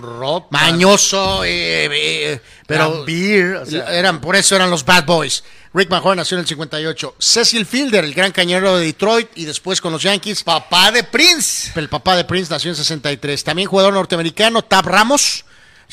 Mañoso, eh, eh, pero o sea- eran, por eso eran los Bad Boys. Rick Mahorn nació en el 58. Cecil Fielder, el gran cañero de Detroit y después con los Yankees. Papá de Prince. El papá de Prince nació en 63. También jugador norteamericano, Tab Ramos.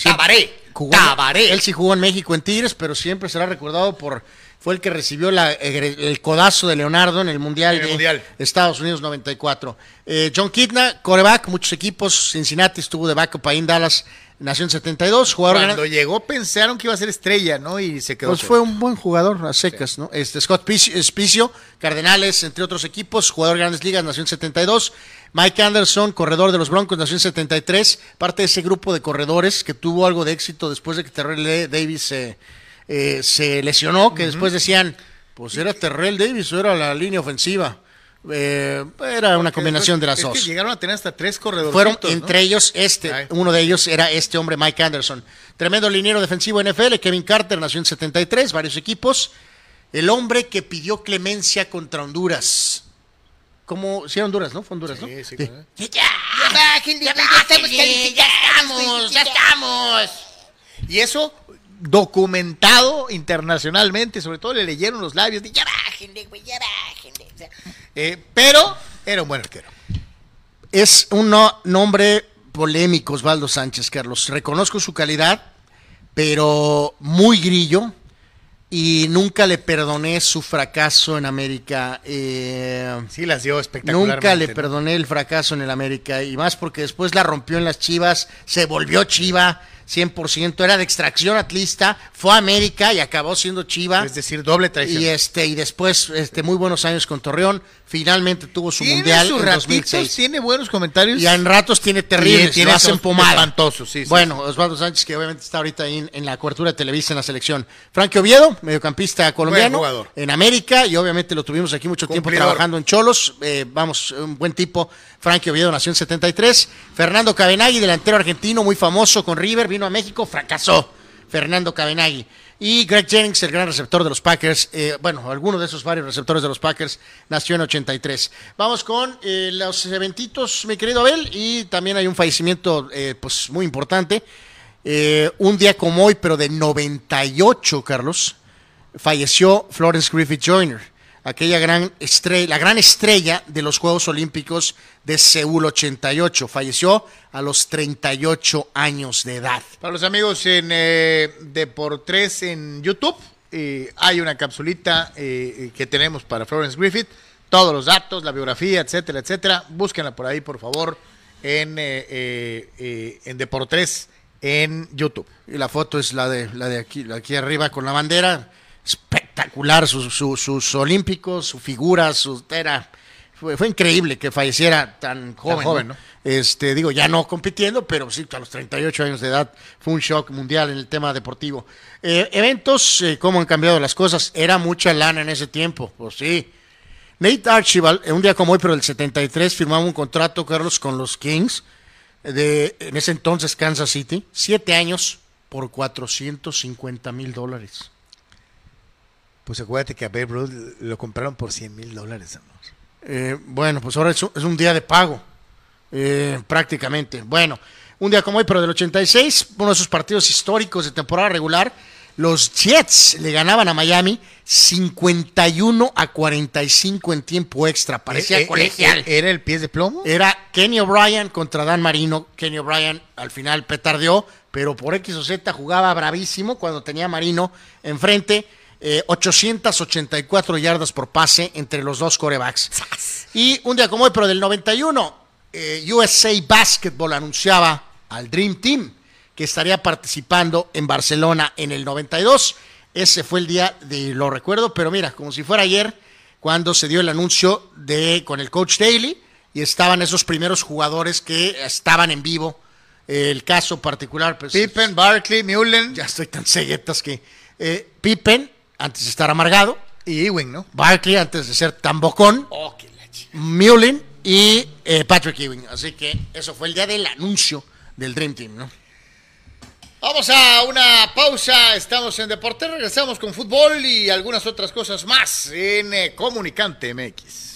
Tabaré. Tabaré. Él sí jugó en México en Tigres, pero siempre será recordado por. Fue el que recibió la- el codazo de Leonardo en el Mundial En el de Mundial. Estados Unidos 94. Eh, John Kidna, coreback, muchos equipos. Cincinnati estuvo de backup ahí en Dallas. Nació en 72. Jugador Cuando gran- llegó pensaron que iba a ser estrella, ¿no? Y se quedó. pues fuera. fue un buen jugador a secas, ¿no? Este Scott Picio, Spicio, Cardenales, entre otros equipos, jugador de Grandes Ligas, nació en 72. Mike Anderson, corredor de los Broncos, nació en 73. Parte de ese grupo de corredores que tuvo algo de éxito después de que Terrell Davis se, eh, se lesionó, que después decían, pues era Terrell Davis o era la línea ofensiva. Eh, era una combinación de las dos. que llegaron a tener hasta tres corredores. Fueron entre ellos este, Ay. uno de ellos era este hombre, Mike Anderson. Tremendo liniero defensivo NFL, Kevin Carter nació en 73, varios equipos. El hombre que pidió clemencia contra Honduras. ¿Cómo? Sí, era Honduras, ¿no? Fue Honduras, ¿no? Sí, sí, Sí. claro. Ya, ya, bájenle, ya estamos calificados, ya estamos, ya estamos. Y eso documentado internacionalmente, sobre todo le leyeron los labios de ya Bájenle, güey, ya bájenle. O sea, Eh, pero era un buen arquero. Es un no- nombre polémico, Osvaldo Sánchez, Carlos. Reconozco su calidad, pero muy grillo. Y nunca le perdoné su fracaso en América. Eh, Sí, las dio espectacularmente. Nunca le perdoné el fracaso en el América y más porque después la rompió en las Chivas, se volvió Chiva 100%, era de extracción atlista, fue a América y acabó siendo Chiva. Es decir, doble traición. Y este y después este muy buenos años con Torreón, finalmente tuvo su tiene mundial sus en ratitos, 2006. tiene buenos comentarios. Y en ratos tiene terribles, tiene lo hacen pomada. sí, sí, bueno, Osvaldo Sánchez, que obviamente está ahorita ahí en, en la cobertura de Televisa en la selección. Frankie Oviedo, mediocampista colombiano, jugador. en América, y obviamente lo tuvimos aquí mucho tiempo trabajando en Cholos. Eh, vamos, un buen tipo. Frankie Oviedo nació en 73. Fernando Cabenagui, delantero argentino, muy famoso con River, vino a México, fracasó. Fernando Cabenagui. Y Greg Jennings, el gran receptor de los Packers, eh, bueno, alguno de esos varios receptores de los Packers, nació en 83. Vamos con eh, los eventitos, mi querido Abel, y también hay un fallecimiento eh, pues muy importante. Un día como hoy, pero de 98, Carlos, falleció Florence Griffith Joyner, aquella gran estrella, la gran estrella de los Juegos Olímpicos de Seúl 88. Falleció a los 38 años de edad. Para los amigos en eh, de por tres en YouTube, eh, hay una capsulita eh, que tenemos para Florence Griffith. Todos los datos, la biografía, etcétera, etcétera. Búsquenla por ahí, por favor, en, eh, eh, eh, en de por tres en YouTube. Y la foto es la de, la de aquí, la de aquí arriba con la bandera. Espectacular sus, sus, sus olímpicos, su figura, su era. Fue, fue increíble que falleciera tan joven. joven, ¿no? ¿no? Este, digo, ya no compitiendo, pero sí, a los 38 años de edad fue un shock mundial en el tema deportivo. Eh, eventos, eh, cómo han cambiado las cosas. Era mucha lana en ese tiempo, pues sí. Nate Archibald, en un día como hoy, pero del 73, firmaba un contrato, Carlos, con los Kings, de en ese entonces Kansas City, siete años por 450 mil dólares. Pues acuérdate que a Babe Ruth lo compraron por 100 mil dólares. amor. Eh, bueno, pues ahora es un, es un día de pago, eh, prácticamente. Bueno, un día como hoy, pero del 86, uno de esos partidos históricos de temporada regular, Los Jets le ganaban a Miami 51 a 45 en tiempo extra. Parecía Eh, eh, colegial. eh, ¿Era el pies de plomo? Era Kenny O'Brien contra Dan Marino. Kenny O'Brien al final petardeó, pero por X o Z jugaba bravísimo cuando tenía a Marino enfrente. Eh, 884 yardas por pase entre los dos corebacks. Y un día como hoy, pero del 91, eh, USA Basketball anunciaba al Dream Team que estaría participando en Barcelona en el 92. Ese fue el día de, lo recuerdo, pero mira, como si fuera ayer, cuando se dio el anuncio de con el coach Daly y estaban esos primeros jugadores que estaban en vivo. El caso particular, pues Pippen, Barkley, Mullen ya estoy tan ceguetas que eh, Pippen antes de estar amargado, y Ewing, ¿no? Barkley antes de ser tan bocón, Oh, qué. Mullen y eh, Patrick Ewing. Así que eso fue el día del anuncio del Dream Team, ¿no? Vamos a una pausa. Estamos en Deporte. Regresamos con fútbol y algunas otras cosas más en eh, Comunicante MX.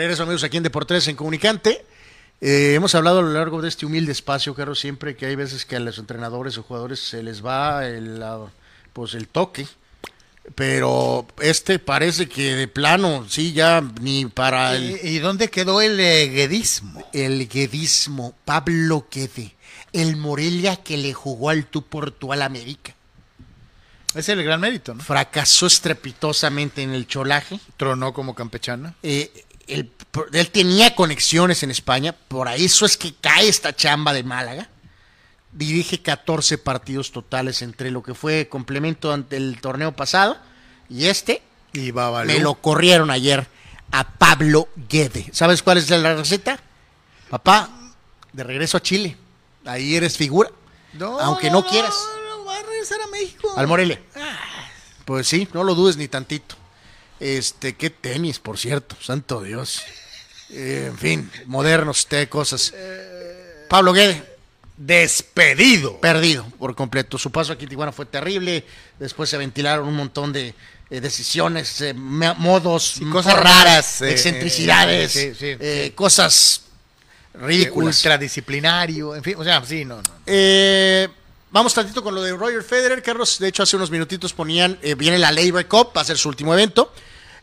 Regreso, amigos, aquí en Deportes en Comunicante. Eh, hemos hablado a lo largo de este humilde espacio, Carlos, siempre que hay veces que a los entrenadores o jugadores se les va el, pues el toque. Pero este parece que de plano, sí, ya ni para el, ¿Y, y dónde quedó el eh, guedismo? el guedismo. Pablo Guede, el Morelia que le jugó al tú por tú al América. Es el gran mérito, ¿no? Fracasó estrepitosamente en el cholaje. Tronó como campechana. Eh, él, él tenía conexiones en España, por eso es que cae esta chamba de Málaga. Dirige 14 partidos totales entre lo que fue complemento ante el torneo pasado y este. Y Babalú. Me lo corrieron ayer a Pablo Guede. ¿Sabes cuál es la receta? Papá, de regreso a Chile. Ahí eres figura. aunque no, quieras. No, va a regresar a México. Al Morelia. Pues sí, no lo dudes ni tantito. Este, qué tenis, por cierto, santo Dios. Eh, en fin, modernos, té, cosas. Pablo Guede, Despedido. perdido por completo. Su paso aquí en Tijuana fue terrible. Después se ventilaron un montón de eh, decisiones, eh, modos, Sí, cosas raras, eh, excentricidades, sí, sí, cosas ridículas. Ultradisciplinario. En fin, o sea, sí, no, no. Eh, vamos tantito con lo de Roger Federer, Carlos. De hecho, hace unos minutitos ponían, eh, viene la Labor Cup, va a ser su último evento.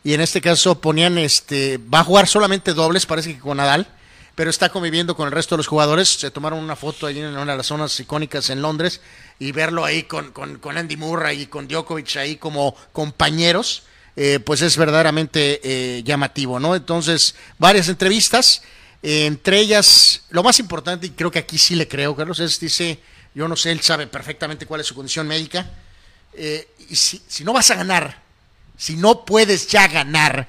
Y en este caso ponían, este, va a jugar solamente dobles, parece que con Nadal, pero está conviviendo con el resto de los jugadores. Se tomaron una foto allí en una de las zonas icónicas en Londres y verlo ahí con, con, con Andy Murray y con Djokovic ahí como compañeros, eh, pues es verdaderamente eh, llamativo, ¿no? Entonces, varias entrevistas. Entre ellas, lo más importante, y creo que aquí sí le creo, Carlos, es, dice, yo no sé, él sabe perfectamente cuál es su condición médica. eh, y si, si no vas a ganar, si no puedes ya ganar,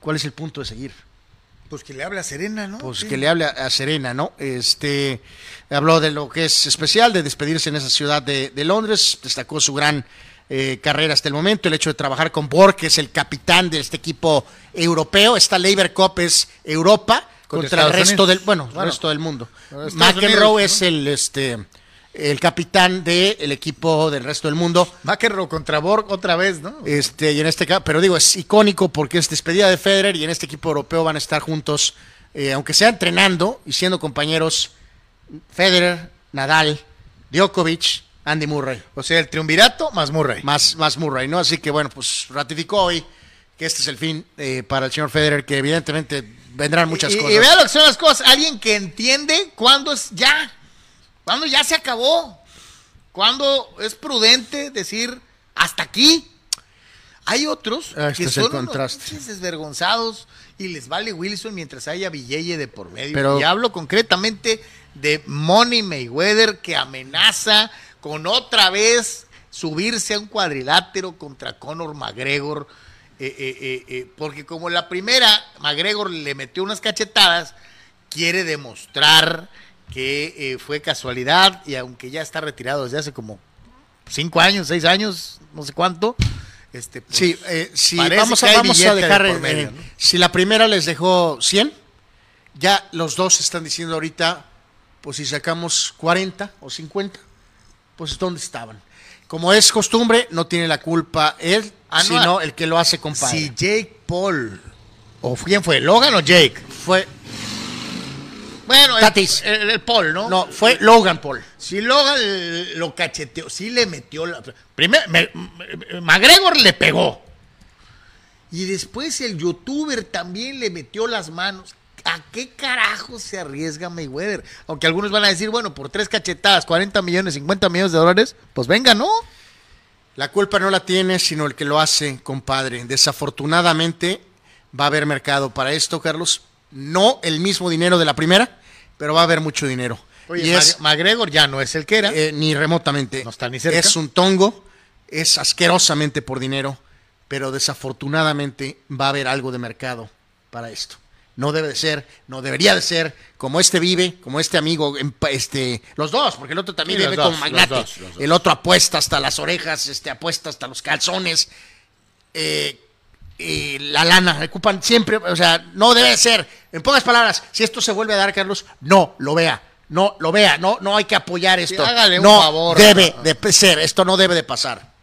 ¿cuál es el punto de seguir? Pues que le habla a Serena, ¿no? Pues Sí. que le hable a, Serena, ¿no? Este, habló de lo que es especial, de despedirse en esa ciudad de, de Londres, destacó su gran eh, carrera hasta el momento. El hecho de trabajar con Borg, que es el capitán de este equipo europeo. Esta Labor Cup es Europa Contra contra, el resto Unidos. del, bueno, el Bueno. resto del mundo. McEnroe es el, este, el capitán del equipo del resto del mundo. McEnroe contra Borg otra vez, ¿no? Este, y en este caso, pero digo, es icónico porque es despedida de Federer y en este equipo europeo van a estar juntos, eh, aunque sea entrenando y siendo compañeros Federer, Nadal, Djokovic, Andy Murray, O sea, el triunvirato más Murray. más, más Murray, ¿no? Así que bueno, pues ratificó hoy que este es el fin eh, para el señor Federer, que evidentemente vendrán muchas y, cosas. y vea lo que son las cosas. Alguien que entiende cuándo es ya. Cuándo ya se acabó. Cuándo es prudente decir hasta aquí. Hay otros Ah, este que son unos desvergonzados y les vale Wilson mientras haya Villeye de por medio. Pero- y hablo concretamente de Money Mayweather que amenaza con otra vez subirse a un cuadrilátero contra Conor McGregor. eh, eh, eh, porque como la primera, McGregor le metió unas cachetadas, quiere demostrar que eh, fue casualidad y aunque ya está retirado desde hace como cinco años, seis años, no sé cuánto. Este, pues, Sí, eh, vamos a, vamos a de dejar, eh, si la primera les dejó 100, ya los dos están diciendo ahorita, pues si sacamos 40 o 50, pues ¿dónde estaban? Como es costumbre, no tiene la culpa él, Ah, no, sino el que lo hace compadre. Si Jake Paul, o quién fue, Logan o Jake. Fue, Bueno, el, Tatis. el- el Paul, ¿no? no, fue Logan Paul. Si Logan lo cacheteó, sí le metió la. Primero, me- me- McGregor le pegó. Y después el youtuber también le metió las manos. ¿A qué carajo se arriesga Mayweather? Aunque algunos van a decir, bueno, por tres cachetadas, 40 millones, 50 millones de dólares, pues venga, ¿no? La culpa no la tiene, sino el que lo hace, compadre. Desafortunadamente va a haber mercado para esto, Carlos. No el mismo dinero de la primera, pero va a haber mucho dinero. Oye, y es, McGregor ya no es el que era. Eh, ni remotamente. No está ni cerca. Es un tongo, es asquerosamente por dinero, pero desafortunadamente va a haber algo de mercado para esto. No debe de ser, no debería de ser, como este vive, como este amigo, pa- este, los dos, porque el otro también Sí, vive dos, como magnate. los dos, los dos. El otro apuesta hasta las orejas, este, apuesta hasta los calzones. Eh, y la lana, ocupan siempre, o sea, no debe de ser. En pocas palabras, si esto se vuelve a dar, Carlos, no lo vea. No lo vea, no, no hay que apoyar esto. hágale un no favor. debe de ser, esto no debe de pasar.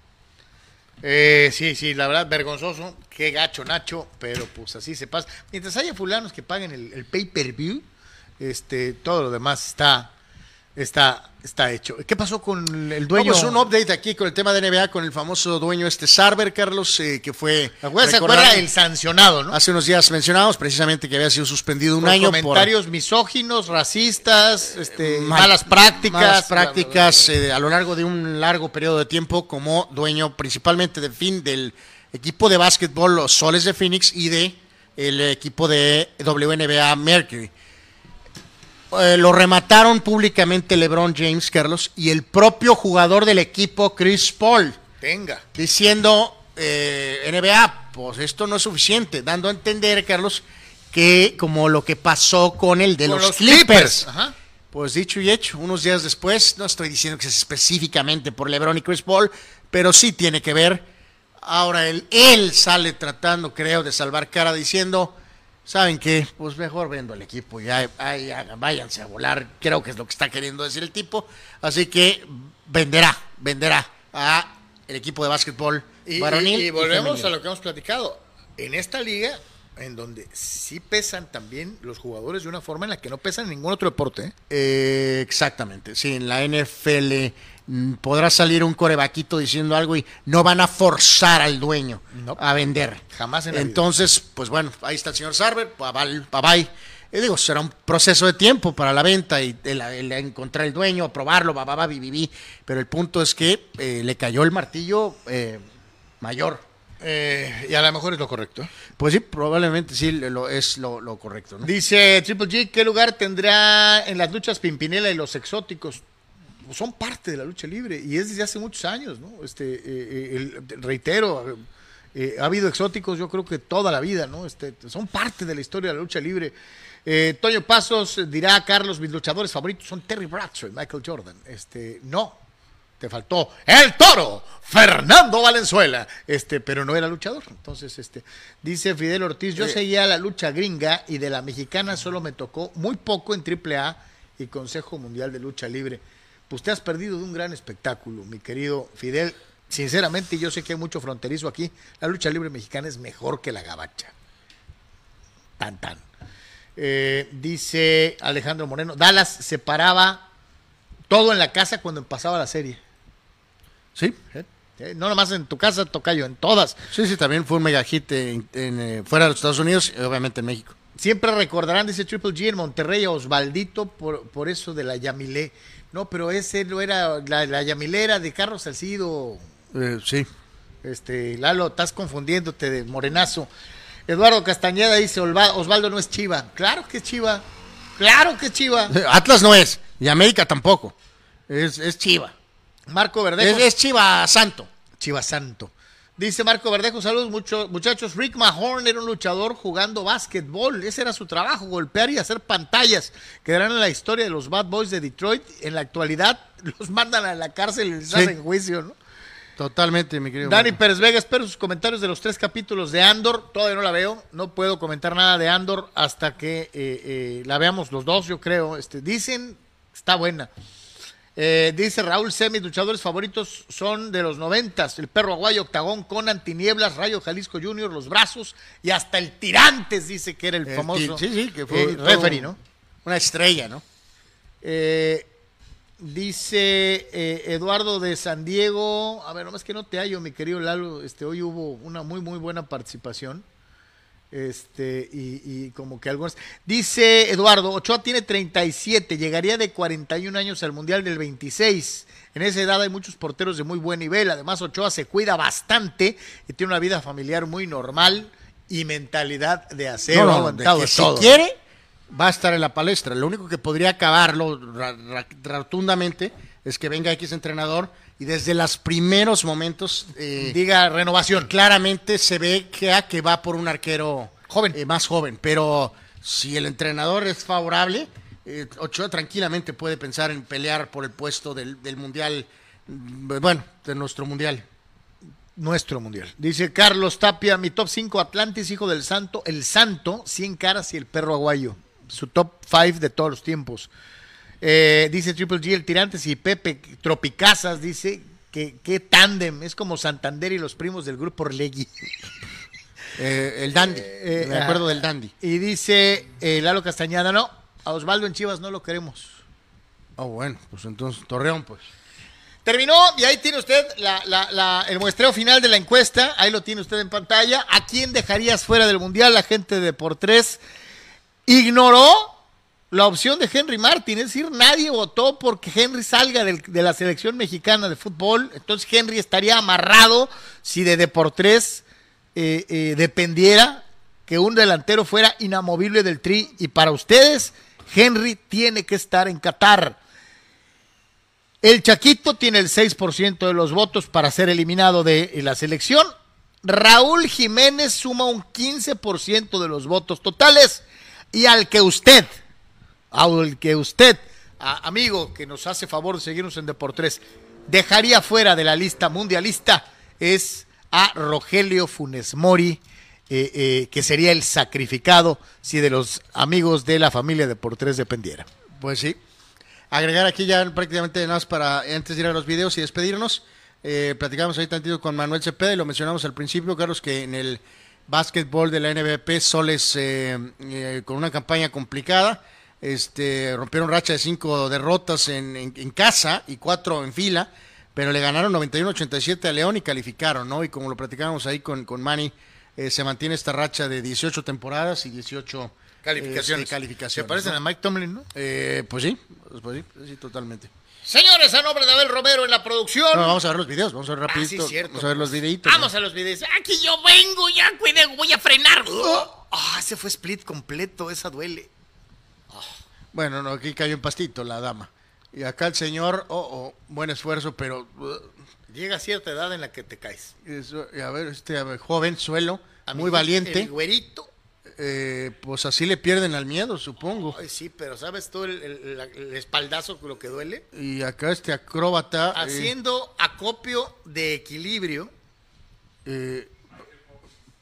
Eh, sí, sí, la verdad, vergonzoso. Qué gacho, Nacho, pero pues así se pasa. Mientras haya fulanos que paguen el, el pay-per-view, este, todo lo demás está, está, está hecho. ¿Qué pasó con el dueño? Dueño. un update aquí con el tema de NBA, con el famoso dueño este Sarver, Carlos, eh, que fue. ¿Se acuerda, se recordar- acuerda el sancionado, no? Hace unos días mencionamos precisamente que había sido suspendido un Por año por comentarios misóginos, racistas, este, mal- malas prácticas. malas prácticas eh, a lo largo de un largo periodo de tiempo como dueño principalmente de fin del equipo de básquetbol los Soles de Phoenix y de el equipo de WNBA Mercury. Eh, lo remataron públicamente LeBron James, Carlos, y el propio jugador del equipo, Chris Paul, Tenga. diciendo eh, NBA, pues esto no es suficiente, dando a entender, Carlos, que como lo que pasó con el de Con los, Clippers. Ajá. Pues dicho y hecho, unos días después, no estoy diciendo que es específicamente por LeBron y Chris Paul, pero sí tiene que ver. Ahora él, él sale tratando, creo, de salvar cara diciendo, ¿saben qué? Pues mejor vendo el equipo, ya, ay, ya, váyanse a volar, creo que es lo que está queriendo decir el tipo. Así que venderá, venderá a el equipo de básquetbol Y, varonil. y- y volvemos a lo que hemos platicado. En esta liga, en donde sí pesan también los jugadores de una forma en la que no pesan en ningún otro deporte. ¿eh? Eh, exactamente, sí, en la NFL podrá salir un corebaquito diciendo algo y no van a forzar al dueño No. a vender. Jamás en la vida. Entonces, pues bueno, ahí está el señor Sarver, bye bye. bye. Y digo, será un proceso de tiempo para la venta y el, el encontrar el dueño, probarlo, va, va, pero el punto es que eh, le cayó el martillo eh, mayor. Eh, y a lo mejor es lo correcto. Pues sí, probablemente sí lo, es lo, lo correcto. ¿no? Dice Triple G, ¿qué lugar tendrá en las luchas Pimpinela y los exóticos? Pues son parte de la lucha libre y es desde hace muchos años, ¿no? Este, eh, eh, el- reitero, eh, ha habido exóticos yo creo que toda la vida, ¿no? Este, son parte de la historia de la lucha libre. Eh, Toño Pasos dirá, Carlos, mis luchadores favoritos son Terry Bradshaw y Michael Jordan. Este, no, te faltó el toro, Fernando Valenzuela, este, pero no era luchador. Entonces, este, dice Fidel Ortiz, yo seguía la lucha gringa y de la mexicana solo me tocó muy poco en AAA y Consejo Mundial de Lucha Libre. Pues te has perdido de un gran espectáculo, mi querido Fidel. Sinceramente, yo sé que hay mucho fronterizo aquí. La lucha libre mexicana es mejor que la gabacha. Tan, tan. Eh, dice Alejandro Moreno, Dallas separaba todo en la casa cuando pasaba la serie. Sí, Eh, No nomás en tu casa, Tocayo, en todas. sí, sí, también fue un mega hit en, en, eh, fuera de los Estados Unidos y obviamente en México. Siempre recordarán, dice Triple G en Monterrey, a Osvaldito por, por eso de la Yamilé. No, pero ese no era, la, la Yamilé era de Carlos Salcido. Eh, sí. Este, Lalo, estás confundiéndote de morenazo. Eduardo Castañeda dice, "Olva- Osvaldo no es Chiva. Claro que es Chiva. Claro que es Chiva. Atlas no es, y América tampoco. Es, es Chiva. Marco Verdejo. Es, es Chiva Santo. Chiva Santo. Dice Marco Verdejo, saludos mucho, muchachos. Rick Mahorn era un luchador jugando básquetbol. Ese era su trabajo, golpear y hacer pantallas. Quedarán en la historia de los Bad Boys de Detroit. En la actualidad los mandan a la cárcel y les Sí. hacen juicio, ¿no? Totalmente, mi querido. Dani Marco. Pérez Vega, espero sus comentarios de los tres capítulos de Andor. Todavía no la veo, no puedo comentar nada de Andor hasta que eh, eh, la veamos los dos, yo creo. Este, dicen, está buena. Eh, dice Raúl C, mis luchadores favoritos son de los noventas, el perro aguayo, Octagón, Conan, Tinieblas, Rayo Jalisco Junior, Los Brazos y hasta el Tirantes dice que era el, El famoso sí, sí, que fue eh, referee, ¿no? Una estrella, ¿no? Eh, dice eh, Eduardo de San Diego, a ver, nomás que no te hallo, mi querido Lalo, este, hoy hubo una muy, muy buena participación. Este, y, y como que algunos. Dice Eduardo, Ochoa tiene 37, llegaría de 41 años al Mundial del 26. En esa edad hay muchos porteros de muy buen nivel. Además, Ochoa se cuida bastante y tiene una vida familiar muy normal y mentalidad de acero. No, de que si quiere, va a estar en la palestra. Lo único que podría acabarlo ra- ra- rotundamente es que venga X entrenador y desde los primeros momentos eh, Diga renovación. claramente se ve que, que va por un arquero Joven. eh, más joven. Pero si el entrenador es favorable, eh, Ochoa tranquilamente puede pensar en pelear por el puesto del, del mundial, mm, bueno, de nuestro mundial. nuestro mundial. Dice Carlos Tapia, mi top 5 Atlantis, hijo del santo, el santo, 100 caras y el perro aguayo. Su top 5 de todos los tiempos. Eh, dice Triple G, el Tirantes y Pepe Tropicazas, dice que qué tándem, es como Santander y los primos del grupo Orlegui. Eh, el Dandy, Eh, me acuerdo del Dandy. Y dice eh, Lalo Castañeda, no, a Osvaldo en Chivas no lo queremos. Oh, bueno, pues entonces Torreón, pues. Terminó y ahí tiene usted la- la- la- el muestreo final de la encuesta. Ahí lo tiene usted en pantalla. ¿A quién dejarías fuera del Mundial? La gente de por tres ignoró la opción de Henry Martin. Es decir, nadie votó porque Henry salga de la selección mexicana de fútbol. Entonces Henry estaría amarrado si de Deportes eh, eh, dependiera que un delantero fuera inamovible del tri. Y para ustedes, Henry tiene que estar en Qatar. El Chaquito tiene el 6% de los votos para ser eliminado de la selección. Raúl Jiménez suma un 15% de los votos totales. Y al que usted, al que usted, amigo que nos hace favor de seguirnos en Deportes, dejaría fuera de la lista mundialista es a Rogelio Funes Mori, eh, eh, que sería el sacrificado si de los amigos de la familia Deportes dependiera. Pues sí. Agregar aquí ya prácticamente nada más para antes de ir a los videos y despedirnos. Eh, platicamos ahí tantito con Manuel Cepeda y lo mencionamos al principio, Carlos, que en el básquetbol de la NBP Soles eh, eh, con una campaña complicada. Este, rompieron racha de cinco derrotas en, en- en casa y cuatro en fila, pero le ganaron 91-87 a León y calificaron, ¿no? Y como lo platicábamos ahí con, con Manny, eh, se mantiene esta racha de 18 temporadas y 18 Calificaciones. este, calificaciones, Se parecen ¿no? a Mike Tomlin, ¿no? Eh, pues sí, pues sí, sí, totalmente. Señores, a nombre de Abel Romero en la producción. No, vamos a ver los videos, vamos a ver Ah, rapidito, sí, cierto. vamos a ver los videitos. Vamos a los videos. Aquí yo vengo, ya cuide, voy a frenar. Ah, ese fue split completo, esa duele. Bueno, no, aquí cayó en pastito la dama. Y acá el señor, oh, oh, buen esfuerzo, pero uh, Llega a cierta edad en la que te caes. eso, y a ver, este a ver, joven, suelo, muy valiente. El güerito. Eh, pues así le pierden al miedo, supongo. Ay, sí, pero ¿sabes tú el, el- el espaldazo lo que duele? Y acá este acróbata. eh, Haciendo acopio de equilibrio. eh,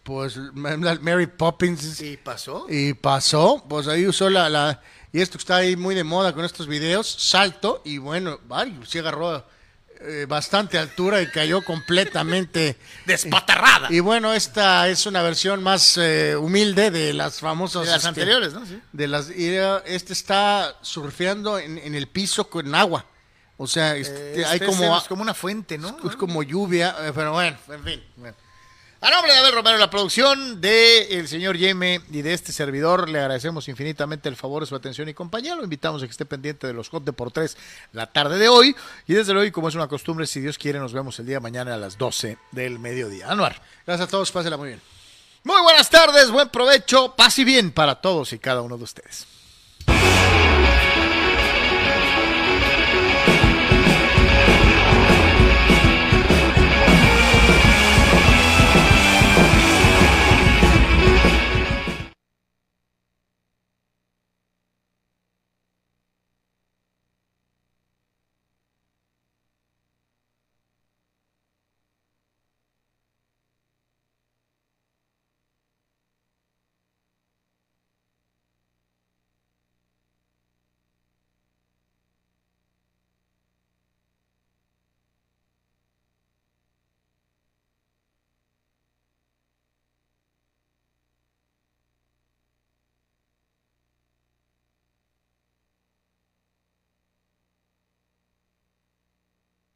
pues Mary Poppins. Y pasó. Y pasó, pues ahí usó la, la- y esto que está ahí muy de moda con estos videos, salto y bueno, ay, sí agarró eh, bastante altura y cayó completamente. Despatarrada. Y bueno, esta es una versión más eh, humilde de las famosas. de las este, anteriores, ¿no? Sí. De las, y eh, este está surfeando en, en el piso con agua. O sea, este, hay Este como, es como una fuente, ¿no? es como lluvia, eh, pero bueno, en fin. A nombre de Abel Romero, la producción de el señor Yeme y de este servidor, le agradecemos infinitamente el favor de su atención y compañía. Lo invitamos a que esté pendiente de los Hot de por tres la tarde de hoy. Y desde luego, y como es una costumbre, si Dios quiere, nos vemos el día de mañana a las 12 del mediodía. Anuar. Gracias a todos, pásela muy bien. Muy buenas tardes, buen provecho, paz y bien para todos y cada uno de ustedes.